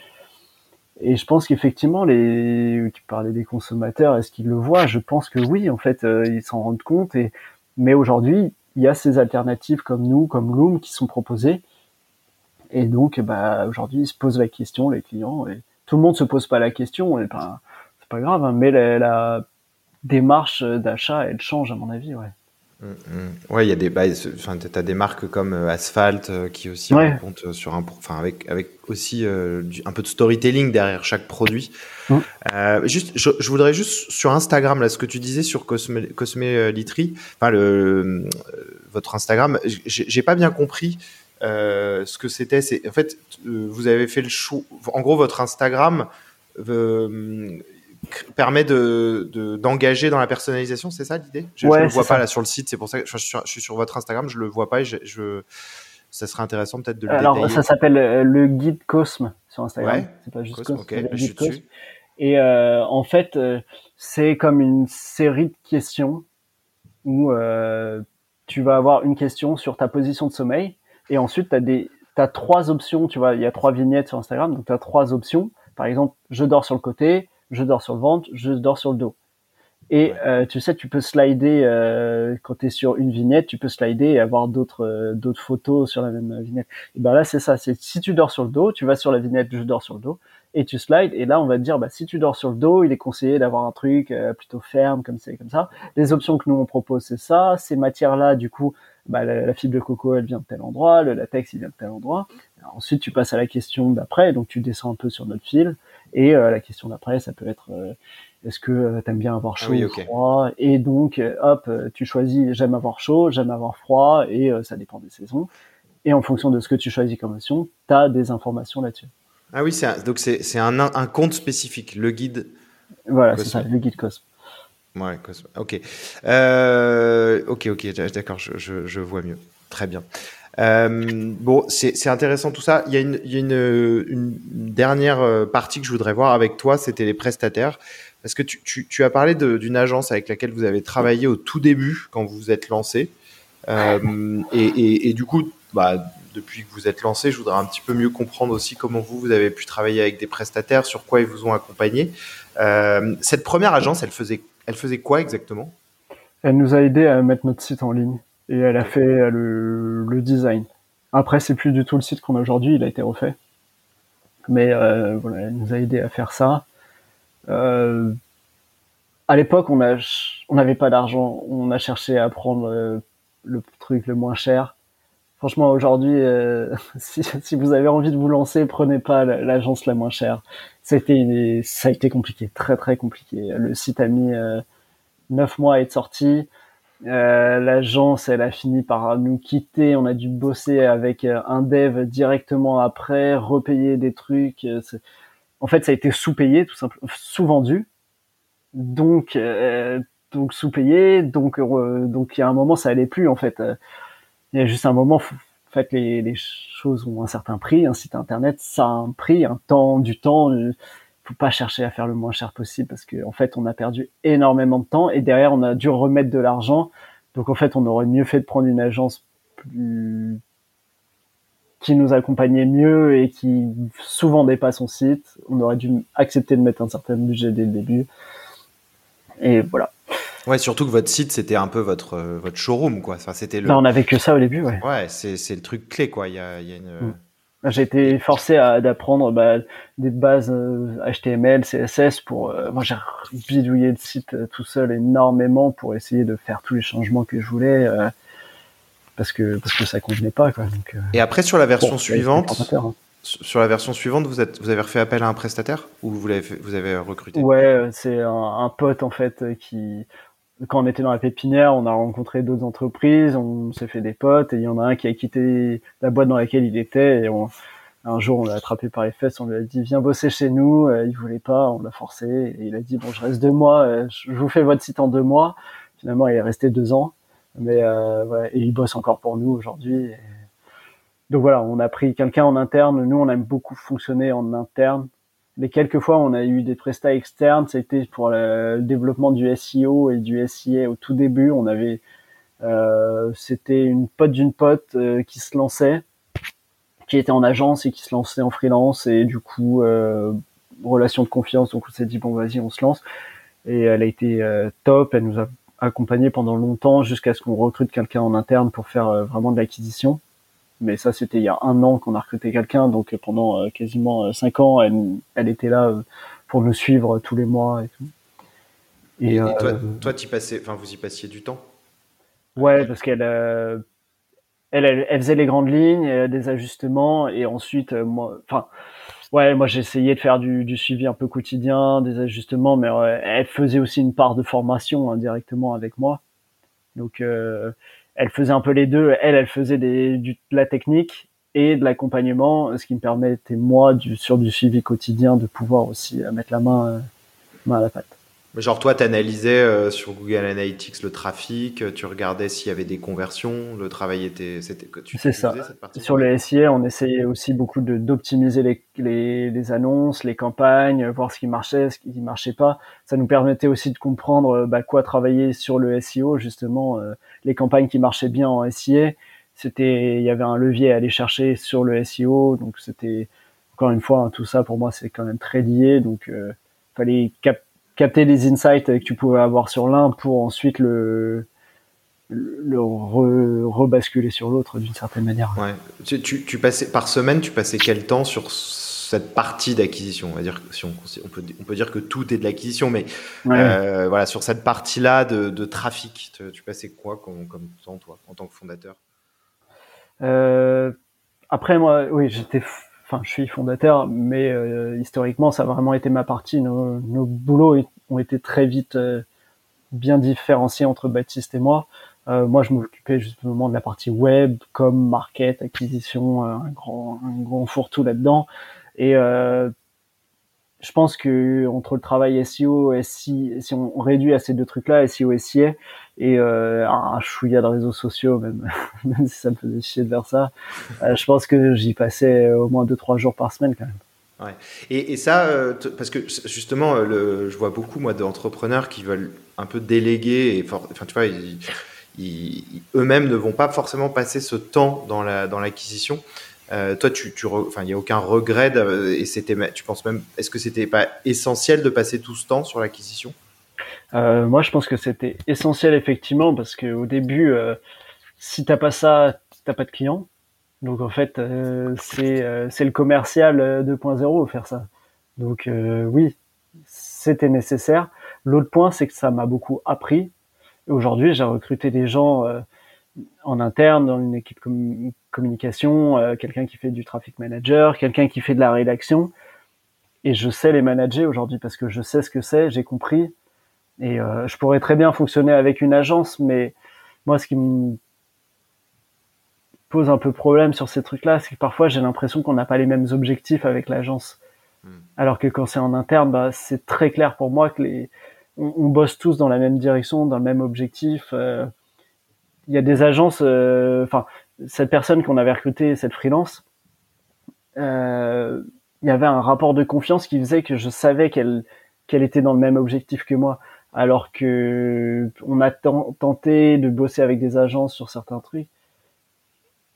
et je pense qu'effectivement, les, tu parlais des consommateurs, est-ce qu'ils le voient? Je pense que oui, en fait, ils s'en rendent compte. Et mais aujourd'hui, il y a ces alternatives comme nous, comme Loom, qui sont proposées et donc, bah, aujourd'hui, ils se posent la question, les clients, et tout le monde se pose pas la question, et ben, c'est pas grave, hein, mais la, démarche d'achat, elle change, à mon avis, ouais. Mmh, mmh. Ouais, il y a des, bah, enfin, t'as des marques comme euh, Asphalt euh, qui aussi ouais. Euh, sur un, enfin, avec, avec aussi un peu de storytelling derrière chaque produit. Mmh. juste, je, je, voudrais juste sur Instagram, là, ce que tu disais sur Cosme, Cosme Litry, enfin, le, votre Instagram, j'ai pas bien compris euh, ce que c'était, c'est en fait, euh, vous avez fait le choix. En gros, votre Instagram euh, permet de d'engager dans la personnalisation, c'est ça l'idée? Je ne le vois pas là sur le site, c'est pour ça que je suis, sur, votre Instagram, je le vois pas et je, ça serait intéressant peut-être de le Alors, ça s'appelle le guide Cosme sur Instagram. C'est pas juste Cosme. Okay, je suis Et en fait, c'est comme une série de questions où tu vas avoir une question sur ta position de sommeil et ensuite, tu as des as trois options, tu vois, il y a trois vignettes sur Instagram, donc tu as trois options. Par exemple, je dors sur le côté, je dors sur le ventre, je dors sur le dos. Et euh, tu sais, tu peux slider euh, quand tu es sur une vignette, tu peux slider et avoir d'autres euh, d'autres photos sur la même vignette. Et ben là, c'est ça. C'est si tu dors sur le dos, tu vas sur la vignette je dors sur le dos et tu slides. Et là, on va te dire, bah si tu dors sur le dos, il est conseillé d'avoir un truc euh, plutôt ferme comme ça, comme ça. Les options que nous on propose, c'est ça. Ces matières là, du coup, bah, la, fibre de coco, elle vient de tel endroit, le latex, il vient de tel endroit. ensuite, tu passes à la question d'après, donc tu descends un peu sur notre fil. Et euh, la question d'après, ça peut être euh, est-ce que euh, tu aimes bien avoir ah chaud ou froid? Et donc, hop, tu choisis j'aime avoir chaud, j'aime avoir froid, et ça dépend des saisons. Et en fonction de ce que tu choisis comme option, tu as des informations là-dessus. Ah oui, donc c'est un, un compte spécifique, le guide. Voilà, c'est ça, le guide COSP. Ouais, ok. Euh, ok, ok, d'accord, je, je, je, vois mieux. Très bien. Euh, bon, c'est intéressant tout ça. Il y a, une, il y a une, une, dernière euh, partie que je voudrais voir avec toi, c'était les prestataires. Parce que tu, tu, tu as parlé d'une agence avec laquelle vous avez travaillé au tout début, quand vous vous êtes lancé. et, et, du coup, bah, depuis que vous êtes lancé, je voudrais un petit peu mieux comprendre aussi comment vous, vous avez pu travailler avec des prestataires, sur quoi ils vous ont accompagné. cette première agence, elle faisait, elle faisait quoi exactement? Elle nous a aidé à mettre notre site en ligne et elle a fait le, le design. Après, c'est plus du tout le site qu'on a aujourd'hui, il a été refait. Mais euh, voilà, elle nous a aidé à faire ça. Euh, à l'époque, on a, on n'avait pas d'argent, on a cherché à prendre euh, le truc le moins cher. Franchement, aujourd'hui, euh, si, si, vous avez envie de vous lancer, prenez pas l'agence la moins chère. C'était, ça a été compliqué, très très compliqué. Le site a mis euh, neuf mois à être sorti. Euh, l'agence, elle a fini par nous quitter. On a dû bosser avec euh, un dev directement après, repayer des trucs. Euh, en fait, ça a été sous-payé, tout simplement, sous-vendu. Donc, donc sous-payé. Donc, donc il y a un moment, ça allait plus en fait. Il y a juste un moment. En fait, les, les choses ont un certain prix. Un site internet, ça a un prix, un temps, du temps. Faut pas chercher à faire le moins cher possible parce qu'en en fait on a perdu énormément de temps et derrière on a dû remettre de l'argent. Donc en fait on aurait mieux fait de prendre une agence plus qui nous accompagnait mieux et qui souvent vendait pas son site. On aurait dû accepter de mettre un certain budget dès le début. Et voilà Ouais, surtout que votre site c'était un peu votre votre showroom quoi. Enfin, c'était le. on avait que ça au début, ouais. Ouais, c'est le truc clé quoi. Il y a il y a une. Mm. J'ai été forcé d'apprendre bah, des bases HTML, euh, CSS pour. Euh, moi, j'ai bidouillé le site euh, tout seul énormément pour essayer de faire tous les changements que je voulais parce que parce que ça convenait pas quoi. Donc, Et après sur la version suivante, hein. sur la version suivante, vous êtes vous avez refait appel à un prestataire ou vous l'avez vous avez recruté? Ouais, c'est un, un, pote en fait qui quand on était dans la pépinière, on a rencontré d'autres entreprises, on s'est fait des potes, et il y en a un qui a quitté la boîte dans laquelle il était, et un jour on l'a attrapé par les fesses, on lui a dit viens bosser chez nous, euh, il voulait pas, on l'a forcé, et il a dit bon je reste deux mois, euh, je vous fais votre site en deux mois. Finalement il est resté deux ans, mais euh, ouais, et il bosse encore pour nous aujourd'hui. Donc voilà, on a pris quelqu'un en interne. Nous on aime beaucoup fonctionner en interne les quelques fois on a eu des prestats externes, c'était pour le développement du SEO et du SIA au tout début. On avait, euh, c'était une pote d'une pote euh, qui se lançait, qui était en agence et qui se lançait en freelance et du coup euh, relation de confiance. Donc on s'est dit bon vas-y on se lance et elle a été top. Elle nous a accompagné pendant longtemps jusqu'à ce qu'on recrute quelqu'un en interne pour faire vraiment de l'acquisition mais ça c'était il y a un an qu'on a recruté quelqu'un, donc pendant euh, quasiment euh, cinq ans, elle, elle était là euh, pour nous suivre tous les mois et tout. Et, et toi, toi y passais, enfin vous y passiez du temps? Ouais, parce qu'elle elle, elle, elle, faisait les grandes lignes, des ajustements, et ensuite moi, enfin ouais, moi j'essayais de faire du, du, suivi un peu quotidien, des ajustements, mais elle faisait aussi une part de formation indirectement avec moi. Donc euh, elle faisait un peu les deux. Elle, elle faisait des, du, de la technique et de l'accompagnement, ce qui me permettait moi, du, sur du suivi quotidien, de pouvoir aussi euh, mettre la main, euh, main à la pâte. Genre toi, tu analysais euh, sur Google Analytics le trafic, tu regardais s'il y avait des conversions, le travail était... C'est ça. sur les SIA, on essayait aussi beaucoup d'optimiser les, les, les, annonces, les campagnes, voir ce qui marchait, ce qui marchait pas. Ça nous permettait aussi de comprendre bah, quoi travailler sur le SEO, justement, euh, les campagnes qui marchaient bien en SIA. C'était, il y avait un levier à aller chercher sur le SEO, donc c'était, encore une fois, hein, tout ça pour moi c'est quand même très lié, donc euh, fallait capter capter les insights que tu pouvais avoir sur l'un pour ensuite le le rebasculer sur l'autre d'une certaine manière. Ouais. Tu, tu, passais par semaine, tu passais quel temps sur cette partie d'acquisition? On va dire si on, on, peut on peut dire que tout est de l'acquisition, mais euh, voilà sur cette partie-là de, de, trafic, tu, passais quoi comme, comme temps toi en tant que fondateur? Euh, Après moi, oui, j'étais enfin, je suis fondateur, mais euh, historiquement, ça a vraiment été ma partie. Nos, nos boulots ont été très vite euh, bien différenciés entre Baptiste et moi. Euh, moi, je m'occupais justement de la partie web, comme market, acquisition, un grand, un grand fourre-tout là-dedans. Et je pense que entre le travail SEO, SI, si on réduit à ces deux trucs-là, SEO, SIA, et euh, un chouïa de réseaux sociaux, même, même si ça me faisait chier de faire ça, euh, je pense que j'y passais au moins deux trois jours par semaine quand même. Ouais. Et, et ça, euh, parce que justement, le, je vois beaucoup moi d'entrepreneurs qui veulent un peu déléguer, et enfin tu vois, ils, eux-mêmes ne vont pas forcément passer ce temps dans la dans l'acquisition. Euh, toi, tu, enfin, il n'y a aucun regret et c'était, tu penses même, est-ce que c'était pas essentiel de passer tout ce temps sur l'acquisition? Euh, Moi, je pense que c'était essentiel effectivement parce que au début, euh, si t'as pas ça, t'as pas de clients. Donc en fait, euh, c'est c'est le commercial 2.0 faire ça. Donc oui, c'était nécessaire. L'autre point, c'est que ça m'a beaucoup appris. Aujourd'hui, j'ai recruté des gens en interne dans une équipe communication, euh, quelqu'un qui fait du traffic manager, quelqu'un qui fait de la rédaction. Et je sais les manager aujourd'hui parce que je sais ce que c'est, j'ai compris. Et euh, je pourrais très bien fonctionner avec une agence, mais moi, ce qui me pose un peu problème sur ces trucs-là, c'est que parfois j'ai l'impression qu'on n'a pas les mêmes objectifs avec l'agence. Hmm. Alors que quand c'est en interne, bah, c'est très clair pour moi que les on, bosse tous dans la même direction, dans le même objectif. Euh, il y a des agences, euh, enfin, cette personne qu'on avait recrutée, cette freelance, euh, il y avait un rapport de confiance qui faisait que je savais qu'elle qu'elle était dans le même objectif que moi. Alors que on a tenté de bosser avec des agences sur certains trucs.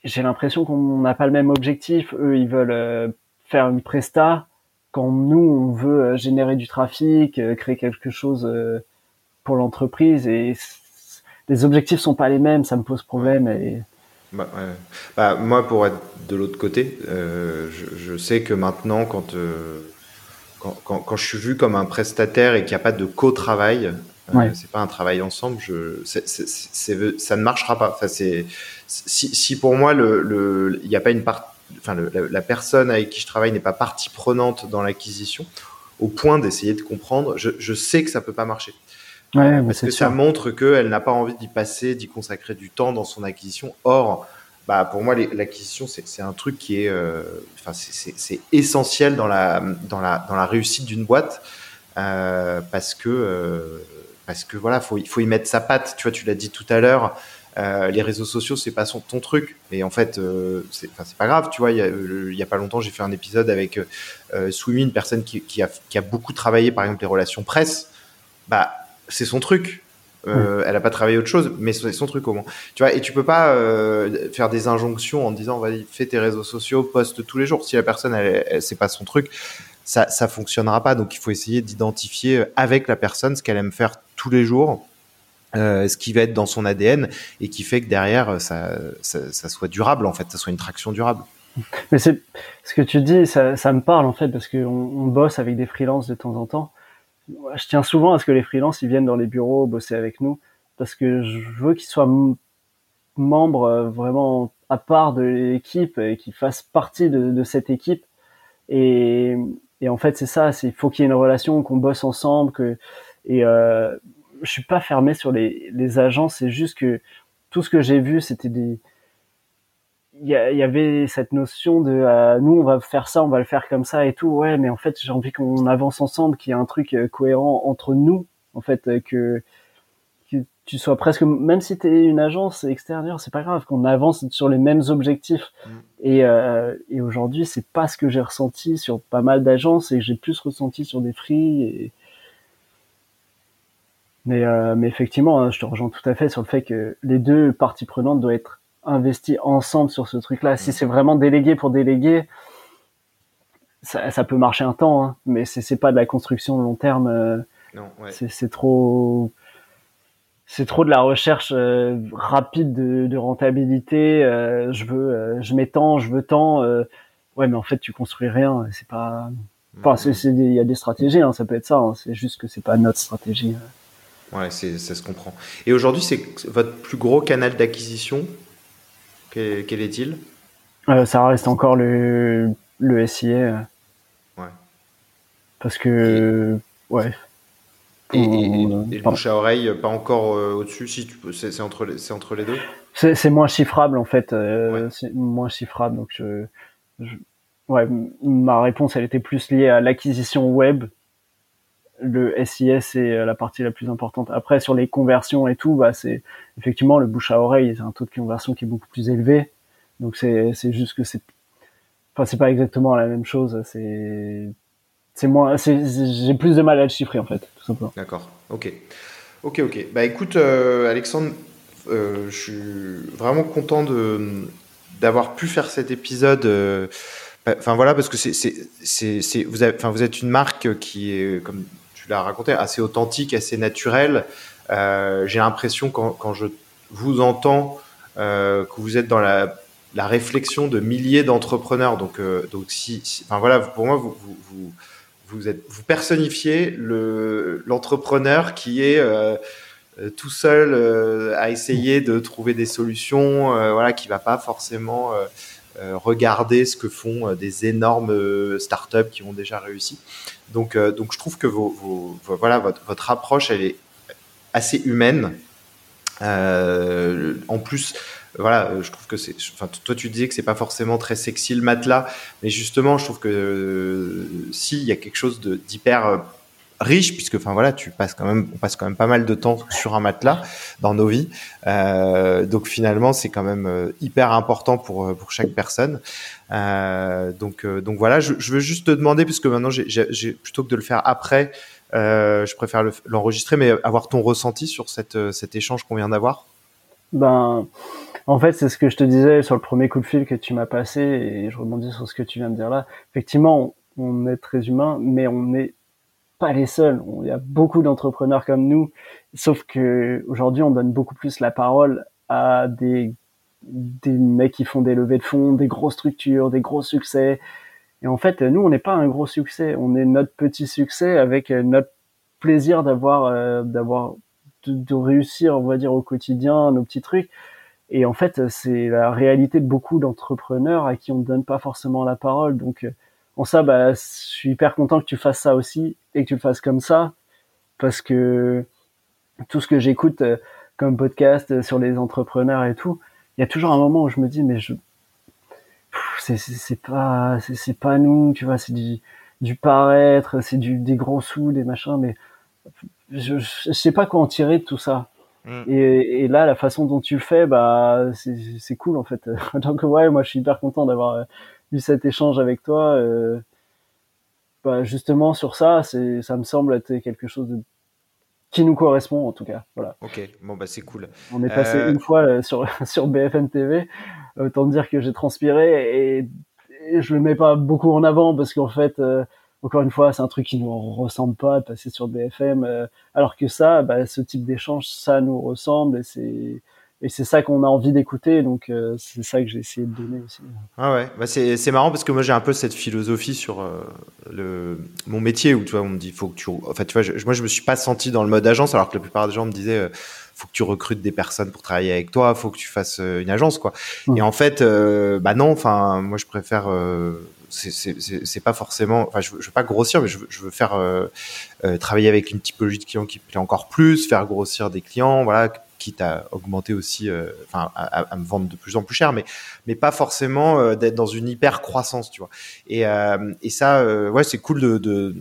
J'ai l'impression qu'on n'a pas le même objectif. Eux, ils veulent euh, faire une presta, quand nous, on veut générer du trafic, créer quelque chose pour l'entreprise. Et les objectifs sont pas les mêmes, ça me pose problème. Et... Bah, bah, moi, pour être de l'autre côté, euh, je, sais que maintenant, quand, euh, quand, quand, je suis vu comme un prestataire et qu'il n'y a pas de co-travail, euh, c'est pas un travail ensemble, je, ça ne marchera pas. Enfin, si, si pour moi, le, il n'y a pas une part, enfin, la, personne avec qui je travaille n'est pas partie prenante dans l'acquisition, au point d'essayer de comprendre, je, je sais que ça peut pas marcher. Ouais, parce que ça montre qu'elle n'a pas envie d'y passer, d'y consacrer du temps dans son acquisition. Or, bah, pour moi, l'acquisition, c'est un truc qui est, euh, enfin, c'est essentiel dans la, dans la, dans la réussite d'une boîte, euh, parce que, euh, parce que voilà, faut, il faut y mettre sa patte. Tu vois, tu l'as dit tout à l'heure. Euh, les réseaux sociaux, c'est pas son, ton truc. Et en fait, euh, c'est pas grave. Tu vois, il y a, il y a pas longtemps, j'ai fait un épisode avec euh, une personne qui, qui, a, qui a beaucoup travaillé, par exemple, les relations presse. Bah, c'est son truc. Euh, Elle a pas travaillé autre chose, mais c'est son truc au moins. Tu vois, et tu peux pas euh, faire des injonctions en disant vas-y fais tes réseaux sociaux, poste tous les jours. Si la personne elle, elle c'est pas son truc, ça ça fonctionnera pas. Donc il faut essayer d'identifier avec la personne ce qu'elle aime faire tous les jours. Euh, ce qui va être dans son ADN et qui fait que derrière ça, ça, ça soit durable en fait, ça soit une traction durable. Mais c'est ce que tu dis, ça, ça me parle en fait parce qu'on on bosse avec des freelances de temps en temps je tiens souvent à ce que les freelances ils viennent dans les bureaux bosser avec nous parce que je veux qu'ils soient membres euh, vraiment à part de l'équipe et qu'ils fassent partie de, cette équipe. Et, et en fait, c'est ça. Il faut qu'il y ait une relation, qu'on bosse ensemble. Que, et euh, je suis pas fermé sur les, les agents. C'est juste que tout ce que j'ai vu, c'était des il y, y, avait cette notion de euh, nous on va faire ça, on va le faire comme ça et tout. Ouais, mais en fait j'ai envie qu'on avance ensemble, qu'il y ait un truc euh, cohérent entre nous, en fait euh, que, que tu sois presque même si tu es une agence extérieure, c'est pas grave qu'on avance sur les mêmes objectifs. Mm. Et, euh, et aujourd'hui c'est pas ce que j'ai ressenti sur pas mal d'agences et j'ai plus ressenti sur des free. Et... Mais, mais effectivement, hein, je te rejoins tout à fait sur le fait que les deux parties prenantes doivent être investi ensemble sur ce truc-là. Si c'est vraiment délégué pour déléguer, ça, ça peut marcher un temps, hein, mais c'est pas de la construction long terme. Euh, c'est trop, c'est trop de la recherche euh, rapide de, de rentabilité. Euh, je veux, je mets tant, je veux tant. ouais, mais en fait, tu construis rien. C'est pas. Enfin, il y a des stratégies. Hein, ça peut être ça. Hein, c'est juste que c'est pas notre stratégie. Ouais, ça se comprend. Et aujourd'hui, c'est votre plus gros canal d'acquisition quel, est-il? Euh, Ça reste encore le, le SIA. Euh. Ouais. Parce que. ouais. Et, le bouche à oreille, pas encore euh, au-dessus si C'est entre, les, entre les deux? C'est moins chiffrable en fait. C'est moins chiffrable. Donc je, ouais, ma réponse elle était plus liée à l'acquisition web le SIS est euh, la partie la plus importante. Après, sur les conversions et tout, bah, c'est effectivement le bouche à oreille, c'est un taux de conversion qui est beaucoup plus élevé. Donc c'est juste que c'est enfin c'est pas exactement la même chose. C'est c'est moins j'ai plus de mal à le chiffrer en fait, tout simplement. D'accord. Ok. Ok ok. Bah écoute, euh, Alexandre, je suis vraiment content de d'avoir pu faire cet épisode. Enfin voilà, parce que c'est, vous, enfin, vous êtes une marque qui est, comme l'as raconté, assez authentique, assez naturelle. j'ai l'impression quand, je vous entends que vous êtes dans la, réflexion de milliers d'entrepreneurs. Donc, donc si, enfin voilà, pour moi, vous, vous, vous êtes, vous personnifiez le, l'entrepreneur qui est euh, euh, tout seul euh, à essayer de trouver des solutions, voilà, qui va pas forcément regarder ce que font des énormes startups qui ont déjà réussi. Donc, donc je trouve que voilà, votre, approche, elle est assez humaine. en plus, voilà, euh, je trouve que c'est. Toi, tu disais que c'est pas forcément très sexy le matelas, mais justement, je trouve que euh, si il y a quelque chose d'hyper euh, riche, puisque enfin voilà, tu passes quand même, on passe quand même pas mal de temps sur un matelas dans nos vies. Euh, donc finalement, c'est quand même hyper important pour pour chaque personne. Euh, donc donc voilà, je, veux juste te demander, puisque maintenant plutôt que de le faire après, euh, je préfère l'enregistrer, mais avoir ton ressenti sur cette cet échange qu'on vient d'avoir. Ben en fait, c'est ce que je te disais sur le premier coup de fil que tu m'as passé, et je rebondis sur ce que tu viens de dire là. Effectivement, on, est très humain, mais on n'est pas les seuls. Il y a beaucoup d'entrepreneurs comme nous, sauf que aujourd'hui, on donne beaucoup plus la parole à des des mecs qui font des levées de fonds, des grosses structures, des gros succès. Et en fait, nous, on n'est pas un gros succès. On est notre petit succès avec notre plaisir d'avoir, euh, d'avoir, de, de, réussir, on va dire, au quotidien, nos petits trucs. Et en fait, c'est la réalité de beaucoup d'entrepreneurs à qui on ne donne pas forcément la parole. Donc, euh, en ça, bah, je suis hyper content que tu fasses ça aussi et que tu le fasses comme ça, parce que tout ce que j'écoute euh, comme podcast euh, sur les entrepreneurs et tout, il y a toujours un moment où je me dis, mais je, c'est pas, c'est pas nous, tu vois, c'est du, du paraître, c'est du des gros sous, des machins, mais je, je sais pas quoi en tirer de tout ça. Mm. Et, et, là, la façon dont tu le fais, bah, c'est cool en fait. Donc ouais, moi, je suis hyper content d'avoir euh, eu cet échange avec toi. Euh, bah, justement sur ça, c'est, ça me semble être quelque chose de qui nous correspond en tout cas. Voilà. Ok, bon bah c'est cool. On est passé euh, une fois euh, sur sur BFM TV. Autant dire que j'ai transpiré et, et, je le mets pas beaucoup en avant parce qu'en fait encore une fois, c'est un truc qui nous ressemble pas de passer sur BFM, euh, alors que ça, bah, ce type d'échange, ça nous ressemble et c'est et c'est ça qu'on a envie d'écouter, donc euh, c'est ça que j'ai essayé de donner aussi. Ah ouais, bah c'est c'est marrant parce que moi j'ai un peu cette philosophie sur euh, le mon métier où tu vois on me dit faut que tu enfin tu vois je, moi je me suis pas senti dans le mode agence alors que la plupart des gens me disaient faut que tu recrutes des personnes pour travailler avec toi, faut que tu fasses une agence quoi. Mmh. Et en fait bah non, enfin moi je préfère c'est pas forcément. Enfin, je, veux, pas grossir, mais je veux, je veux faire euh, euh, travailler avec une typologie de clients qui plaît encore plus, faire grossir des clients, voilà, quitte à augmenter aussi, euh, enfin, à, me vendre de plus en plus cher, mais mais pas forcément d'être dans une hyper croissance, tu vois. Et et ça, ouais, c'est cool de, de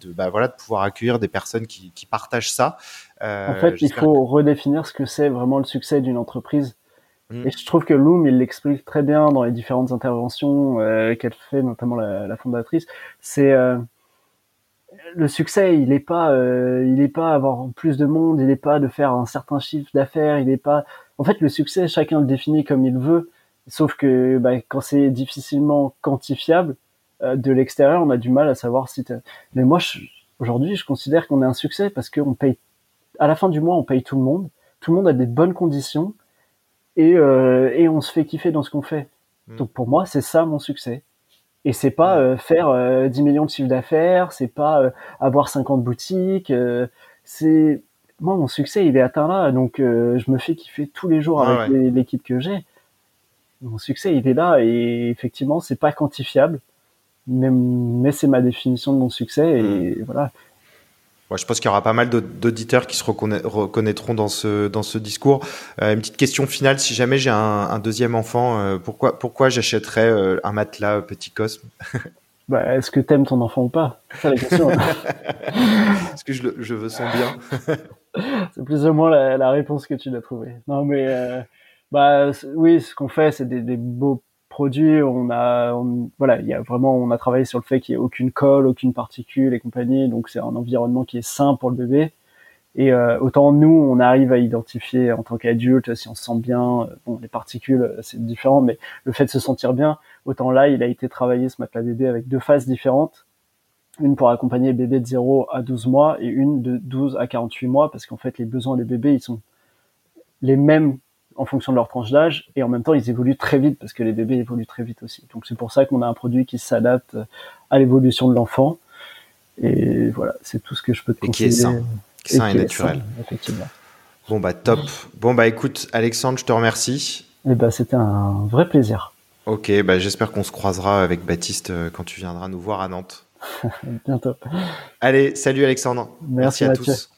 de, bah, voilà, de pouvoir accueillir des personnes qui, qui partagent ça. en fait, il faut redéfinir ce que c'est vraiment le succès d'une entreprise. Mm. Et je trouve que Loom, il l'explique très bien dans les différentes interventions euh, qu'elle fait, notamment la, la fondatrice. C'est euh, le succès, il n'est pas, euh, il est pas avoir plus de monde, il n'est pas de faire un certain chiffre d'affaires, il n'est pas. En fait, le succès, chacun le définit comme il veut. Sauf que bah, quand c'est difficilement quantifiable euh, de l'extérieur, on a du mal à savoir si. Mais moi, aujourd'hui, je considère qu'on est un succès parce qu'on paye. À la fin du mois, on paye tout le monde. Tout le monde a des bonnes conditions et, euh, et on se fait kiffer dans ce qu'on fait. Hmm. Donc pour moi, c'est ça mon succès. Et c'est pas euh, faire euh, 10 millions de chiffre d'affaires, c'est pas euh, avoir 50 boutiques. Euh, c'est moi mon succès, il est atteint là. Donc je me fais kiffer tous les jours avec l'équipe que j'ai. Mon succès, il est là et effectivement, c'est pas quantifiable, mais, mais c'est ma définition de mon succès et hmm. voilà je pense qu'il y aura pas mal d'auditeurs qui se reconnaîtront dans ce, dans ce discours. Euh, une petite question finale, si jamais j'ai un, un, deuxième enfant, euh, pourquoi, pourquoi j'achèterais euh, un matelas Petit Cosme? Bah, Est-ce que t'aimes ton enfant ou pas? C'est la question. est-ce que je, le, je veux son bien? C'est plus ou moins la, la, réponse que tu dois trouver. Non, mais bah oui, ce qu'on fait, c'est des, des beaux on a, voilà, il y a vraiment, on a travaillé sur le fait qu'il n'y ait aucune colle, aucune particule et compagnie. Donc c'est un environnement qui est sain pour le bébé. Et euh, autant nous, on arrive à identifier en tant qu'adulte si on se sent bien. Bon, les particules, c'est différent, mais le fait de se sentir bien, autant là, il a été travaillé ce matelas bébé avec deux phases différentes. Une pour accompagner le bébé de 0 à 12 mois et une de 12 à 48 mois, parce qu'en fait, les besoins des bébés, ils sont les mêmes en fonction de leur tranche d'âge et en même temps ils évoluent très vite parce que les bébés évoluent très vite aussi. Donc c'est pour ça qu'on a un produit qui s'adapte à l'évolution de l'enfant et voilà, c'est tout ce que je peux te conseiller. Et qui est sain, qui est sain et, naturel. effectivement. Bon bah top. Bon bah écoute Alexandre, je te remercie. Et eh bah c'était un vrai plaisir. Ok, bah j'espère qu'on se croisera avec Baptiste euh, quand tu viendras nous voir à Nantes. Bientôt. Allez, salut Alexandre. Merci, à tous.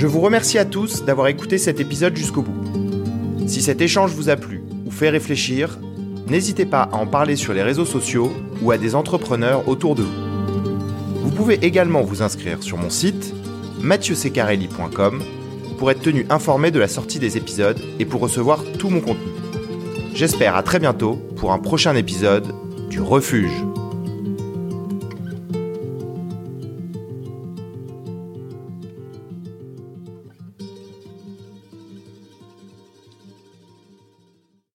Je vous remercie à tous d'avoir écouté cet épisode jusqu'au bout. Si cet échange vous a plu ou fait réfléchir, n'hésitez pas à en parler sur les réseaux sociaux ou à des entrepreneurs autour de vous. Vous pouvez également vous inscrire sur mon site mathieusecarelli.com pour être tenu informé de la sortie des épisodes et pour recevoir tout mon contenu. J'espère à très bientôt pour un prochain épisode du Refuge.